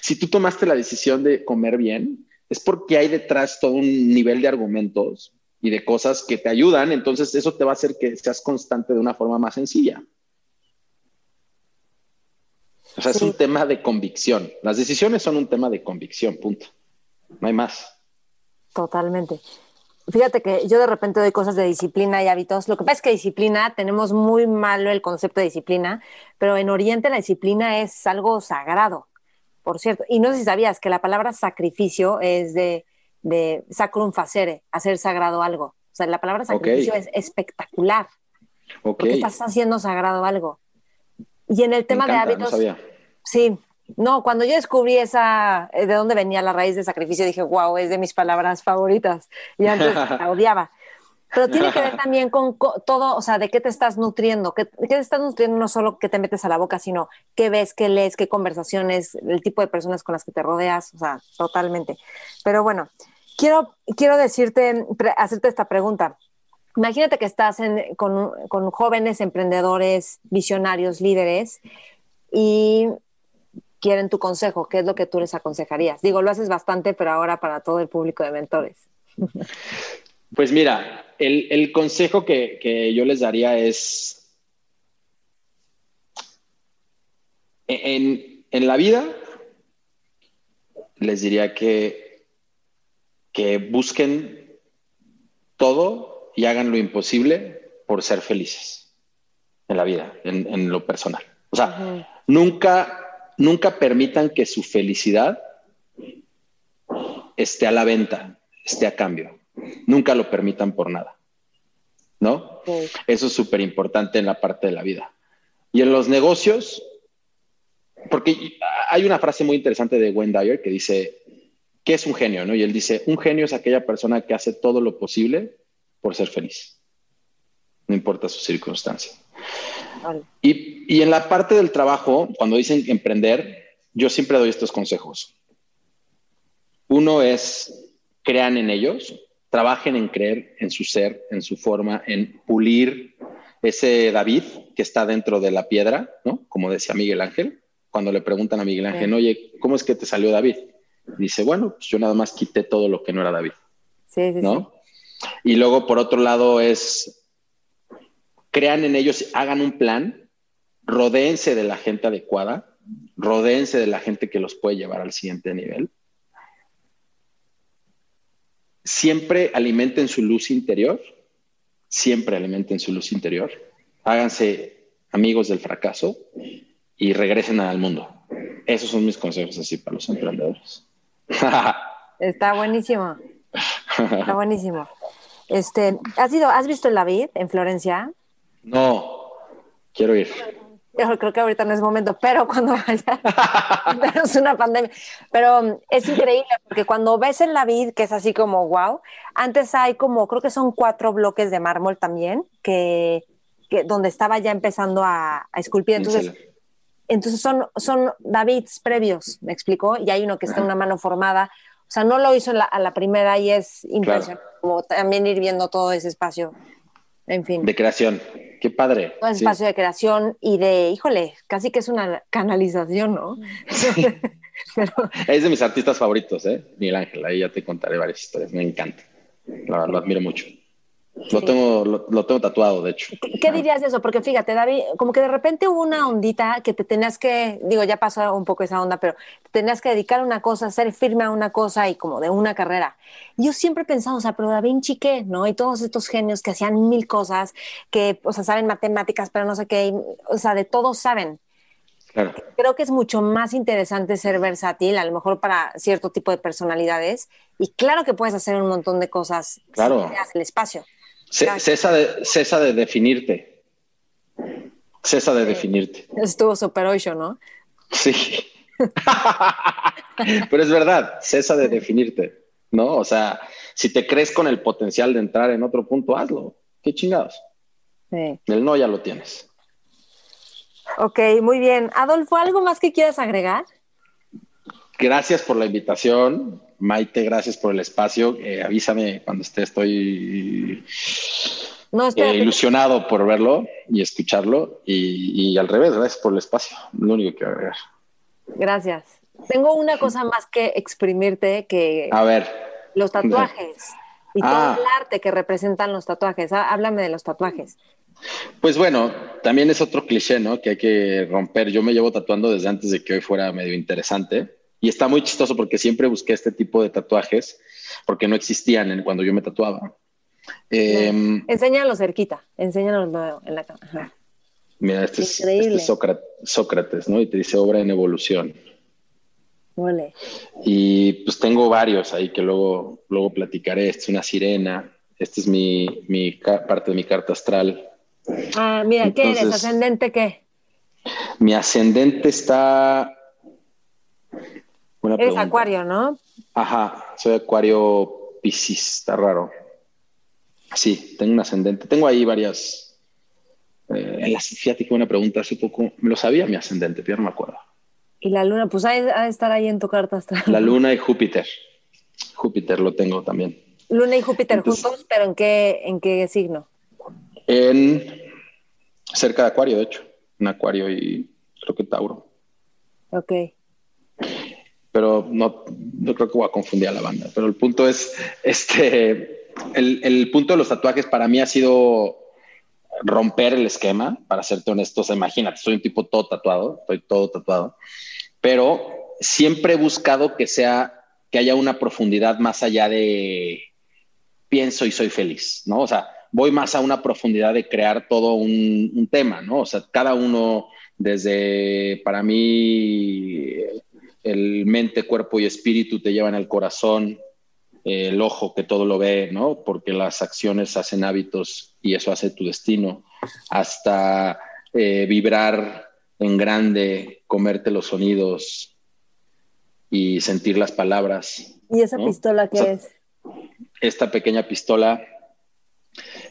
S1: Si tú tomaste la decisión de comer bien, es porque hay detrás todo un nivel de argumentos y de cosas que te ayudan, entonces eso te va a hacer que seas constante de una forma más sencilla. O sea, es un tema de convicción. Las decisiones son un tema de convicción, punto. No hay más.
S2: Totalmente. Fíjate que yo de repente doy cosas de disciplina y hábitos. Lo que pasa es que disciplina, tenemos muy malo el concepto de disciplina, pero en Oriente la disciplina es algo sagrado, por cierto. Y no sé si sabías que la palabra sacrificio es de, de sacrum facere, hacer sagrado algo. O sea, la palabra sacrificio es espectacular. Porque estás haciendo sagrado algo. Y en el tema de hábitos. sí, no, cuando yo descubrí esa, eh, de dónde venía la raíz de sacrificio, dije, wow, es de mis palabras favoritas. Y antes la odiaba. Pero tiene que ver también con todo, o sea, de qué te estás nutriendo, qué, qué te estás nutriendo no solo qué te metes a la boca, sino qué ves, qué lees, qué conversaciones, el tipo de personas con las que te rodeas, o sea, totalmente. Pero bueno, quiero, quiero decirte, hacerte esta pregunta. Imagínate que estás con, con jóvenes emprendedores, visionarios, líderes, y quieren tu consejo, ¿qué es lo que tú les aconsejarías? Digo, lo haces bastante, pero ahora para todo el público de mentores.
S1: Pues mira, el, consejo que, yo les daría es, en, la vida, les diría que, que busquen todo y hagan lo imposible por ser felices en la vida, en, lo personal. O sea, nunca, nunca permitan que su felicidad esté a la venta, esté a cambio nunca lo permitan por nada. ¿No? Eso es súper importante en la parte de la vida. Y en los negocios, porque hay una frase muy interesante de Wayne Dyer que dice, ¿qué es un genio? ¿no? Y él dice, un genio es aquella persona que hace todo lo posible por ser feliz, no importa su circunstancia. Y, y en la parte del trabajo, cuando dicen emprender, yo siempre doy estos consejos. Uno es, crean en ellos, trabajen en creer en su ser, en su forma, en pulir ese David que está dentro de la piedra, ¿no? Como decía Miguel Ángel, cuando le preguntan a Miguel Ángel, oye, ¿cómo es que te salió David? Dice, bueno, pues yo nada más quité todo lo que no era David. Sí, sí, ¿no? Y luego, por otro lado, es, crean en ellos, hagan un plan, rodéense de la gente adecuada, rodéense de la gente que los puede llevar al siguiente nivel siempre alimenten su luz interior, siempre alimenten su luz interior, háganse amigos del fracaso y regresen al mundo. Esos son mis consejos así para los emprendedores.
S2: Está buenísimo. Está buenísimo. Este, ¿has, ido, ¿Has visto el David en Florencia?
S1: No, quiero ir.
S2: Yo creo que ahorita no es momento, pero cuando vaya, es una pandemia. Pero um, es increíble porque cuando ves el vid, que es así como wow, antes hay como, creo que son cuatro bloques de mármol también, que, donde estaba ya empezando a, esculpir. Entonces, entonces son, son Davids previos, me explicó, y hay uno que está en una mano formada. O sea, no lo hizo a la primera y es impresionante, como también ir viendo todo ese espacio. En fin.
S1: De creación. Qué padre.
S2: Un espacio de creación y de, híjole, casi que es una canalización, ¿no?
S1: Es de mis artistas favoritos, ¿eh? Miguel Ángel, ahí ya te contaré varias historias, me encanta. La verdad, lo admiro mucho. Lo, tengo, lo, tengo tatuado, de hecho.
S2: ¿Qué, dirías de eso? Porque fíjate, David, como que de repente hubo una ondita que te tenías que, digo, ya pasó un poco esa onda, pero te tenías que dedicar a una cosa, ser firme a una cosa y como de una carrera. yo siempre he pensado, o sea, pero David Chiqué, ¿no? Y todos estos genios que hacían mil cosas, que, o sea, saben matemáticas, pero no sé qué, o sea, de todos saben. Creo que es mucho más interesante ser versátil, a lo mejor para cierto tipo de personalidades. Y claro que puedes hacer un montón de cosas
S1: claro.
S2: si el espacio.
S1: Cesa de, cesa de definirte. Cesa de definirte.
S2: Estuvo super ocho, ¿no?
S1: Sí. Pero es verdad, cesa de definirte, ¿no? O sea, si te crees con el potencial de entrar en otro punto, hazlo. ¿Qué chingados? Sí. El no ya lo tienes.
S2: Ok, muy bien. Adolfo, ¿algo más que quieras agregar?
S1: Gracias por la invitación. Maite, gracias por el espacio. Eh, avísame cuando esté, estoy eh, ilusionado por verlo y escucharlo. Y, al revés, gracias por el espacio. Lo único que agregar.
S2: Gracias. Tengo una cosa más que exprimirte que...
S1: A ver.
S2: Los tatuajes y todo ah. el arte que representan los tatuajes. Ah, háblame de los tatuajes.
S1: Pues bueno, también es otro cliché, ¿no? Que hay que romper. Yo me llevo tatuando desde antes de que hoy fuera medio interesante. Y está muy chistoso porque siempre busqué este tipo de tatuajes porque no existían cuando yo me tatuaba.
S2: Eh, enséñalo cerquita, enséñalo en la cámara.
S1: Mira, este es, este Sócrates, ¿no? Y te dice obra en evolución. Y pues tengo varios ahí que luego, luego platicaré. Esta es una sirena. Esta es mi, mi parte de mi carta astral.
S2: Ah, mira, ¿qué eres? ¿Ascendente qué?
S1: Mi ascendente está.
S2: Eres acuario, ¿no?
S1: Ajá, soy acuario piscis, está raro. Sí, tengo un ascendente. Tengo ahí varias. Eh, la, fíjate que una pregunta hace poco. Me lo sabía mi ascendente, pero no me acuerdo.
S2: Y la luna, pues ha de estar ahí en tu carta astral.
S1: La luna y Júpiter. Júpiter lo tengo también.
S2: Luna y Júpiter juntos, pero ¿en qué, en qué signo?
S1: En cerca de Acuario, de hecho. En Acuario y creo que Tauro.
S2: Ok.
S1: Pero no, no creo que voy a confundir a la banda. Pero el punto es, este, el, punto de los tatuajes para mí ha sido romper el esquema, para serte honesto. imagínate, soy un tipo todo tatuado, estoy todo tatuado pero siempre he buscado que sea, que haya una profundidad más allá de pienso y soy feliz, ¿no? O sea, voy más a una profundidad de crear todo un, tema, ¿no? O sea, cada uno desde, para mí, el mente, cuerpo y espíritu te llevan al corazón, el ojo que todo lo ve, ¿no? Porque las acciones hacen hábitos y eso hace tu destino, hasta eh, vibrar en grande, comerte los sonidos y sentir las palabras.
S2: ¿Y esa pistola qué es?
S1: Esta pequeña pistola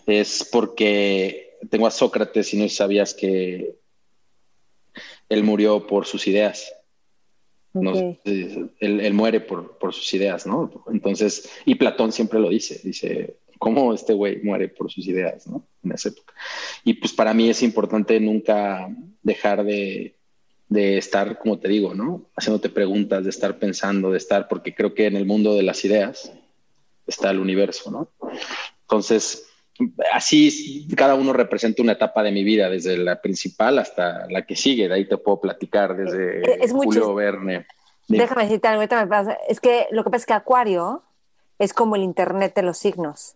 S1: es porque tengo a Sócrates y no sabías que él murió por sus ideas. Él, muere por, por, sus ideas, ¿no? Entonces, y Platón siempre lo dice, dice, cómo este güey muere por sus ideas, ¿no? En esa época. Y pues para mí es importante nunca dejar de, estar, como te digo, ¿no? Haciéndote preguntas, de estar pensando, de estar, porque creo que en el mundo de las ideas está el universo, ¿no? Entonces, así cada uno representa una etapa de mi vida, desde la principal hasta la que sigue, de ahí te puedo platicar desde es Julio Verne.
S2: Déjame decirte algo, ahorita me pasa. Es que lo que pasa es que Acuario es como el Internet de los signos.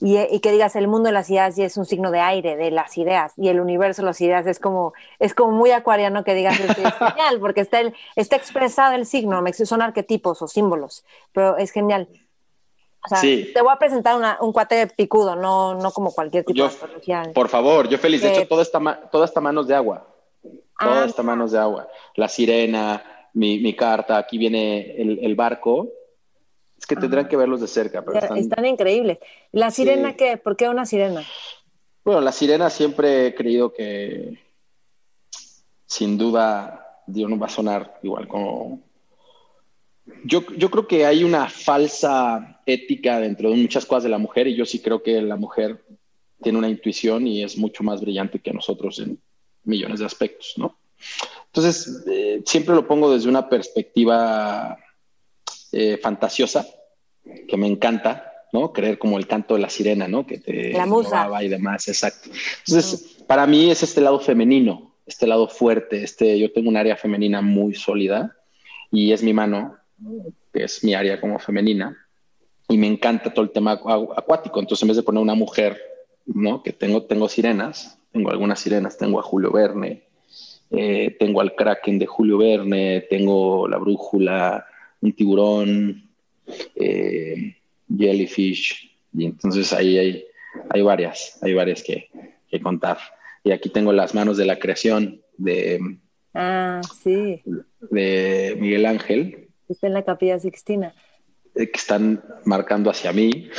S2: Y, que digas el mundo de las ideas y es un signo de aire de las ideas y el universo de las ideas es como es como muy acuariano que digas es, genial porque está el, está expresado el signo son arquetipos o símbolos pero es genial o sea, te voy a presentar un cuate picudo no no como cualquier tipo de astrología
S1: por favor yo feliz de hecho toda esta toda esta manos de agua toda ah, esta manos de agua la sirena mi, mi carta aquí viene el, el barco es que tendrán que verlos de cerca. Pero
S2: están... increíbles. ¿La sirena qué? ¿Por qué una sirena?
S1: Bueno, la sirena siempre he creído que sin duda Dios no va a sonar igual como... Yo, yo creo que hay una falsa ética dentro de muchas cosas de la mujer y yo sí creo que la mujer tiene una intuición y es mucho más brillante que nosotros en millones de aspectos, ¿no? Entonces, eh, siempre lo pongo desde una perspectiva eh, fantasiosa, que me encanta, ¿no? Creer como el canto de la sirena, ¿no? Que te
S2: la musa.
S1: y demás, exacto. Entonces, para mí es este lado femenino, este lado fuerte, este, yo tengo un área femenina muy sólida y es mi mano, que es mi área como femenina, y me encanta todo el tema acuático. Entonces, en vez de poner una mujer, ¿no? Que tengo, tengo sirenas, tengo algunas sirenas, tengo a Julio Verne, eh, tengo al Kraken de Julio Verne, tengo la brújula, un tiburón, eh, jellyfish, y entonces ahí hay, hay varias, hay varias que, contar. Y aquí tengo las manos de la creación de,
S2: ah, sí.
S1: de Miguel Ángel.
S2: Está en la capilla Sixtina.
S1: Eh, que están marcando hacia mí.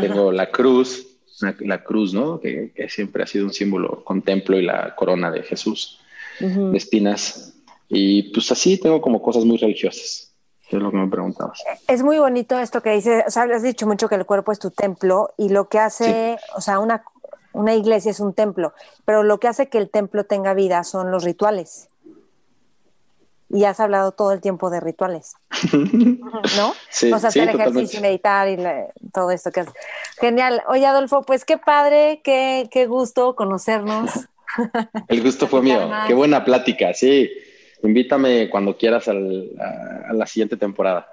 S1: tengo la cruz, la, cruz, ¿no? Que, siempre ha sido un símbolo, contemplo y la corona de Jesús, de espinas. Y pues así tengo como cosas muy religiosas es lo que me preguntabas.
S2: Es muy bonito esto que dices, o sea, has dicho mucho que el cuerpo es tu templo y lo que hace, o sea, una, una iglesia es un templo, pero lo que hace que el templo tenga vida son los rituales. Y has hablado todo el tiempo de rituales, ¿no?
S1: Sí,
S2: o sea, hacer ejercicio, meditar y todo esto que haces. Genial. Oye, Adolfo, pues qué padre, qué, qué gusto conocernos.
S1: El gusto fue mío. Qué buena plática, sí. Invítame cuando quieras a, la siguiente temporada.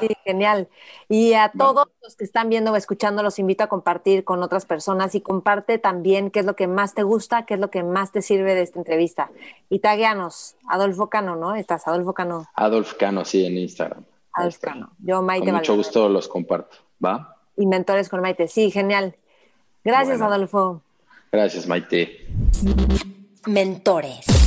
S2: Sí, genial. Y a todos los que están viendo o escuchando, los invito a compartir con otras personas y comparte también qué es lo que más te gusta, qué es lo que más te sirve de esta entrevista. Y tagueanos, Adolfo Cano, ¿no? Estás, Adolfo Cano.
S1: Adolfo Cano, sí, en Instagram.
S2: Adolfo Cano. Yo, Maite.
S1: Con mucho gusto los comparto, ¿va?
S2: Y mentores con Maite, sí, genial. Gracias, Adolfo.
S1: Gracias, Maite.
S2: Mentores.